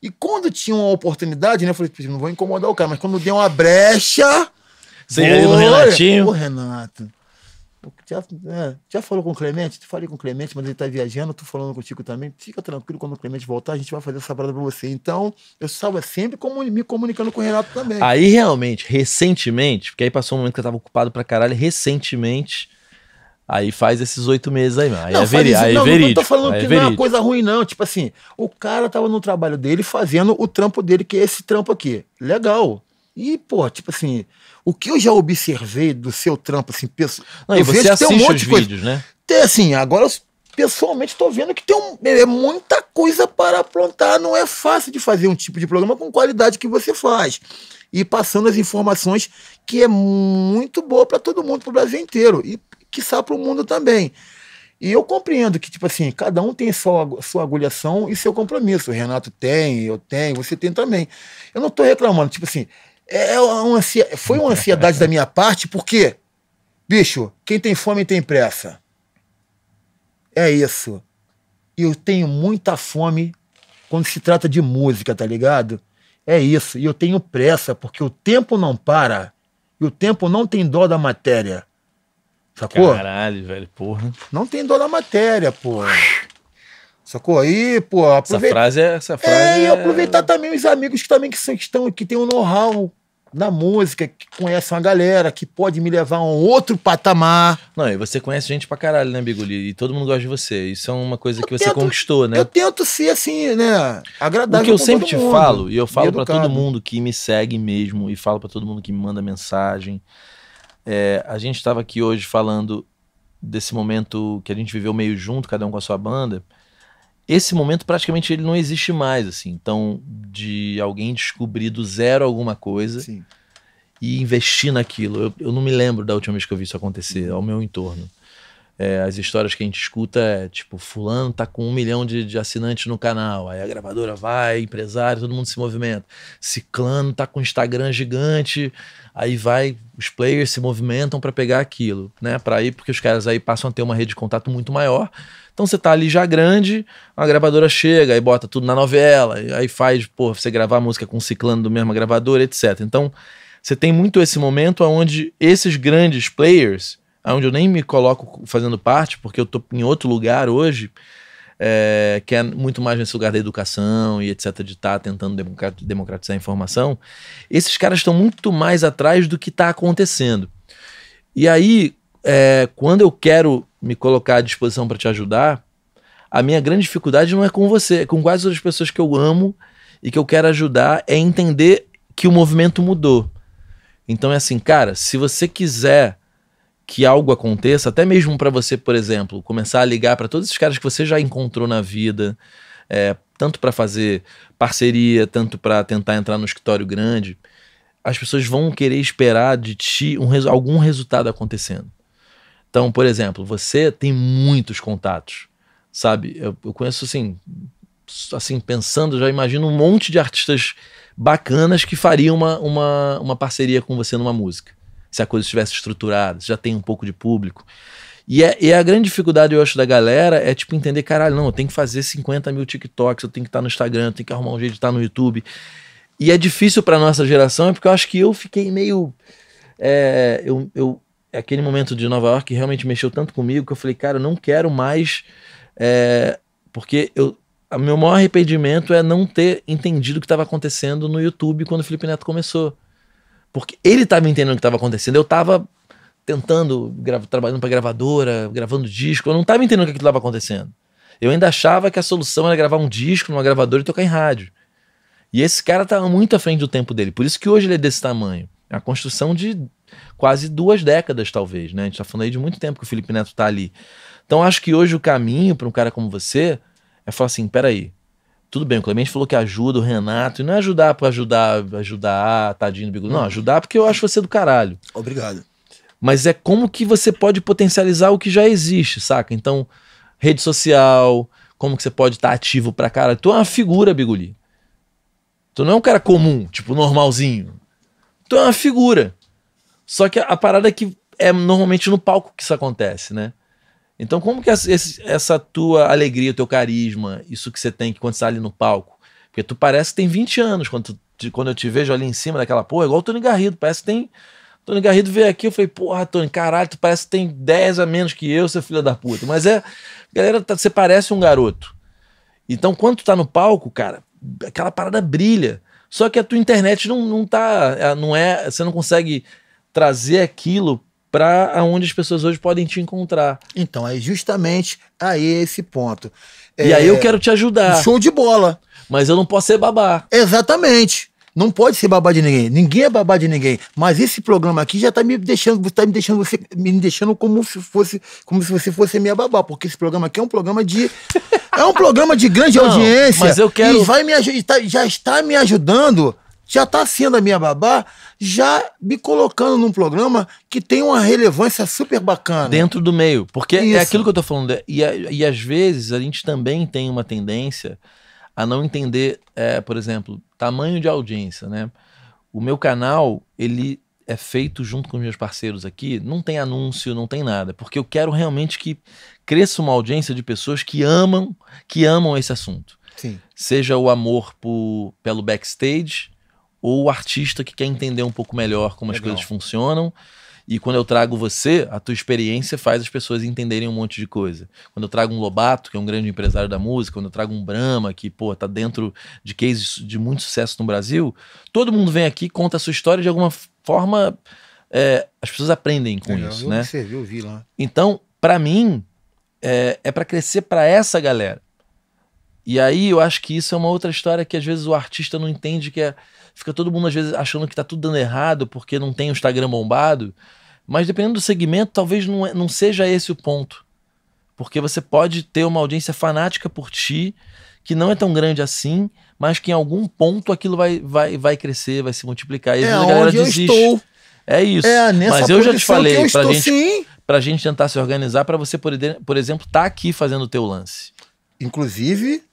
B: E quando tinha uma oportunidade, né? Eu falei, "Pô, não vou incomodar o cara, mas quando deu uma brecha.
A: Você ia no Renatinho?
B: Ô, Renato. Já, é, já falou com o Clemente? Falei com o Clemente, mas ele tá viajando, tô falando contigo também. Fica tranquilo, quando o Clemente voltar, a gente vai fazer essa parada pra você. Então, eu estava sempre comuni- me comunicando com o Renato também.
A: Aí realmente, recentemente, porque aí passou um momento que eu tava ocupado pra caralho, recentemente, aí faz esses oito meses aí, mano. Aí é,
B: faz
A: veri aí é
B: não,
A: verídico.
B: não tô falando
A: é
B: que não é uma coisa ruim, não. Tipo assim, o cara tava no trabalho dele fazendo o trampo dele, que é esse trampo aqui. Legal. E, pô, tipo assim, o que eu já observei do seu trampo, assim, pessoal.
A: Não,
B: eu
A: você
B: vejo tem um
A: assiste
B: monte
A: os
B: de coisa.
A: vídeos, né?
B: Tem, assim, agora eu, pessoalmente estou vendo que tem um- é muita coisa para aprontar. Não é fácil de fazer um tipo de programa com qualidade que você faz. E passando as informações que é muito boa para todo mundo, para o Brasil inteiro. E quiçá para o mundo também. E eu compreendo que, tipo assim, cada um tem sua, sua agulhação e seu compromisso. O Renato tem, eu tenho, você tem também. Eu não estou reclamando, tipo assim, é uma ansia- foi uma ansiedade da minha parte, porque, bicho, quem tem fome tem pressa. É isso. E eu tenho muita fome quando se trata de música, tá ligado? É isso. E eu tenho pressa, porque o tempo não para. E o tempo não tem dó da matéria. Sacou?
A: Caralho, velho, porra.
B: Não tem dó da matéria, pô. Sacou? Aí, pô,
A: Essa
B: aproveita.
A: frase é. Essa frase
B: É, e
A: é-
B: aproveitar também os amigos que também que são, que estão, que tem o know-how da música, que conhecem a galera, que pode me levar a um outro patamar.
A: Não, e você conhece gente pra caralho, né, Bigoli? E todo mundo gosta de você. Isso é uma coisa que
B: Eu
A: você
B: tento-
A: conquistou, né?
B: Eu tento ser assim, né? Agradável.
A: O que eu sempre te
B: mundo,
A: falo, e eu falo pra
B: educado.
A: todo mundo que me segue mesmo, e falo pra todo mundo que me manda mensagem. É, a gente estava aqui hoje falando desse momento que a gente viveu meio junto, cada um com a sua banda. Esse momento praticamente ele não existe mais, assim. Então, de alguém descobrir do zero alguma coisa
B: Sim.
A: e investir naquilo. Eu, eu não me lembro da última vez que eu vi isso acontecer ao meu entorno. É, as histórias que a gente escuta é tipo, fulano tá com um milhão de, de assinantes no canal, aí a gravadora vai, empresário, todo mundo se movimenta. Ciclano tá com Instagram gigante, aí vai, os players se movimentam para pegar aquilo, né? Para ir, porque os caras aí passam a ter uma rede de contato muito maior. Então você tá ali já grande, a gravadora chega, aí bota tudo na novela, aí faz, pô, você gravar música com Ciclano do mesma gravadora, etc. Então você tem muito esse momento onde esses grandes players, onde eu nem me coloco fazendo parte, porque eu tô em outro lugar hoje, é, que é muito mais nesse lugar da educação e etc, de estar tentando democra- democratizar a informação, esses caras estão muito mais atrás do que está acontecendo. E aí, é, quando eu quero me colocar à disposição para te ajudar, a minha grande dificuldade não é com você, é com quase todas as pessoas que eu amo e que eu quero ajudar, é entender que o movimento mudou. Então é assim, cara, se você quiser que algo aconteça, até mesmo para você, por exemplo, começar a ligar para todos esses caras que você já encontrou na vida, é, tanto para fazer parceria, tanto para tentar entrar no escritório grande, as pessoas vão querer esperar de ti um algum resultado acontecendo. Então, por exemplo, você tem muitos contatos, sabe? Eu, eu conheço assim, assim pensando, já imagino um monte de artistas bacanas que fariam uma, uma, uma parceria com você numa música. Se a coisa estivesse estruturada, se já tem um pouco de público. E, é, e a grande dificuldade, eu acho, da galera é tipo entender, caralho, não, eu tenho que fazer 50 mil TikToks, eu tenho que estar no Instagram, eu tenho que arrumar um jeito de estar no YouTube. E é difícil pra nossa geração, é porque eu acho que eu fiquei meio. É, eu, eu, aquele momento de Nova York realmente mexeu tanto comigo que eu falei, cara, eu não quero mais. é, porque eu, o meu maior arrependimento é não ter entendido o que estava acontecendo no YouTube quando o Felipe Neto começou. Porque ele estava entendendo o que estava acontecendo, eu estava tentando, trabalhando para gravadora, gravando disco, eu não estava entendendo o que estava acontecendo. Eu ainda achava que a solução era gravar um disco numa gravadora e tocar em rádio. E esse cara estava muito à frente do tempo dele, por isso que hoje ele é desse tamanho. É a construção de quase duas décadas, talvez, né? A gente está falando aí de muito tempo que o Felipe Neto está ali. Então acho que hoje o caminho para um cara como você É falar assim, peraí, tudo bem, o Clemente falou que ajuda o Renato, e não é ajudar pra ajudar, ajudar, tadinho do bigodudo. Não, ajudar porque eu acho você do caralho.
B: Obrigado.
A: Mas é como que você pode potencializar o que já existe, saca? Então, rede social, como que você pode estar ativo pra caralho. Tu é uma figura, Biguli. Tu não é um cara comum, tipo, normalzinho. Tu é uma figura. Só que a, a parada é que é normalmente no palco que isso acontece, né? Então, como que essa, essa tua alegria, teu carisma, isso que você tem quando você tá ali no palco? Porque tu parece que tem 20 anos quando, tu- quando eu te vejo ali em cima daquela porra, igual o Tony Garrido. Parece que tem. Tony Garrido veio aqui, eu falei, porra, Tony, caralho, tu parece que tem 10 a menos que eu, seu filho da puta. Mas é. Galera, tá- você parece um garoto. Então, quando tu tá no palco, cara, aquela parada brilha. Só que a tua internet não, não tá. é, Não é. Você não consegue trazer aquilo pra onde as pessoas hoje podem te encontrar.
B: Então, é justamente aí esse ponto.
A: E
B: É,
A: aí eu quero te ajudar.
B: Show de bola.
A: Mas eu não posso ser babá.
B: Exatamente. Não pode ser babá de ninguém. Ninguém é babá de ninguém. Mas esse programa aqui já tá me deixando, tá me deixando você, me deixando como se fosse, como se você fosse minha babá, porque esse programa aqui é um programa de é um programa de grande
A: Não,
B: audiência.
A: mas eu quero-
B: e vai me tá- já está me ajudando, já está sendo a minha babá, já me colocando num programa que tem uma relevância super bacana.
A: dentro do meio. Porque
B: Isso.
A: é aquilo que eu tô falando. é- E, e às vezes a gente também tem uma tendência a não entender, é, por exemplo, tamanho de audiência, né? O meu canal, ele é feito junto com os meus parceiros aqui, não tem anúncio, não tem nada, porque eu quero realmente que cresça uma audiência de pessoas que amam, que amam esse assunto.
B: Sim.
A: Seja o amor por, pelo backstage ou o artista que quer entender um pouco melhor como as
B: Legal.
A: coisas funcionam. E quando eu trago você, a tua experiência faz as pessoas entenderem um monte de coisa. Quando eu trago um Lobato, que é um grande empresário da música, quando eu trago um Brahma, que, pô, tá dentro de cases de muito sucesso no Brasil, todo mundo vem aqui, conta a sua história de alguma forma. é, as pessoas aprendem com
B: Legal.
A: isso,
B: eu
A: né?
B: observei, eu vi lá.
A: Então, pra mim, é, é para crescer pra essa galera. E aí eu acho que isso é uma outra história que às vezes o artista não entende que é. Fica todo mundo às vezes achando que tá tudo dando errado porque não tem o Instagram bombado. Mas dependendo do segmento, talvez não, é- não seja esse o ponto. Porque você pode ter uma audiência fanática por ti, que não é tão grande assim, mas que em algum ponto aquilo vai, vai, vai crescer, vai se multiplicar. E
B: É
A: a galera
B: onde eu
A: desiste.
B: estou.
A: É isso.
B: É
A: mas eu já te falei pra
B: estou,
A: gente
B: sim.
A: pra gente tentar se organizar pra você, por, ide- por exemplo, estar aqui fazendo o teu lance.
B: Inclusive,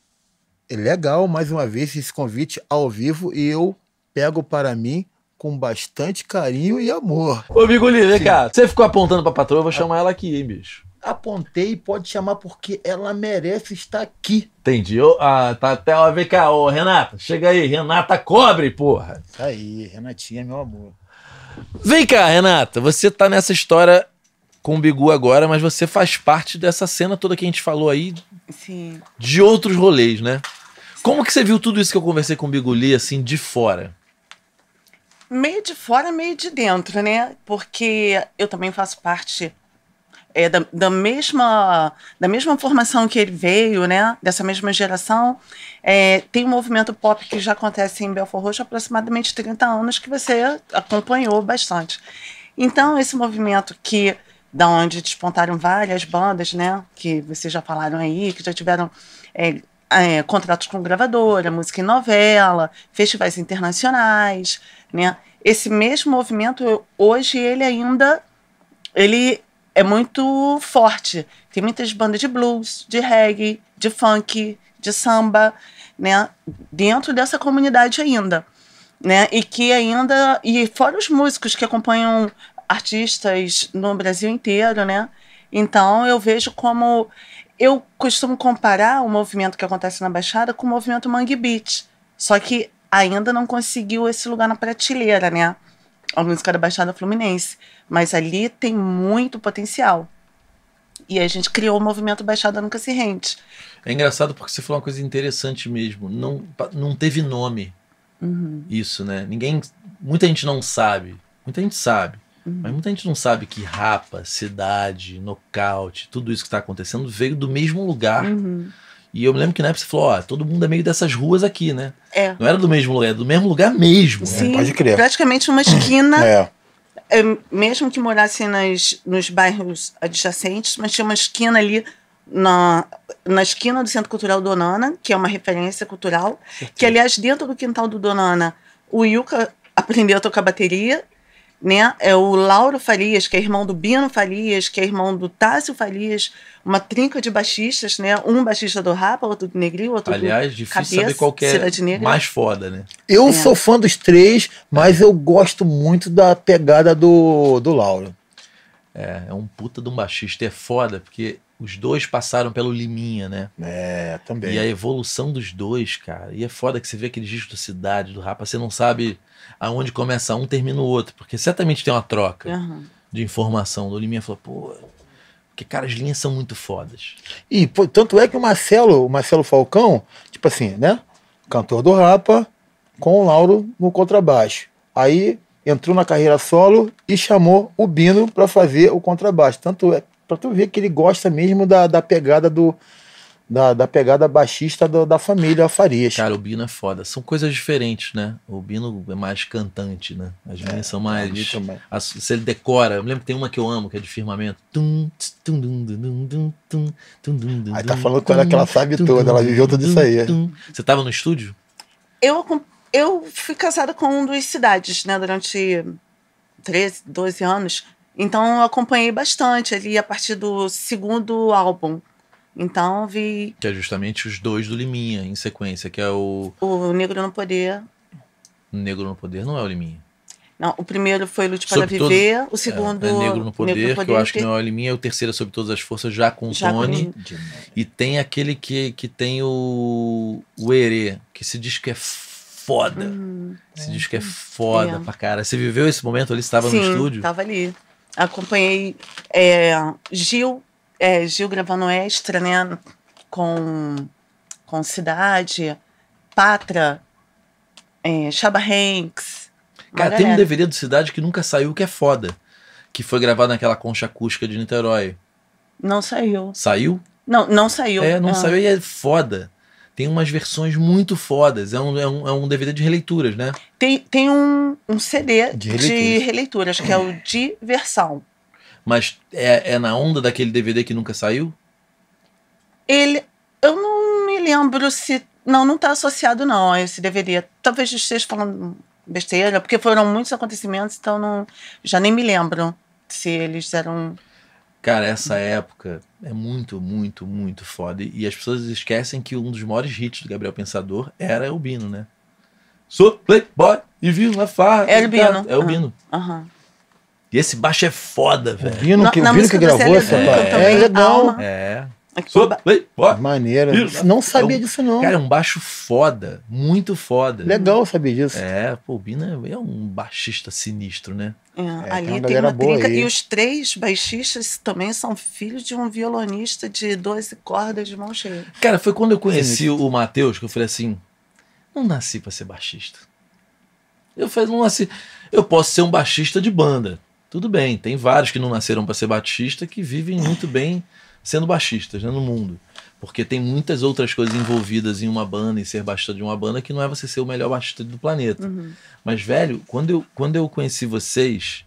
B: é legal, mais uma vez, esse convite ao vivo e eu pego para mim com bastante carinho e amor.
A: Ô, Bigoli, vem cá. Você ficou apontando pra patroa, eu vou chamar ela aqui, hein, bicho.
B: Apontei, pode chamar porque ela merece estar aqui.
A: Entendi. Ô, ah, tá até. Ó, vem cá, ô, Renata. Chega aí, Renata Cobre, porra.
B: Tá aí, Renatinha, meu amor.
A: Vem cá, Renata. Você tá nessa história com o Bigu agora, mas você faz parte dessa cena toda que a gente falou aí
D: Sim.
A: de outros rolês, né? Como que você viu tudo isso que eu conversei com o Bigoli, assim, de fora?
D: Meio de fora, meio de dentro, né? Porque eu também faço parte é, da, da, mesma, da mesma formação que ele veio, né? Dessa mesma geração. É, tem um movimento pop que já acontece em Belfort Roxo há aproximadamente 30 anos, que você acompanhou bastante. Então, esse movimento que da onde despontaram várias bandas, né? Que vocês já falaram aí, que já tiveram é, é, contratos com gravadora, música em novela, festivais internacionais, né? Esse mesmo movimento hoje ele ainda ele é muito forte. Tem muitas bandas de blues, de reggae, de funk, de samba, né? Dentro dessa comunidade ainda, né? E que ainda e fora os músicos que acompanham artistas no Brasil inteiro, né? Então eu vejo como eu costumo comparar o movimento que acontece na Baixada com o movimento Mangue Beat. Só que ainda não conseguiu esse lugar na prateleira, né? A música da Baixada Fluminense. Mas ali tem muito potencial. E a gente criou o movimento Baixada Nunca Se Rende.
A: É engraçado porque você falou uma coisa interessante mesmo. Não, não teve nome
D: Uhum.
A: isso, né? Ninguém. Muita gente não sabe. Muita gente sabe.
D: Uhum.
A: Mas muita gente não sabe que rapa, cidade, nocaute, tudo isso que está acontecendo veio do mesmo lugar.
D: Uhum.
A: E eu me lembro que na época você falou: ó, todo mundo é meio dessas ruas aqui, né?
D: É.
A: Não era do mesmo lugar, é do mesmo lugar mesmo. né?
D: Sim,
B: pode crer.
D: praticamente uma esquina,
B: É.
D: é, mesmo que morasse nas, nos bairros adjacentes, mas tinha uma esquina ali na, na esquina do Centro Cultural Donana, que é uma referência cultural, que aliás dentro do quintal do Donana, o Yuka aprendeu a tocar bateria, né? É o Lauro Farias, que é irmão do Bino Farias, que é irmão do Tássio Farias, uma trinca de baixistas, né? Um baixista do Rapa, outro do Negril, outro
A: Aliás,
D: do
A: difícil
D: Cabeça,
A: saber qual que é mais foda, né?
B: Eu
D: É.
B: sou fã dos três, mas eu gosto muito da pegada do, do Lauro.
A: É, é um puta de um baixista. E é foda, porque os dois passaram pelo Liminha, né?
B: É, também.
A: E a evolução dos dois, cara. E é foda que você vê aquele disco do Cidade, do Rapa, você não sabe aonde começa um, termina o outro. Porque certamente tem uma troca
D: Aham.
A: de informação. O Liminha falou, pô. Porque, cara, as linhas são muito fodas.
B: E pô, tanto é que o Marcelo, o Marcelo Falcão, tipo assim, né? Cantor do Rapa, com o Lauro no contrabaixo. Aí entrou na carreira solo e chamou o Bino para fazer o contrabaixo. Tanto é para tu ver que ele gosta mesmo da, da pegada do da, da pegada baixista do- da família Farias.
A: Cara, o Bino é foda. São coisas diferentes, né? O Bino é mais cantante, né? As linhas são mais. se ele decora, eu lembro que tem uma que eu amo, que é de firmamento. Tum, tum, tum, tum,
B: Aí tá falando com ela que ela sabe toda, ela viveu tudo isso aí.
A: Você tava no estúdio?
D: Eu, eu fui casada com um dos Cidades, né? Durante 13, 12 anos. Então eu acompanhei bastante ali a partir do segundo álbum. Então vi
A: Que é justamente os dois do Liminha, em sequência, que é o
D: o Negro no Poder.
A: Negro no Poder, não é o Liminha.
D: Não, o primeiro foi Lute para
A: Sobre
D: Viver, o segundo
A: é, é Negro no Poder, que eu acho que não é o Liminha, é o terceiro é Sobre Todas as Forças, já com o
D: Já com-
A: Tony. E tem aquele que, que tem o, o Herê, que se diz que é foda.
D: Hum,
A: Esse disco é foda
D: É.
A: pra cara. Você viveu esse momento ali? Você estava no
D: sim,
A: estúdio?
D: tava ali. Acompanhei é, Gil, é, Gil gravando extra, né? Com, com Cidade, Patra, é, Chaba Hanks.
A: Cara, tem um. DVD do Cidade que nunca saiu, que é foda. Que foi gravado naquela concha acústica de Niterói.
D: Não saiu.
A: Saiu?
D: Não, não saiu.
A: É, não
D: Ah.
A: saiu e é foda. Tem umas versões muito fodas. É um, é um, é um DVD de releituras, né?
D: Tem, tem um, um CD
B: De
D: de,
B: releituras.
D: releituras, que é o Diversão.
A: Mas é, é na onda daquele DVD que nunca saiu?
D: Ele. Eu não me lembro se. Não, não está associado, não, a esse DVD. Talvez eu esteja falando besteira, porque foram muitos acontecimentos, então não, já nem me lembro se eles eram.
A: Cara, essa época é muito, muito, muito foda. E as pessoas esquecem que um dos maiores hits do Gabriel Pensador era o Bino, né? Sou playboy e vivo na farra.
D: Era o Bino.
A: É o
D: Ah.
A: Bino.
D: Aham.
A: E esse baixo é foda,
B: O
A: velho.
B: Bino
D: Na-
B: que,
D: na
B: o Bino que gravou essa é, legal.
D: Alma.
A: É. Playboy.
B: Maneira.
A: Isso.
B: Não sabia
A: É um-
B: disso, não.
A: Cara, é um baixo foda. Muito foda.
B: Legal saber disso.
A: É, pô, o Bino é, é um baixista sinistro, né?
D: é,
B: tem uma
D: ali tem uma
B: boa
D: trinca.
B: aí.
D: E os três baixistas também são filhos de um violonista de 12 cordas de mão cheia.
A: Cara, foi quando eu conheci o Matheus que eu falei assim: não nasci pra ser baixista. Eu falei, não nasci. Eu posso ser um baixista de banda. Tudo bem, tem vários que não nasceram pra ser baixista que vivem muito bem sendo baixistas né, no mundo. Porque tem muitas outras coisas envolvidas em uma banda e ser baixista de uma banda que não é você ser o melhor baixista do planeta.
D: Uhum.
A: Mas, velho, quando eu, quando eu conheci vocês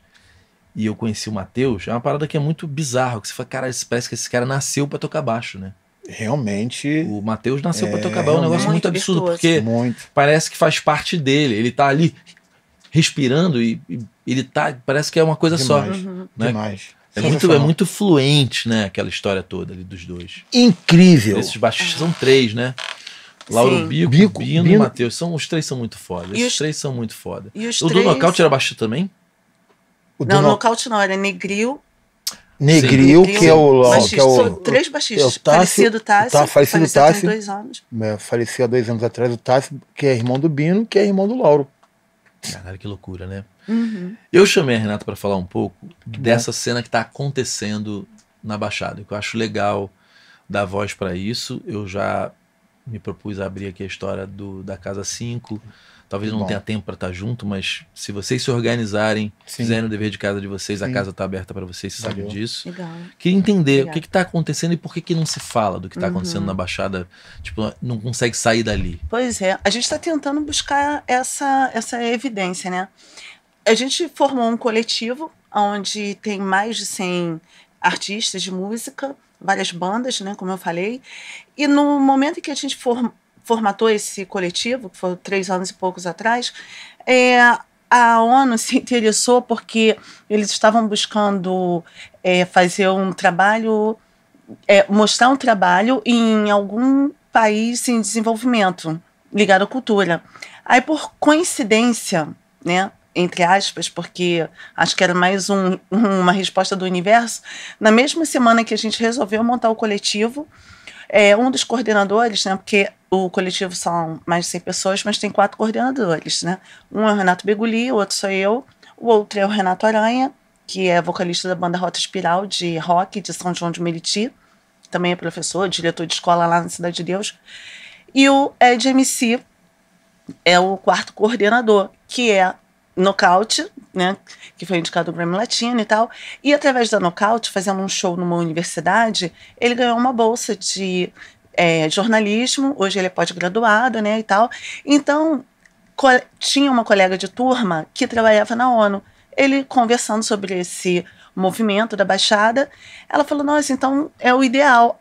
A: e eu conheci o Matheus, é uma parada que é muito bizarro. Que você fala, cara, parece que esse cara nasceu pra tocar baixo, né?
B: Realmente,
A: O Matheus nasceu pra
B: É,
A: tocar baixo, é um negócio
D: realmente.
A: muito absurdo,
D: Muito
A: porque
B: muito.
A: parece que faz parte dele. Ele tá ali respirando e, e ele tá. Parece que é uma coisa só.
B: Demais.
D: Uhum.
A: né?
B: Demais.
A: É muito, é muito fluente, né? Aquela história toda ali dos dois.
B: incrível.
A: Esses baixistas são três, né? Lauro
D: Sim.
A: Bico,
B: Bico,
A: Bino, e. Matheus. São, os três são muito foda.
D: E
A: Esses
D: os-
A: três são muito foda.
D: E os
A: O do
D: três...
A: Nocaute era baixista também?
B: O
D: Não,
B: do
D: no
B: no...
D: nocaute não, era Negril.
B: Negril,
D: Negril,
B: que é o,
D: baixista.
B: que é o
D: São três baixistas.
B: é o Tássio-
D: falecido Tássio.
B: tá, falecido
D: faleceu
B: Tássio.
D: dois anos.
B: é, faleceu há dois anos atrás, o Tássio, que é irmão do Bino, que é irmão do Lauro.
A: Caralho, que loucura, né?
D: Uhum.
A: Eu chamei a Renata para falar um pouco dessa cena que está acontecendo na Baixada, que eu acho legal dar voz para isso. Eu já me propus a abrir aqui a história do, da Casa 5. Talvez não
B: Bom.
A: tenha tempo para estar junto, mas se vocês se organizarem,
B: Sim.
A: fizerem o dever de casa de vocês, a
B: Sim.
A: casa está aberta para vocês, vocês sabem disso.
D: Legal.
A: Queria entender o que está acontecendo e por que, que não se fala do que está acontecendo
D: Uhum.
A: na Baixada. Tipo, não consegue sair dali.
D: Pois é, a gente está tentando buscar essa, essa evidência, né? A gente formou um coletivo onde tem mais de 100 artistas de música várias bandas, né, como eu falei. E no momento em que a gente for, formatou esse coletivo, que foi três anos e poucos atrás, é, a ONU se interessou porque eles estavam buscando é, fazer um trabalho, é, mostrar um trabalho em algum país em desenvolvimento ligado à cultura. Aí, por coincidência, né, entre aspas, porque acho que era mais um, uma resposta do universo, na mesma semana que a gente resolveu montar o coletivo, é, um dos coordenadores, né, porque o coletivo são mais de 100 pessoas, mas tem quatro coordenadores, né? Um é o Renato Beguli, o outro sou eu, o outro é o Renato Aranha, que é vocalista da banda Rota Espiral de rock de São João de Meriti, também é professor, diretor de escola lá na Cidade de Deus. E o Ed MC é o quarto coordenador, que é Nocaute, né, que foi indicado o Grammy Latino e tal. E através da Nocaute, fazendo um show numa universidade, ele ganhou uma bolsa de é, jornalismo. Hoje ele é pós-graduado, né, e tal. Então, tinha uma colega de turma que trabalhava na ONU. Ele conversando sobre esse movimento da Baixada, ela falou: Nossa, então é o ideal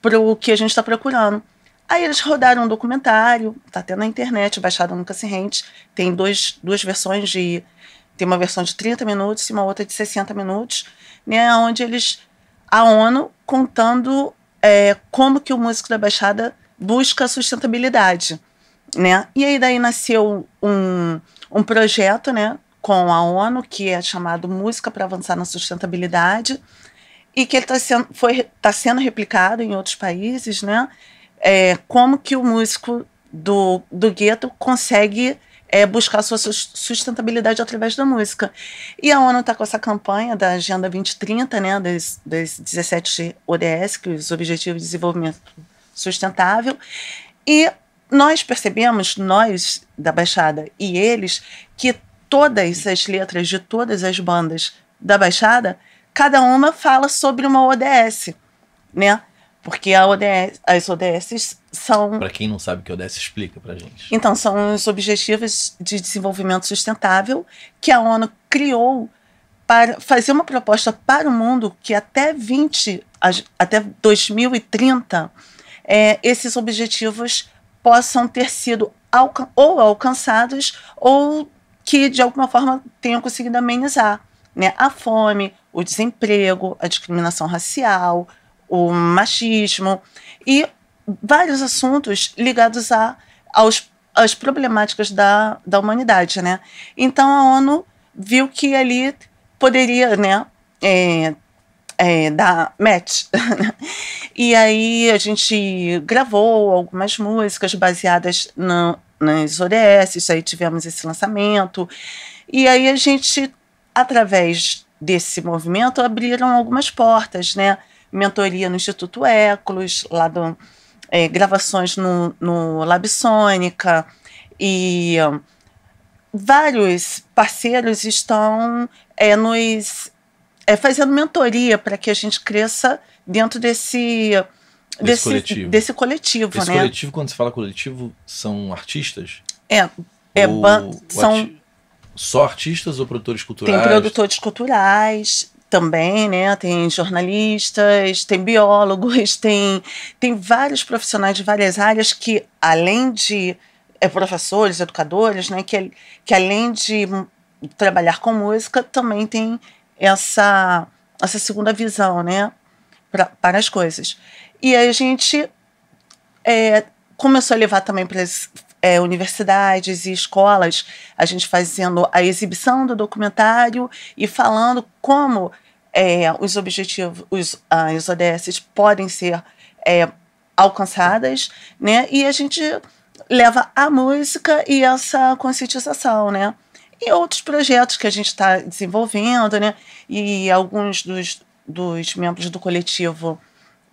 D: para o que a gente está procurando. Aí eles rodaram um documentário, tá até na internet, Baixada Nunca Se Rente. Tem dois, duas versões de. Tem uma versão de 30 minutos e uma outra de 60 minutos, né? Onde eles. A ONU contando é, como que o músico da Baixada busca sustentabilidade. Né? E aí daí nasceu um, um projeto né, com a ONU, que é chamado Música para Avançar na Sustentabilidade, e que está sendo, foi, tá sendo replicado em outros países, né? É, como que o músico do, do gueto consegue é, buscar sua sustentabilidade através da música. E a ONU está com essa campanha da Agenda 2030, né, das, das 17 ODS, que é os Objetivos de Desenvolvimento Sustentável, e nós percebemos, nós da Baixada e eles, que todas as letras de todas as bandas da Baixada, cada uma fala sobre uma ODS, né? Porque ODS, as ODS são.
A: Para quem não sabe o que é ODS, explica para gente.
D: Então, são os Objetivos de Desenvolvimento Sustentável que a ONU criou para fazer uma proposta para o mundo que até 20, até 2030, é, esses objetivos possam ter sido alca ou alcançados ou que de alguma forma tenham conseguido amenizar né, a fome, o desemprego, a discriminação racial, o machismo e vários assuntos ligados a, aos, às problemáticas da, da humanidade, né? Então a ONU viu que ali poderia, né, é, é, dar match. e aí a gente gravou algumas músicas baseadas no, nas ODS, aí tivemos esse lançamento. E aí a gente, através desse movimento, abriram algumas portas, né? Mentoria no Instituto Écolos, lá do, é, gravações no, no Labsônica e vários parceiros estão é, nos é, fazendo mentoria para que a gente cresça dentro desse desse, desse coletivo. Desse coletivo
A: Esse
D: né?
A: coletivo, quando você fala coletivo, são artistas?
D: É, é ou, são
A: só artistas ou produtores culturais?
D: Tem produtores culturais, também, né? Tem jornalistas, tem biólogos, tem, tem vários profissionais de várias áreas que, além de é, professores, educadores, né? Que, que além de trabalhar com música, também tem essa, essa segunda visão, né? Pra, para as coisas. E aí a gente é, começou a levar também para é, universidades e escolas, a gente fazendo a exibição do documentário e falando como é, os objetivos, os, as ODS podem ser é, alcançadas, né? E a gente leva a música e essa conscientização, né? E outros projetos que a gente está desenvolvendo, né? E alguns dos, dos membros do coletivo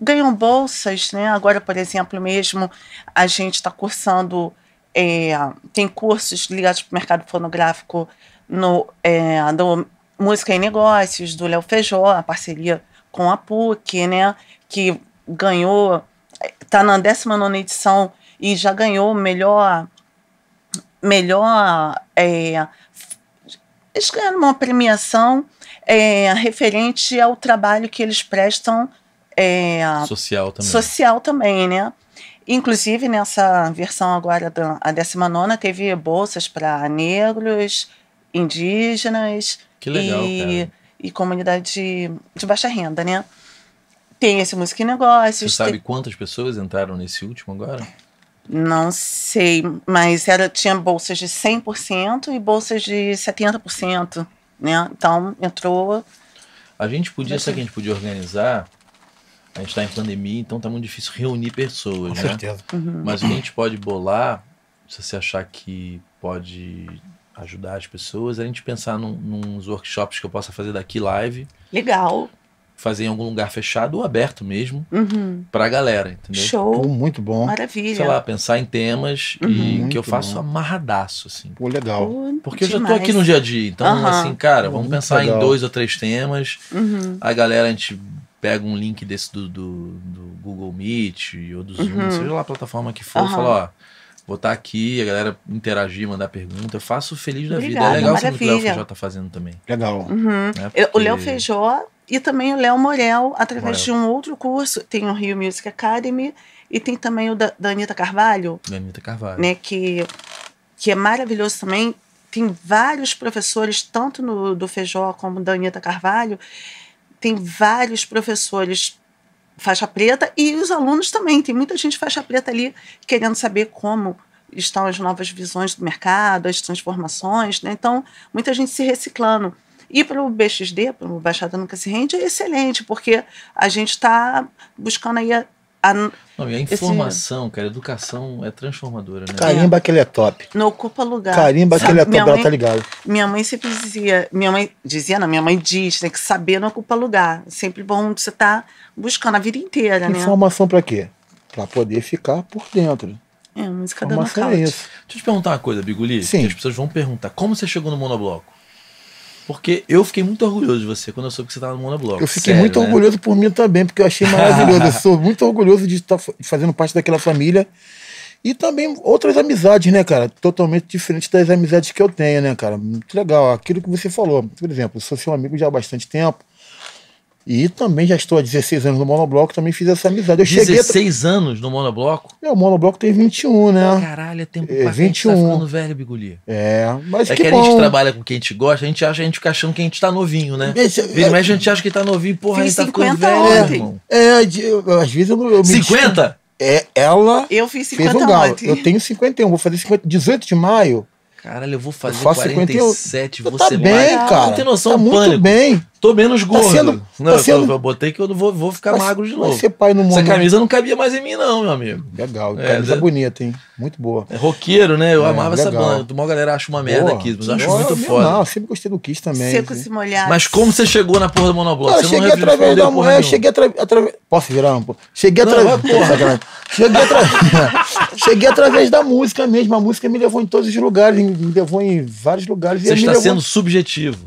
D: ganham bolsas, né? Agora, por exemplo, mesmo a gente está cursando, é, tem cursos ligados para o mercado fonográfico no, é, do Música em Negócios, do Léo Feijó, a parceria com a PUC, né? Que ganhou, está na 19 edição e já ganhou melhor. Melhor. É, eles ganharam uma premiação é, referente ao trabalho que eles prestam é,
A: Social também.
D: social também, né? Inclusive, nessa versão agora, da, a 19 teve bolsas para negros, indígenas
A: Que legal,
D: e, e comunidade de, de baixa renda, né? Tem esse Música e Negócios.
A: Você sabe
D: tem-
A: quantas pessoas entraram nesse último agora?
D: não sei, mas era, tinha bolsas de 100% e bolsas de 70%, né? Então, entrou...
A: A gente podia, sabe que a gente podia organizar? A gente tá em pandemia, então tá muito difícil reunir pessoas,
B: Com
A: né?
B: certeza.
A: Mas o que a gente pode bolar, se você achar que pode ajudar as pessoas, é a gente pensar num, nos workshops que eu possa fazer daqui live,
D: Legal.
A: fazer em algum lugar fechado ou aberto mesmo,
D: Uhum.
A: pra galera, entendeu?
B: Pô,
D: Show.
B: muito bom.
D: Maravilha.
A: Sei lá, pensar em temas e
B: Uhum.
A: que eu
B: Muito
A: faço
B: bom.
A: amarradaço, assim.
B: Pô, legal.
D: Pô,
A: Porque eu já tô
D: demais.
A: aqui no dia a dia. Então, assim, cara,
B: Pô,
A: vamos
B: muito
A: pensar
B: legal.
A: em dois ou três temas.
D: Uhum.
A: A galera, a gente pega um link desse do, do, do Google Meet ou do Zoom,
D: Uhum.
A: seja lá a plataforma que for,
D: Aham.
A: fala, ó, vou estar aqui, a galera interagir, mandar pergunta. Eu faço feliz da vida.
D: Obrigada,
A: É legal saber o que o Léo
D: maravilha.
A: Feijó tá fazendo também.
B: Legal.
D: Uhum.
A: Né?
D: Eu- O
A: Porque-
D: Léo Feijó e também o Léo Morel, através
A: Morel.
D: de um outro curso. Tem o Rio Music Academy e tem também o da, da Anitta Carvalho,
A: Da Anitta Carvalho.
D: né, que, que é maravilhoso também. Tem vários professores, tanto no, do Feijó como da Anitta Carvalho, tem vários professores faixa preta e os alunos também. Tem muita gente faixa preta ali querendo saber como estão as novas visões do mercado, as transformações, né? Então, muita gente se reciclando. E para o BXD, para o Baixada Nunca Se Rende, é excelente, porque a gente está buscando aí a-
A: Não, e a informação, cara, a educação é transformadora, né?
B: Carimba que ele é top.
D: não ocupa lugar.
B: Carimba que
D: Sabe,
B: ele é top,
D: minha
B: ela
D: mãe-
B: tá ligado.
D: Minha mãe sempre dizia, minha mãe dizia, não, minha mãe diz, tem que saber não ocupa lugar. Sempre bom você estar buscando a vida inteira, né?
B: Informação pra quê? Pra poder ficar por dentro.
D: É, música da
B: Informação é
D: nocaute.
B: isso.
A: Deixa eu te perguntar uma coisa, Biguli.
B: Sim.
A: Que as pessoas vão perguntar, como você chegou no monobloco? Porque eu fiquei muito orgulhoso de você quando eu soube que você estava no monobloco.
B: Eu fiquei
A: Sério,
B: muito
A: né?
B: orgulhoso por mim também, porque eu achei maravilhoso. eu sou muito orgulhoso de estar fa- fazendo parte daquela família. E também outras amizades, né, cara? Totalmente diferentes das amizades que eu tenho, né, cara? Muito legal. Aquilo que você falou. Por exemplo, eu sou seu amigo já há bastante tempo. E também já estou há 16 anos no monobloco, também fiz essa amizade. Eu cheguei. A tra...
A: 16 anos no monobloco?
B: é, o monobloco tem 21, né?
A: Caralho, é tempo
B: É,
A: pra que a gente tá
B: 21.
A: ficando velho, Biguli.
B: É, mas
A: É
B: que,
A: que, a gente trabalha com quem a gente gosta, a gente acha, a gente fica achando que a gente tá novinho, né?
B: Esse-
A: Vira e mexe, a gente acha que tá novinho, porra, a gente tá ficando
D: 50
A: velho,
D: ontem.
A: irmão.
B: É, de- eu- às vezes eu, não- eu me
A: 50?
B: É, ela
D: Eu fiz
B: fez
D: 50
B: um galo.
D: ontem.
B: Eu tenho 51, vou fazer 50, 18 de maio.
A: Caralho, eu vou fazer
B: 51.
A: 47, vou
B: tá
A: ser
B: bem,
A: magro.
B: cara.
A: Não tem noção,
B: tá muito
A: pânico.
B: bem.
A: Tô menos gordo.
B: sendo-
A: não,
B: tá
A: eu,
B: sendo-
A: eu botei que eu não vou, vou ficar
B: Vai-
A: magro de novo.
B: ser pai no
A: Essa
B: mundo.
A: camisa não cabia mais em mim, não, meu amigo.
B: Legal,
A: É,
B: camisa
A: né?
B: bonita, hein? Muito boa.
A: É roqueiro, né? Eu
B: É,
A: amava essa
B: legal.
A: banda. Uma galera acha uma merda
B: Boa.
A: aqui, mas eu acho
B: Não,
A: muito foda.
B: Não, eu sempre gostei do Kiss também.
D: Secos e molhados.
A: Mas como você chegou na porra do monobloco?
B: Cara, eu
A: você
B: cheguei através da mulher, cheguei através. Posso virar um pouco? Cheguei através. cheguei, atra... cheguei através da música mesmo. A música me levou em todos os lugares, me levou em vários lugares.
A: Você está sendo subjetivo.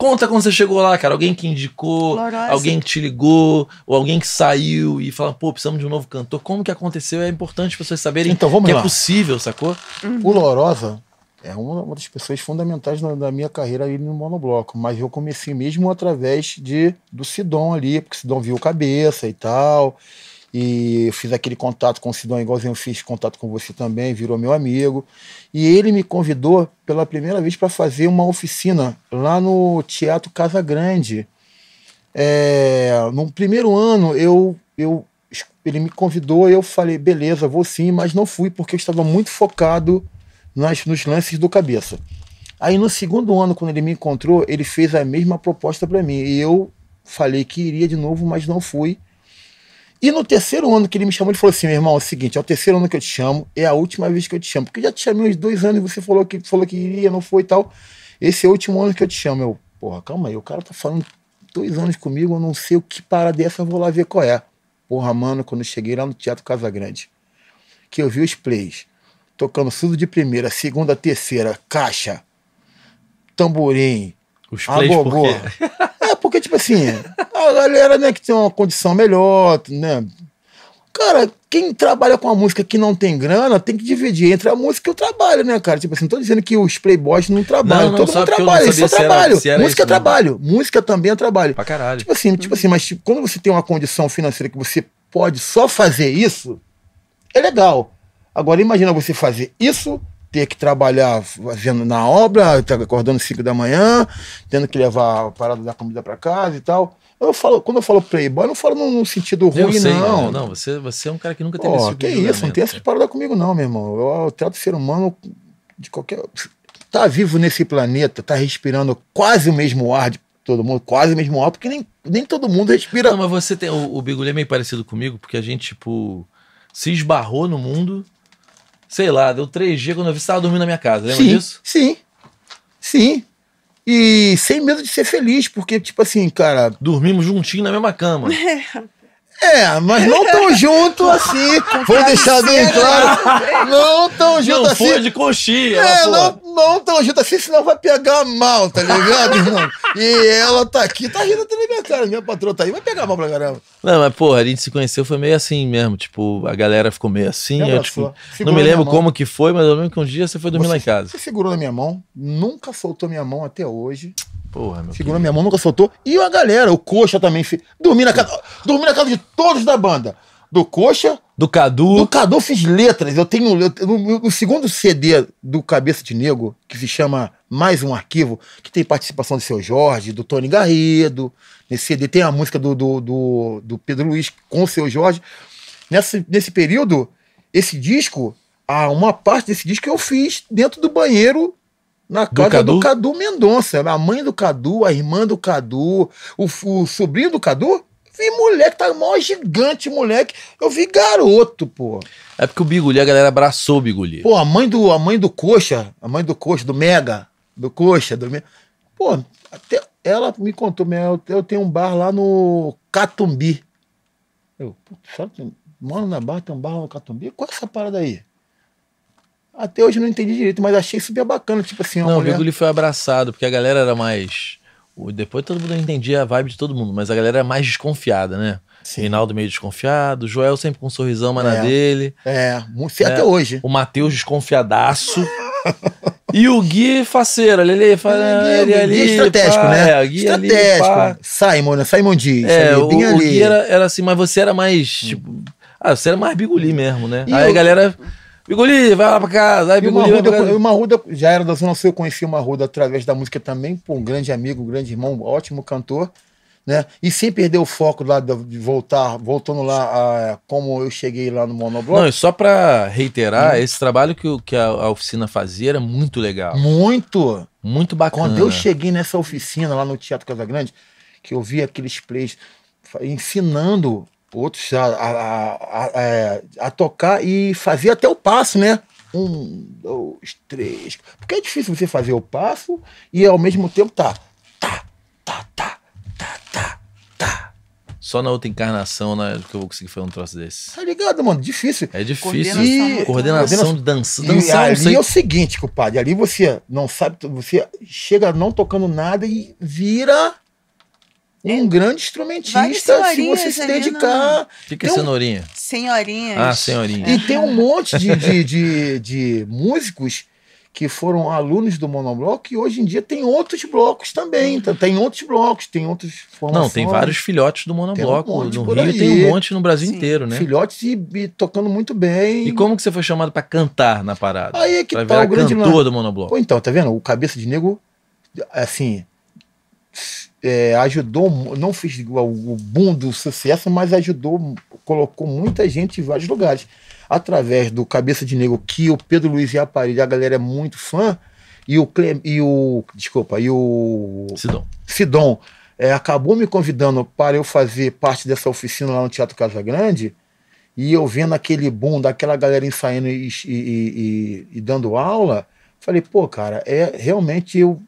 A: Conta quando você chegou lá, cara. Alguém que indicou,
D: Gloriosa.
A: alguém que te ligou, ou alguém que saiu e fala, pô, precisamos de um novo cantor. Como que aconteceu? É importante as pessoas saberem
B: Então, vamos
A: que
B: lá.
A: é possível, sacou?
B: O Lorosa é uma, uma das pessoas fundamentais na, da minha carreira aí no monobloco, mas eu comecei mesmo através de do Sidon ali, porque o Sidon viu cabeça e tal. E eu fiz aquele contato com o Sidon, igualzinho eu fiz contato com você também, virou meu amigo. E ele me convidou pela primeira vez para fazer uma oficina lá no Teatro Casa Grande. É, no primeiro ano, eu, eu, ele me convidou eu falei, beleza, vou sim, mas não fui porque eu estava muito focado nas, nos lances do cabeça. Aí no segundo ano, quando ele me encontrou, ele fez a mesma proposta para mim. E eu falei que iria de novo, mas não fui. E no terceiro ano que ele me chamou, ele falou assim: meu irmão, é o seguinte, é o terceiro ano que eu te chamo, é a última vez que eu te chamo. Porque eu já te chamei uns dois anos e você falou que, falou que iria, não foi e tal. Esse é o último ano que eu te chamo. Eu, porra, calma aí, o cara tá falando dois anos comigo, eu não sei o que parada dessa, eu vou lá ver qual é. Porra, mano, quando eu cheguei lá no Teatro Casa Grande, que eu vi os plays, tocando tudo de primeira, segunda, terceira, caixa, tamborim,
A: Os plays por
B: gogô. porque, tipo assim, a galera, né, que tem uma condição melhor, né? Cara, quem trabalha com a música que não tem grana tem que dividir entre a música e o trabalho, né, cara? Tipo assim, não tô dizendo que os playboys não trabalham.
A: Não, não,
B: todo mundo trabalha, isso é
A: era-
B: trabalho.
A: era
B: música é
A: mesmo.
B: trabalho. Música também é trabalho.
A: Pra caralho.
B: Tipo assim, tipo assim, mas tipo, quando você tem uma condição financeira que você pode só fazer isso, é legal. Agora imagina você fazer isso, ter que trabalhar fazendo na obra, tá acordando 5 da manhã, tendo que levar a parada da comida pra casa e tal. Eu falo, quando eu falo playboy, eu não falo no, sentido ruim,
A: sei,
B: não.
A: não. Você, você é um cara que nunca teve
B: Pô,
A: esse tipo
B: que isso, não tem essa
A: cara.
B: parada comigo, não, meu irmão. Eu, eu trato o ser humano de qualquer. Tá vivo nesse planeta, tá respirando quase o mesmo ar de todo mundo, quase o mesmo ar, porque nem, nem todo mundo respira.
A: Não, mas você tem. O, o Bigulho é meio parecido comigo, porque a gente, tipo, se esbarrou no mundo. Sei lá, deu 3G quando eu vi você tava dormindo na minha casa. Lembra
B: sim,
A: disso?
B: sim, sim. E sem medo de ser feliz, porque, tipo assim, cara,
A: Dormimos juntinho na mesma cama.
B: é, mas não tão junto assim. Vou deixar bem claro. Não tão junto
A: Não
B: assim.
A: foi de coxinha.
B: É, não, não tão junto assim, senão vai pegar mal, tá ligado, irmão? E ela tá aqui, tá rindo até na minha cara, minha patroa tá aí, vai pegar mal pra caramba.
A: Não, mas porra, a gente se conheceu foi meio assim mesmo. Tipo, a galera ficou meio assim. Eu, tipo, não me lembro como que foi, mas eu lembro que um dia você foi dormir lá em casa.
B: Você segurou na minha mão, nunca soltou minha mão até hoje.
A: Porra, meu
B: Segurou minha mão, nunca soltou. E a galera, o Coxa também. fi- Dormi na casa, dormi na casa de todos da banda. Do Coxa,
A: Do Cadu.
B: do Cadu eu fiz letras. Eu tenho no segundo CD do Cabeça de Nego, que se chama Mais um Arquivo, que tem participação do seu Jorge, do Tony Garrido. Nesse CD tem a música do, do, do, do Pedro Luiz com o seu Jorge. Nesse, nesse período, esse disco, uma parte desse disco eu fiz dentro do banheiro na casa
A: Cadu?
B: do Cadu Mendonça. A mãe do Cadu, a irmã do Cadu, o, o sobrinho do Cadu. Vi moleque, tá mó gigante, moleque. Eu vi garoto, pô.
A: É porque o Biguli, a galera abraçou o Biguli.
B: Pô, a mãe do, a mãe do Coxa, a mãe do Coxa, do Mega, do Coxa, do Me- Pô, até ela me contou, meu, eu, eu tenho um bar lá no Catumbi. Eu, que moro na barra, tem um bar lá no Catumbi? Qual é essa parada aí? Até hoje eu não entendi direito, mas achei super bacana, tipo assim,
A: Não, o
B: mulher...
A: Biguli foi abraçado, porque a galera era mais. o- Depois todo mundo entendia a vibe de todo mundo, mas a galera era mais desconfiada, né?
B: Sim.
A: Reinaldo meio desconfiado, Joel sempre com um sorrisão, mas na
B: É.
A: dele.
B: É,
A: É.
B: até hoje.
A: O Matheus desconfiadaço. e o Gui faceiro, ele ali, fala,
B: É,
A: ele
B: Gui-
A: ali.
B: Gui estratégico,
A: pá,
B: né?
A: É, o Gui ali,
B: estratégico.
A: pá.
B: Simon, né? Simon Dias.
A: É,
B: ali,
A: o, o
B: ali.
A: Gui era, era assim, mas você era mais, tipo. Ah, você era mais biguli mesmo, né?
B: E
A: Aí a
B: eu-
A: galera. Biguli, vai lá pra casa. Aí
B: E
A: vai
B: Marruda,
A: casa.
B: o Marruda já era da Zona Sul, eu conheci o Marruda através da música também, pô, um grande amigo, um grande irmão, ótimo cantor, né? E sem perder o foco lá de voltar, voltando lá a como eu cheguei lá no Monobloco.
A: Não, e só pra reiterar,
B: Hum.
A: esse trabalho que, que a, a oficina fazia era muito legal.
B: Muito!
A: Muito bacana.
B: Quando eu cheguei nessa oficina lá no Teatro Casagrande, que eu vi aqueles plays ensinando outros a, a, a- a- tocar e fazer até o passo, né? Um, dois, três. Porque é difícil você fazer o passo e ao mesmo tempo tá. Tá, tá, tá, tá, tá, tá.
A: Só na outra encarnação né, que eu vou conseguir fazer um troço desse.
B: Tá ligado, mano? Difícil.
A: É difícil.
D: Coordenação
B: E-
D: muito
A: Coordenação de dança.
B: E
A: Dançar,
B: ali
A: sei.
B: é o seguinte, compadre. Ali você não sabe, você chega não tocando nada e vira um grande instrumentista se você se
D: ali
B: dedicar.
A: O que, que é
B: Tem um-
A: cenourinha?
D: Senhorinhas.
A: Ah, senhorinha.
B: E tem um monte de, de, de, de músicos que foram alunos do Monobloco e hoje em dia tem outros blocos também. tá? Tem outros blocos, tem outros formações.
A: Não, tem vários filhotes do monobloco.
B: Um
A: no Rio
B: aí.
A: tem um monte no Brasil
D: Sim.
A: inteiro, né?
B: filhotes e, e tocando muito bem.
A: E como que você foi chamado pra cantar na parada?
B: Aí é que
A: pra
B: tá
A: virar
B: o grande
A: cantor do monobloco.
B: Pô, então, tá vendo? O Cabeça de Negro, assim, é, ajudou, não fez o boom do sucesso, mas ajudou, colocou muita gente em vários lugares. Através do Cabeça de Negro, que o Pedro Luiz e a Parede, a galera é muito fã, e o, Clem, e o desculpa, e o
A: Sidon.
B: Sidon é, acabou me convidando para eu fazer parte dessa oficina lá no Teatro Casa Grande, e eu vendo aquele boom daquela galera ensaiando e, e- e- e dando aula, falei, pô, cara, é realmente eu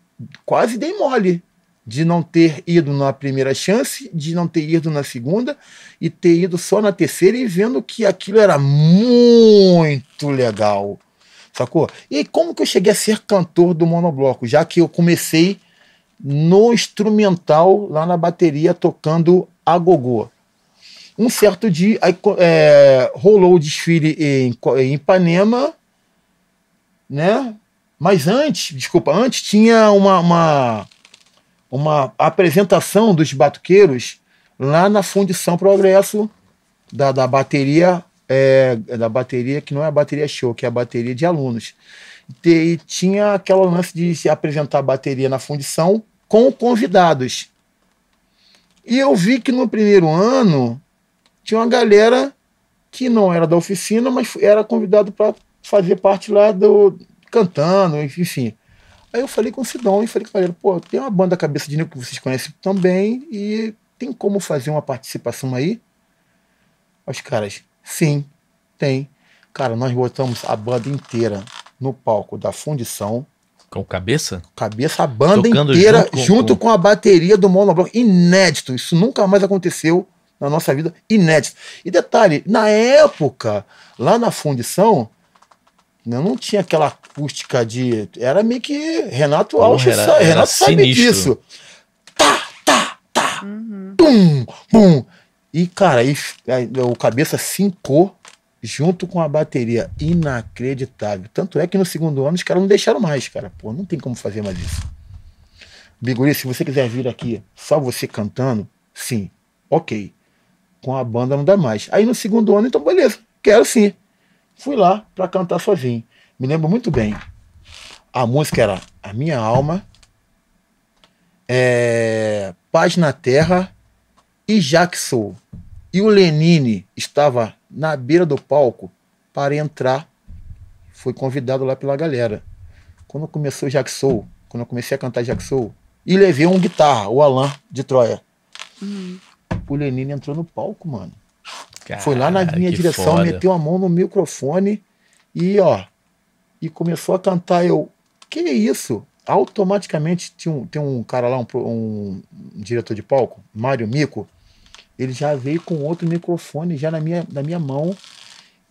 B: quase dei mole de não ter ido na primeira chance, de não ter ido na segunda e ter ido só na terceira e vendo que aquilo era muito legal. Sacou? E como que eu cheguei a ser cantor do monobloco? Já que eu comecei no instrumental, lá na bateria, tocando a gogô. Um certo dia, aí, é, rolou o desfile em, em Ipanema, né? Mas antes, desculpa, antes tinha uma, uma, uma apresentação dos batuqueiros lá na Fundição Progresso da, da bateria, é, da bateria que não é a bateria show, que é a bateria de alunos. E, tinha aquela lance de se apresentar a bateria na fundição com convidados. E eu vi que no primeiro ano tinha uma galera que não era da oficina, mas era convidado para fazer parte lá do cantando, enfim. Aí eu falei com o Sidão e falei com galera, pô, tem uma banda Cabeça de Negro que vocês conhecem também e tem como fazer uma participação aí? Os caras, sim, tem. Cara, nós botamos a banda inteira no palco da fundição,
A: Com cabeça?
B: cabeça a banda
A: Tocando
B: inteira
A: junto com-
B: junto,
A: com-
B: com, a bateria do monobloco. Inédito, isso nunca mais aconteceu na nossa vida, inédito. E detalhe, na época, lá na fundição, né, não tinha aquela acústica de. Era meio que Renato Alves,
A: era-
B: sa-
A: era
B: Renato sabe
A: sinistro.
B: disso. Tá, tá, tá, pum, pum. E, cara, aí, aí o cabeça sincou junto com a bateria. Inacreditável. Tanto é que no segundo ano os caras não deixaram mais, cara. Pô, não tem como fazer mais isso. Biguri, se você quiser vir aqui só você cantando, sim, ok. Com a banda não dá mais. Aí no segundo ano, então beleza, quero sim. Fui lá pra cantar sozinho. Me lembro muito bem. A música era A Minha Alma, é, Paz na Terra e Sou. E o Lenine estava na beira do palco para entrar. Foi convidado lá pela galera. Quando começou Sou, quando eu comecei a cantar Sou, e levei um guitarra, o Alan de Troia. O Lenine entrou no palco, mano. Foi lá na
A: Cara,
B: minha direção,
A: foda.
B: meteu a mão no microfone e ó, e começou a cantar. Eu, que isso? Automaticamente tinha um, tem um cara lá, um, um diretor de palco, Mário Mico, ele já veio com outro microfone já na minha, na minha mão.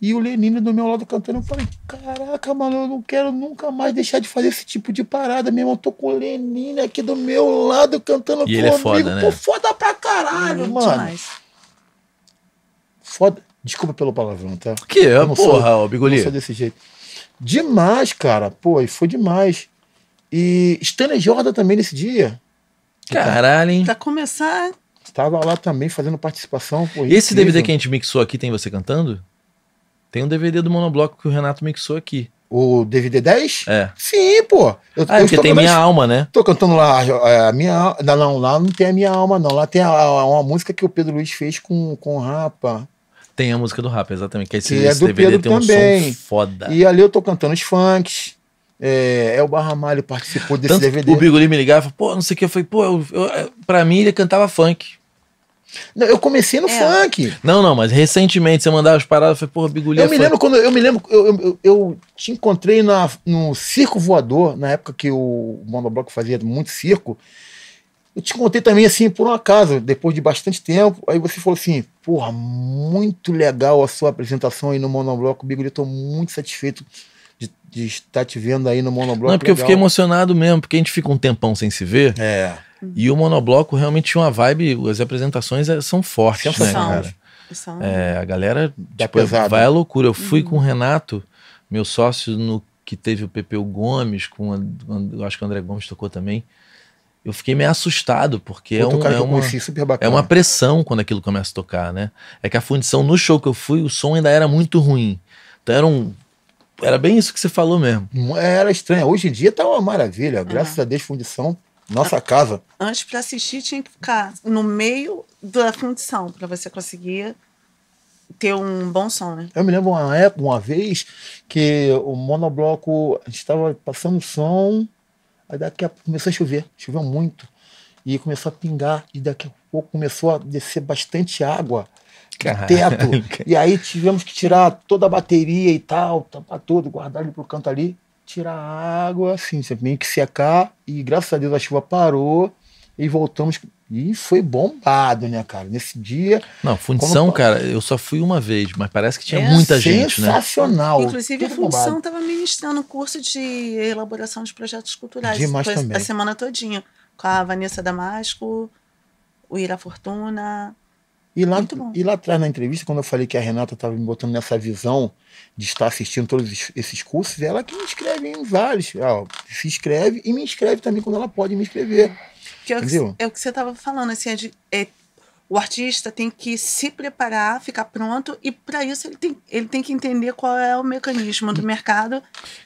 B: E o Lenine do meu lado cantando, eu falei, caraca, mano, eu não quero nunca mais deixar de fazer esse tipo de parada, meu irmão. Eu tô com o Lenine aqui do meu lado cantando
A: E ele é
B: comigo.
A: foda, né?
B: Pô, foda pra caralho, mano.
D: demais.
B: Foda. Desculpa pelo palavrão, tá?
A: Que é,
B: Eu não sou-
A: porra, ô
B: Não
A: Bigoli.
B: sou desse jeito. Demais, cara. Pô, e foi demais. E Stanley Jordan também nesse dia.
A: Caralho, hein?
D: Pra começar,
B: Estava lá também fazendo participação. Pô,
A: Esse
B: incrível.
A: DVD que a gente mixou aqui tem você cantando? Tem um DVD do Monobloco que o Renato mixou aqui.
B: O DVD 10?
A: É.
B: Sim, pô. Eu,
A: Ah, é
B: eu
A: porque tem Minha Alma, né?
B: Tô cantando lá é, a minha não, lá não tem a minha alma, não. Lá tem a- a- uma música que o Pedro Luiz fez com, com o Rapa.
A: Tem a música do rap, exatamente. Que esse,
B: Que é
A: esse
B: do
A: DVD
B: Pedro
A: tem um
B: também.
A: som foda.
B: E ali eu tô cantando os funks. É, El Barramalho participou desse
A: Tanto
B: DVD.
A: o Bigoli me ligava e falou, pô, não sei o que. Eu falei, pô, eu, eu- pra mim ele cantava funk.
B: Não, eu comecei no
D: É.
B: funk.
A: Não, não, mas recentemente você mandava as paradas, eu falei, pô, Bigoli é
B: Eu me
A: funk.
B: lembro quando eu me lembro, eu, eu, eu- eu te encontrei na, no Circo Voador, na época que o Monobloco fazia muito circo. Eu te encontrei também assim por um acaso, depois de bastante tempo. Aí você falou assim: porra, muito legal a sua apresentação aí no Monobloco. Bigoli, eu tô muito satisfeito de, de estar te vendo aí no Monobloco.
A: Não, é porque eu
B: legal.
A: fiquei emocionado mesmo, porque a gente fica um tempão sem se ver.
B: É,
A: E o Monobloco realmente tinha uma vibe, as apresentações eh, são fortes, né,
B: Sensacional.
A: cara?
D: são
A: É, a galera tipo,
B: pesado.
A: vai à loucura. Eu fui com o Renato, meu sócio, no que teve o Pepeu Gomes, com eu acho que o André Gomes tocou também. Eu fiquei meio assustado, porque é, um, é, uma, é uma pressão quando aquilo começa a tocar, né? É que a fundição, no show que eu fui, o som ainda era muito ruim. Então era um. Era bem isso que você falou mesmo.
B: Era estranho. Hoje em dia tá uma maravilha. Graças a Deus, fundição, nossa casa.
D: antes pra assistir tinha que ficar no meio da fundição pra você conseguir ter um bom som, né?
B: Eu me lembro uma época, uma vez, que o monobloco, a gente estava passando som, aí daqui a pouco começou a chover, choveu muito, e começou a pingar, e daqui a pouco começou a descer bastante água do teto, e aí tivemos que tirar toda a bateria e tal, tampar tudo, guardar ali pro canto ali, tirar a água, assim, você meio que secar, e graças a Deus a chuva parou, e voltamos, e foi bombado, né, cara, nesse dia,
A: Não, fundição,
B: Como-
A: cara, eu só fui uma vez, mas parece que tinha
D: É
A: muita gente, né?
B: sensacional.
D: Inclusive, a fundição estava ministrando curso de elaboração de projetos culturais.
B: Demais
D: Foi
B: também.
D: A semana todinha. Com a Vanessa Damasco, o Ira Fortuna,
B: E lá,
D: Muito bom.
B: e lá atrás na entrevista, quando eu falei que a Renata estava me botando nessa visão de estar assistindo todos esses- cursos, ela que me inscreve em vários. Ó, se inscreve e me inscreve também quando ela pode me inscrever.
D: Que é, o que, é o que você estava falando, assim, é de- é- o artista tem que se preparar, ficar pronto, e para isso ele tem, ele tem que entender qual é o mecanismo do mercado.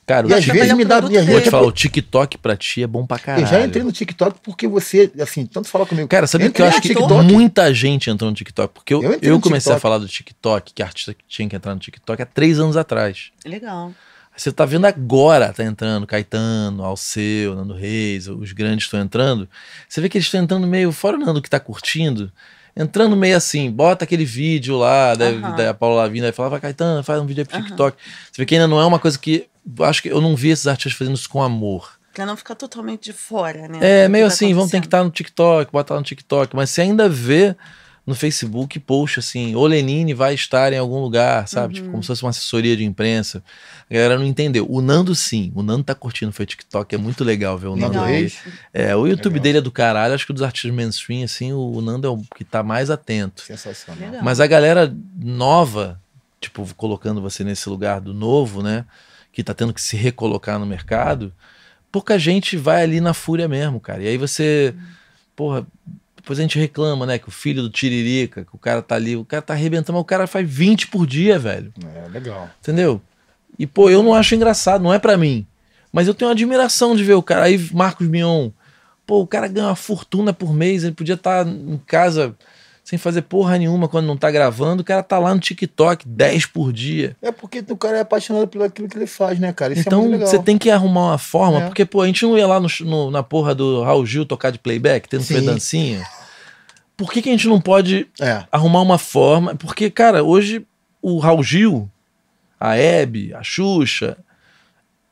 A: Cara,
B: E às
A: eu
B: vezes me dá.
A: vou te
B: vezes,
A: falar, o TikTok pra ti é bom pra caralho.
B: eu já entrei no TikTok porque você, assim, tanto fala comigo.
A: Cara, sabe o que eu acho que muita gente entrou no TikTok? Porque eu,
B: Eu
A: eu, comecei a
B: TikTok.
A: falar do TikTok, que artista que tinha que entrar no TikTok há três anos atrás.
D: Legal.
A: Você tá vendo agora, tá entrando Caetano, Alceu, Nando Reis, os grandes estão entrando. Você vê que eles estão entrando meio, fora o Nando que tá curtindo, entrando meio assim, bota aquele vídeo lá, da,
D: Aham.
A: da Paula Lavigne, aí fala, vai Caetano, faz um vídeo aí pro TikTok. Você vê que ainda não é uma coisa que, acho que eu não vi esses artistas fazendo isso com amor.
D: Pra não ficar totalmente de fora, né?
A: É, meio
D: tá
A: assim, vamos ter que estar no TikTok, botar no TikTok, mas você ainda vê no Facebook post assim, o Lenine vai estar em algum lugar, sabe? Tipo, como se fosse uma assessoria de imprensa. A galera não entendeu. O Nando sim, o Nando tá curtindo foi TikTok, é muito legal ver o Nando. Reis. É, o YouTube
B: Legal.
A: dele é do caralho, acho que dos artistas mainstream, assim, o, Nando é o que tá mais atento.
B: Sensacional.
D: Legal.
A: Mas a galera nova, tipo, colocando você nesse lugar do novo, né? Que tá tendo que se recolocar no mercado, pouca gente vai ali na fúria mesmo, cara. E aí você, porra, depois a gente reclama, né? Que o filho do Tiririca, que o cara tá ali, o cara tá arrebentando, mas o cara faz 20 por dia, velho.
B: É, legal.
A: Entendeu? E, pô, eu não acho engraçado, não é pra mim. Mas eu tenho admiração de ver o cara. Aí, Marcos Mion, pô, o cara ganha uma fortuna por mês, ele podia estar em casa sem fazer porra nenhuma quando não tá gravando, o cara tá lá no TikTok 10 por dia.
B: É porque o cara é apaixonado pelo aquilo que ele faz, né, cara? Isso é
A: então
B: legal.
A: você tem que arrumar uma forma,
B: É.
A: porque, pô, a gente não ia lá no, no- na porra do Raul Gil tocar de playback, tendo feito dancinha. Por que, que a gente não pode
B: É.
A: arrumar uma forma? Porque, cara, hoje o Raul Gil, a Hebe, a Xuxa,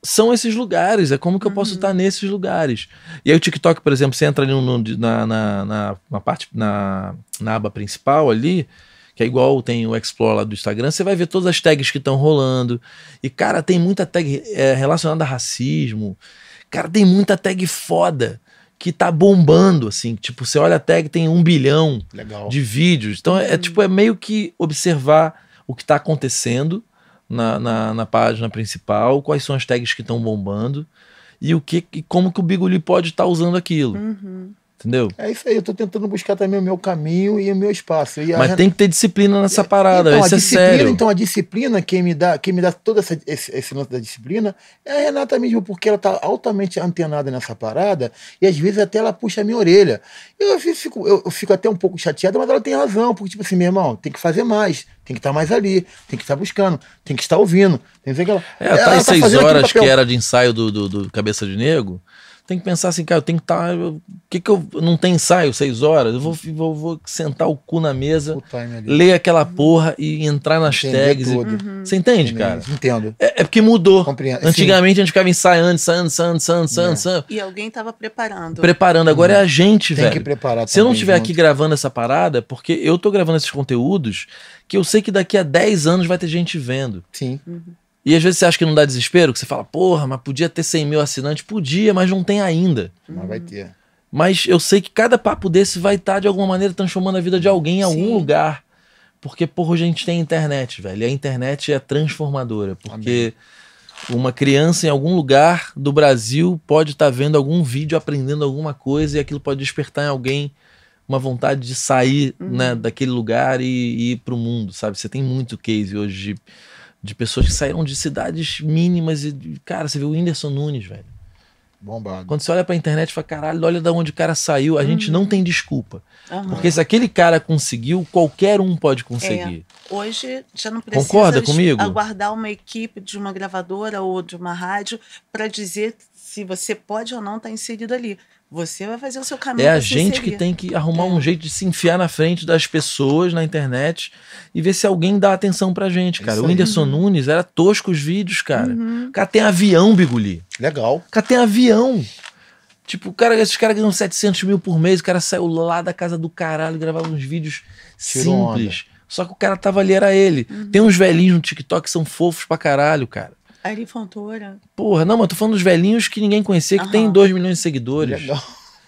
A: são esses lugares. É como que eu posso estar nesses lugares. E aí o TikTok, por exemplo, você entra ali no- na, na, na, na parte, na, na aba principal ali, que é igual tem o Explore lá do Instagram, você vai ver todas as tags que estão rolando. E, cara, tem muita tag é, relacionada a racismo. Cara, tem muita tag foda que tá bombando, assim. Tipo, você olha a tag, tem um bilhão
B: Legal.
A: de vídeos. Então é, é tipo, é meio que observar o que está acontecendo na, na, na página principal, quais são as tags que estão bombando e o que e como que o Bigoli pode estar usando aquilo.
D: Uhum.
A: Entendeu?
B: É isso aí, eu tô tentando buscar também o meu caminho e o meu espaço. E a
A: Mas
B: Ren-
A: tem que ter disciplina nessa parada,
B: então, a
A: isso é
B: disciplina,
A: sério.
B: então a disciplina, quem me dá, quem me dá todo essa, esse, esse lance da disciplina é a Renata mesmo, porque ela tá altamente antenada nessa parada e às vezes até ela puxa a minha orelha. Eu, fico, eu, eu fico até um pouco chateada, mas ela tem razão, porque tipo assim, meu irmão, tem que fazer mais, tem que estar mais ali, tem que estar buscando, tem que estar ouvindo, tem que ela,
A: É,
B: ela
A: tá seis horas que era de ensaio do, do, do Cabeça de Nego. Tem que pensar assim, cara, eu tenho que estar. O que que eu. Não tem ensaio seis horas? Eu vou, vou, vou sentar o cu na mesa, ler aquela porra e entrar nas
B: Entender
A: tags. e-
B: tudo.
A: Você entende, cara?
B: Entendo.
A: É, é porque mudou.
B: Compreendo.
A: Antigamente a gente ficava ensaiando, ensaiando, ensaiando, ensaiando, ensaiando,
B: É.
A: ensaiando,
D: E alguém tava preparando.
A: preparando. Agora é a gente,
B: Tem
A: velho.
B: que preparar
A: Se eu não estiver aqui gravando essa parada, porque eu tô gravando esses conteúdos que eu sei que daqui a 10 anos vai ter gente vendo.
B: Sim.
A: E às vezes você acha que não dá desespero, que você fala, porra, mas podia ter 100 mil assinantes. Podia, mas não tem ainda.
B: Mas vai ter.
A: Mas eu sei que cada papo desse vai estar, de alguma maneira, transformando a vida de alguém em algum
D: Sim.
A: lugar. Porque, porra, hoje a gente tem internet, velho. E a internet é transformadora. Porque uma criança em algum lugar do Brasil pode estar vendo algum vídeo, aprendendo alguma coisa, e aquilo pode despertar em alguém uma vontade de sair né, daquele lugar e, e ir pro mundo, sabe? Você tem muito case hoje de, de pessoas que saíram de cidades mínimas e, cara, você viu o Whindersson Nunes, velho.
B: Bombado.
A: Quando você olha pra internet e fala, caralho, olha de onde o cara saiu, a gente não tem desculpa.
D: Aham.
A: Porque se aquele cara conseguiu, qualquer um pode conseguir.
D: Hoje já não precisa
A: Concorda comigo?
D: aguardar uma equipe de uma gravadora ou de uma rádio para dizer se você pode ou não estar inserido ali. Você vai fazer o seu caminho.
A: É a gente que tem que arrumar
D: É.
A: um jeito de se enfiar na frente das pessoas na internet e ver se alguém dá atenção pra gente, cara. O. Whindersson Nunes era tosco os vídeos, cara.
D: Uhum.
A: O cara tem avião, Biguli.
B: Legal.
A: O cara tem avião. Tipo, cara, esses caras ganham 700 mil por mês, o cara saiu lá da casa do caralho, gravava uns vídeos
B: Tirou
A: simples. Só que o cara tava ali, era ele.
D: Uhum.
A: Tem uns velhinhos no TikTok que são fofos pra caralho, cara.
D: Ari Fontoura.
A: Porra, não, mas tô falando dos velhinhos que ninguém conhecia, que
D: Aham.
A: tem 2 milhões de seguidores.
B: Legal.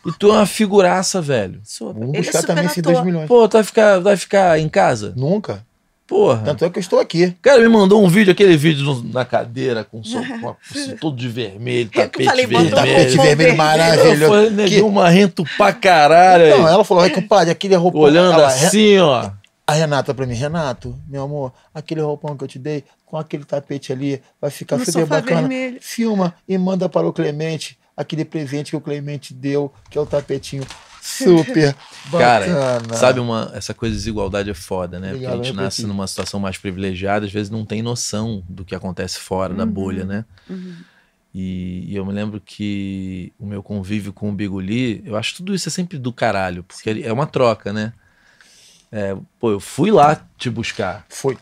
A: E tu é uma figuraça, velho.
D: Super.
B: Vamos
D: Ele é
B: buscar
D: super
B: também esses
D: ator.
B: 2 milhões.
A: Pô, tu vai ficar, vai ficar em casa?
B: Nunca.
A: Porra.
B: Tanto é que eu estou aqui.
A: Cara, me mandou um vídeo, aquele vídeo no- na cadeira, com, so, com a- assim, todo de vermelho,
D: Eu que
A: tapete
D: falei,
A: vermelho.
B: Tapete vermelho
D: vermelho.
A: Eu
B: maravilhoso.
A: falei, neguinho,
B: Que-
A: marrento pra caralho.
B: Não,
A: aí.
B: ela falou, ai, compadre, aquele roupão.
A: Olhando
B: Ela,
A: assim, ó.
B: A Renata pra mim, Renato, meu amor, aquele roupão que eu te dei, com aquele tapete ali, vai ficar
D: No
B: super
D: sofá
B: bacana.
D: vermelho.
B: Filma e manda para o Clemente aquele presente que o Clemente deu, que é o tapetinho super
A: Cara,
B: bacana.
A: sabe uma, essa coisa de desigualdade é foda, né? Porque a gente nasce numa situação mais privilegiada, às vezes não tem noção do que acontece fora da bolha, né? E, e eu me lembro que o meu convívio com o Bigoli, eu acho tudo isso é sempre do caralho, porque é uma troca, né? É, pô, eu fui lá te buscar.
B: Foi.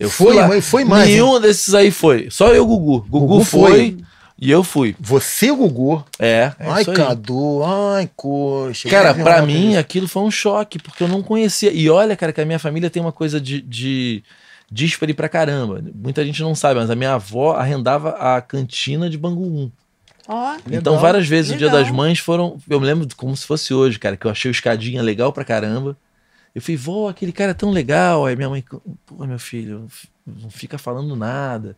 A: Eu
B: Foi,
A: fui lá.
B: mas foi mais,
A: Nenhum desses aí foi. Só eu, Gugu. Gugu,
B: Gugu
A: foi,
B: foi.
A: e eu fui.
B: Você, o Gugu.
A: É. é
B: ai. Cadu. Ai, coxa.
A: Cara,
B: legal,
A: mim
B: isso.
A: aquilo foi um choque, porque eu não conhecia. E olha, cara, que a minha família tem uma coisa de, de díspare pra caramba. Muita gente não sabe, mas a minha avó arrendava a cantina de Bangu 1.
D: Ó,
A: Então,
B: Legal,
A: várias vezes o Dia
D: legal.
A: das Mães foram. Eu me lembro como se fosse hoje, cara, que eu achei o escadinha legal pra caramba. Eu falei, vó, aquele cara é tão legal. Aí minha mãe, pô, meu filho, não fica falando nada.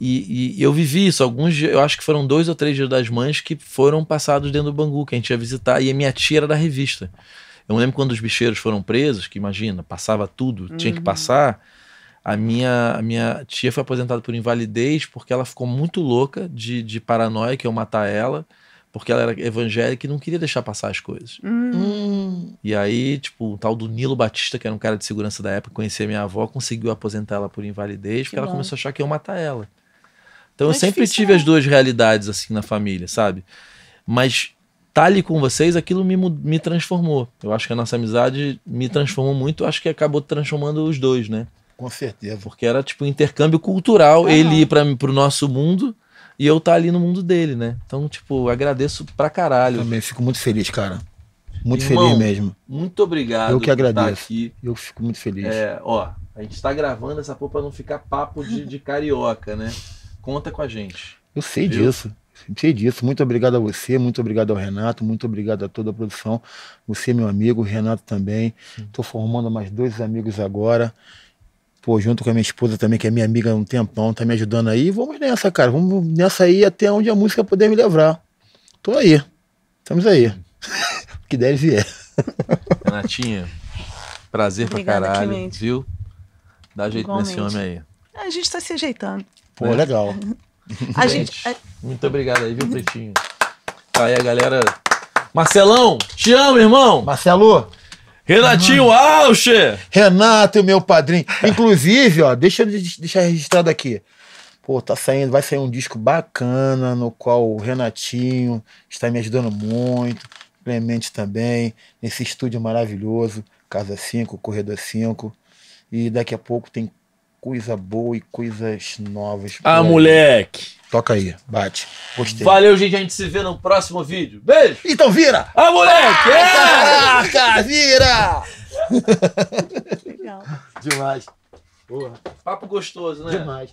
A: E, e eu vivi isso. Alguns dias, eu acho que foram dois ou três dias das mães que foram passados dentro do Bangu, que a gente ia visitar. E a minha tia era da revista. Eu me lembro quando os bicheiros foram presos, que imagina, passava tudo, tinha que passar. A minha, a minha tia foi aposentada por invalidez porque ela ficou muito louca de, de paranoia que eu matar ela, porque ela era evangélica e não queria deixar passar as coisas.
B: Hum,
A: E aí, tipo, o tal do Nilo Batista, que era um cara de segurança da época, conhecia minha avó, conseguiu aposentar ela por invalidez, porque
D: Que
A: ela
D: bom.
A: começou a achar que eu ia matar ela. Então
D: Não
A: eu
D: é
A: sempre
D: difícil,
A: tive
D: não.
A: as duas realidades assim na família, sabe? Mas tá ali com vocês, aquilo me, me transformou. Eu acho que a nossa amizade me transformou muito, eu acho que acabou transformando os dois, né?
B: com certeza.
A: Porque era tipo um intercâmbio cultural,
D: Aham.
A: ele ir para pro nosso mundo e eu tá ali no mundo dele, né? Então, tipo, agradeço pra caralho.
B: Também fico muito feliz, cara. Muito
A: Irmão,
B: feliz mesmo.
A: Muito obrigado.
B: Eu que
A: estar
B: agradeço.
A: aqui.
B: Eu fico muito feliz.
A: É, ó, a gente tá gravando essa porra pra não ficar papo de, de carioca, né? Conta com a gente.
B: Eu sei
A: Viu?
B: disso. Sei disso. Muito obrigado a você, muito obrigado ao Renato, muito obrigado a toda a produção. Você, meu amigo, o Renato também. Estou formando mais dois amigos agora. Pô, junto com a minha esposa também, que é minha amiga há um tempão, tá me ajudando aí. Vamos nessa, cara. Vamos nessa aí até onde a música puder me levar. Tô aí. Estamos aí. O que der e vier.
A: Renatinha, prazer
D: Obrigada,
A: pra caralho,
D: Clemente.
A: viu? Dá jeito nesse
D: Igualmente.
A: homem aí.
D: a gente tá se ajeitando.
B: Pô,
A: É.
B: legal.
D: A
A: Gente,
D: gente. é-
A: Muito obrigado aí, viu, Pretinho? Tá aí a galera. Marcelão, te amo, irmão!
B: Marcelo,
A: Renatinho Alche!
B: Renato, meu padrinho. Inclusive, ó, deixa eu de- deixar registrado aqui. Pô, tá saindo, vai sair um disco bacana no qual o Renatinho está me ajudando muito, Clemente também, nesse estúdio maravilhoso, Casa 5, Corredor 5. E daqui a pouco tem coisa boa e coisas novas.
A: Ah, moleque!
B: Toca aí, bate. Gostei.
A: Valeu, gente. A gente se vê no próximo vídeo. Beijo!
B: Então vira!
A: Ah, moleque! É!
B: Caraca, vira!
D: Legal.
B: Demais. Porra,
A: Papo gostoso, né?
B: demais.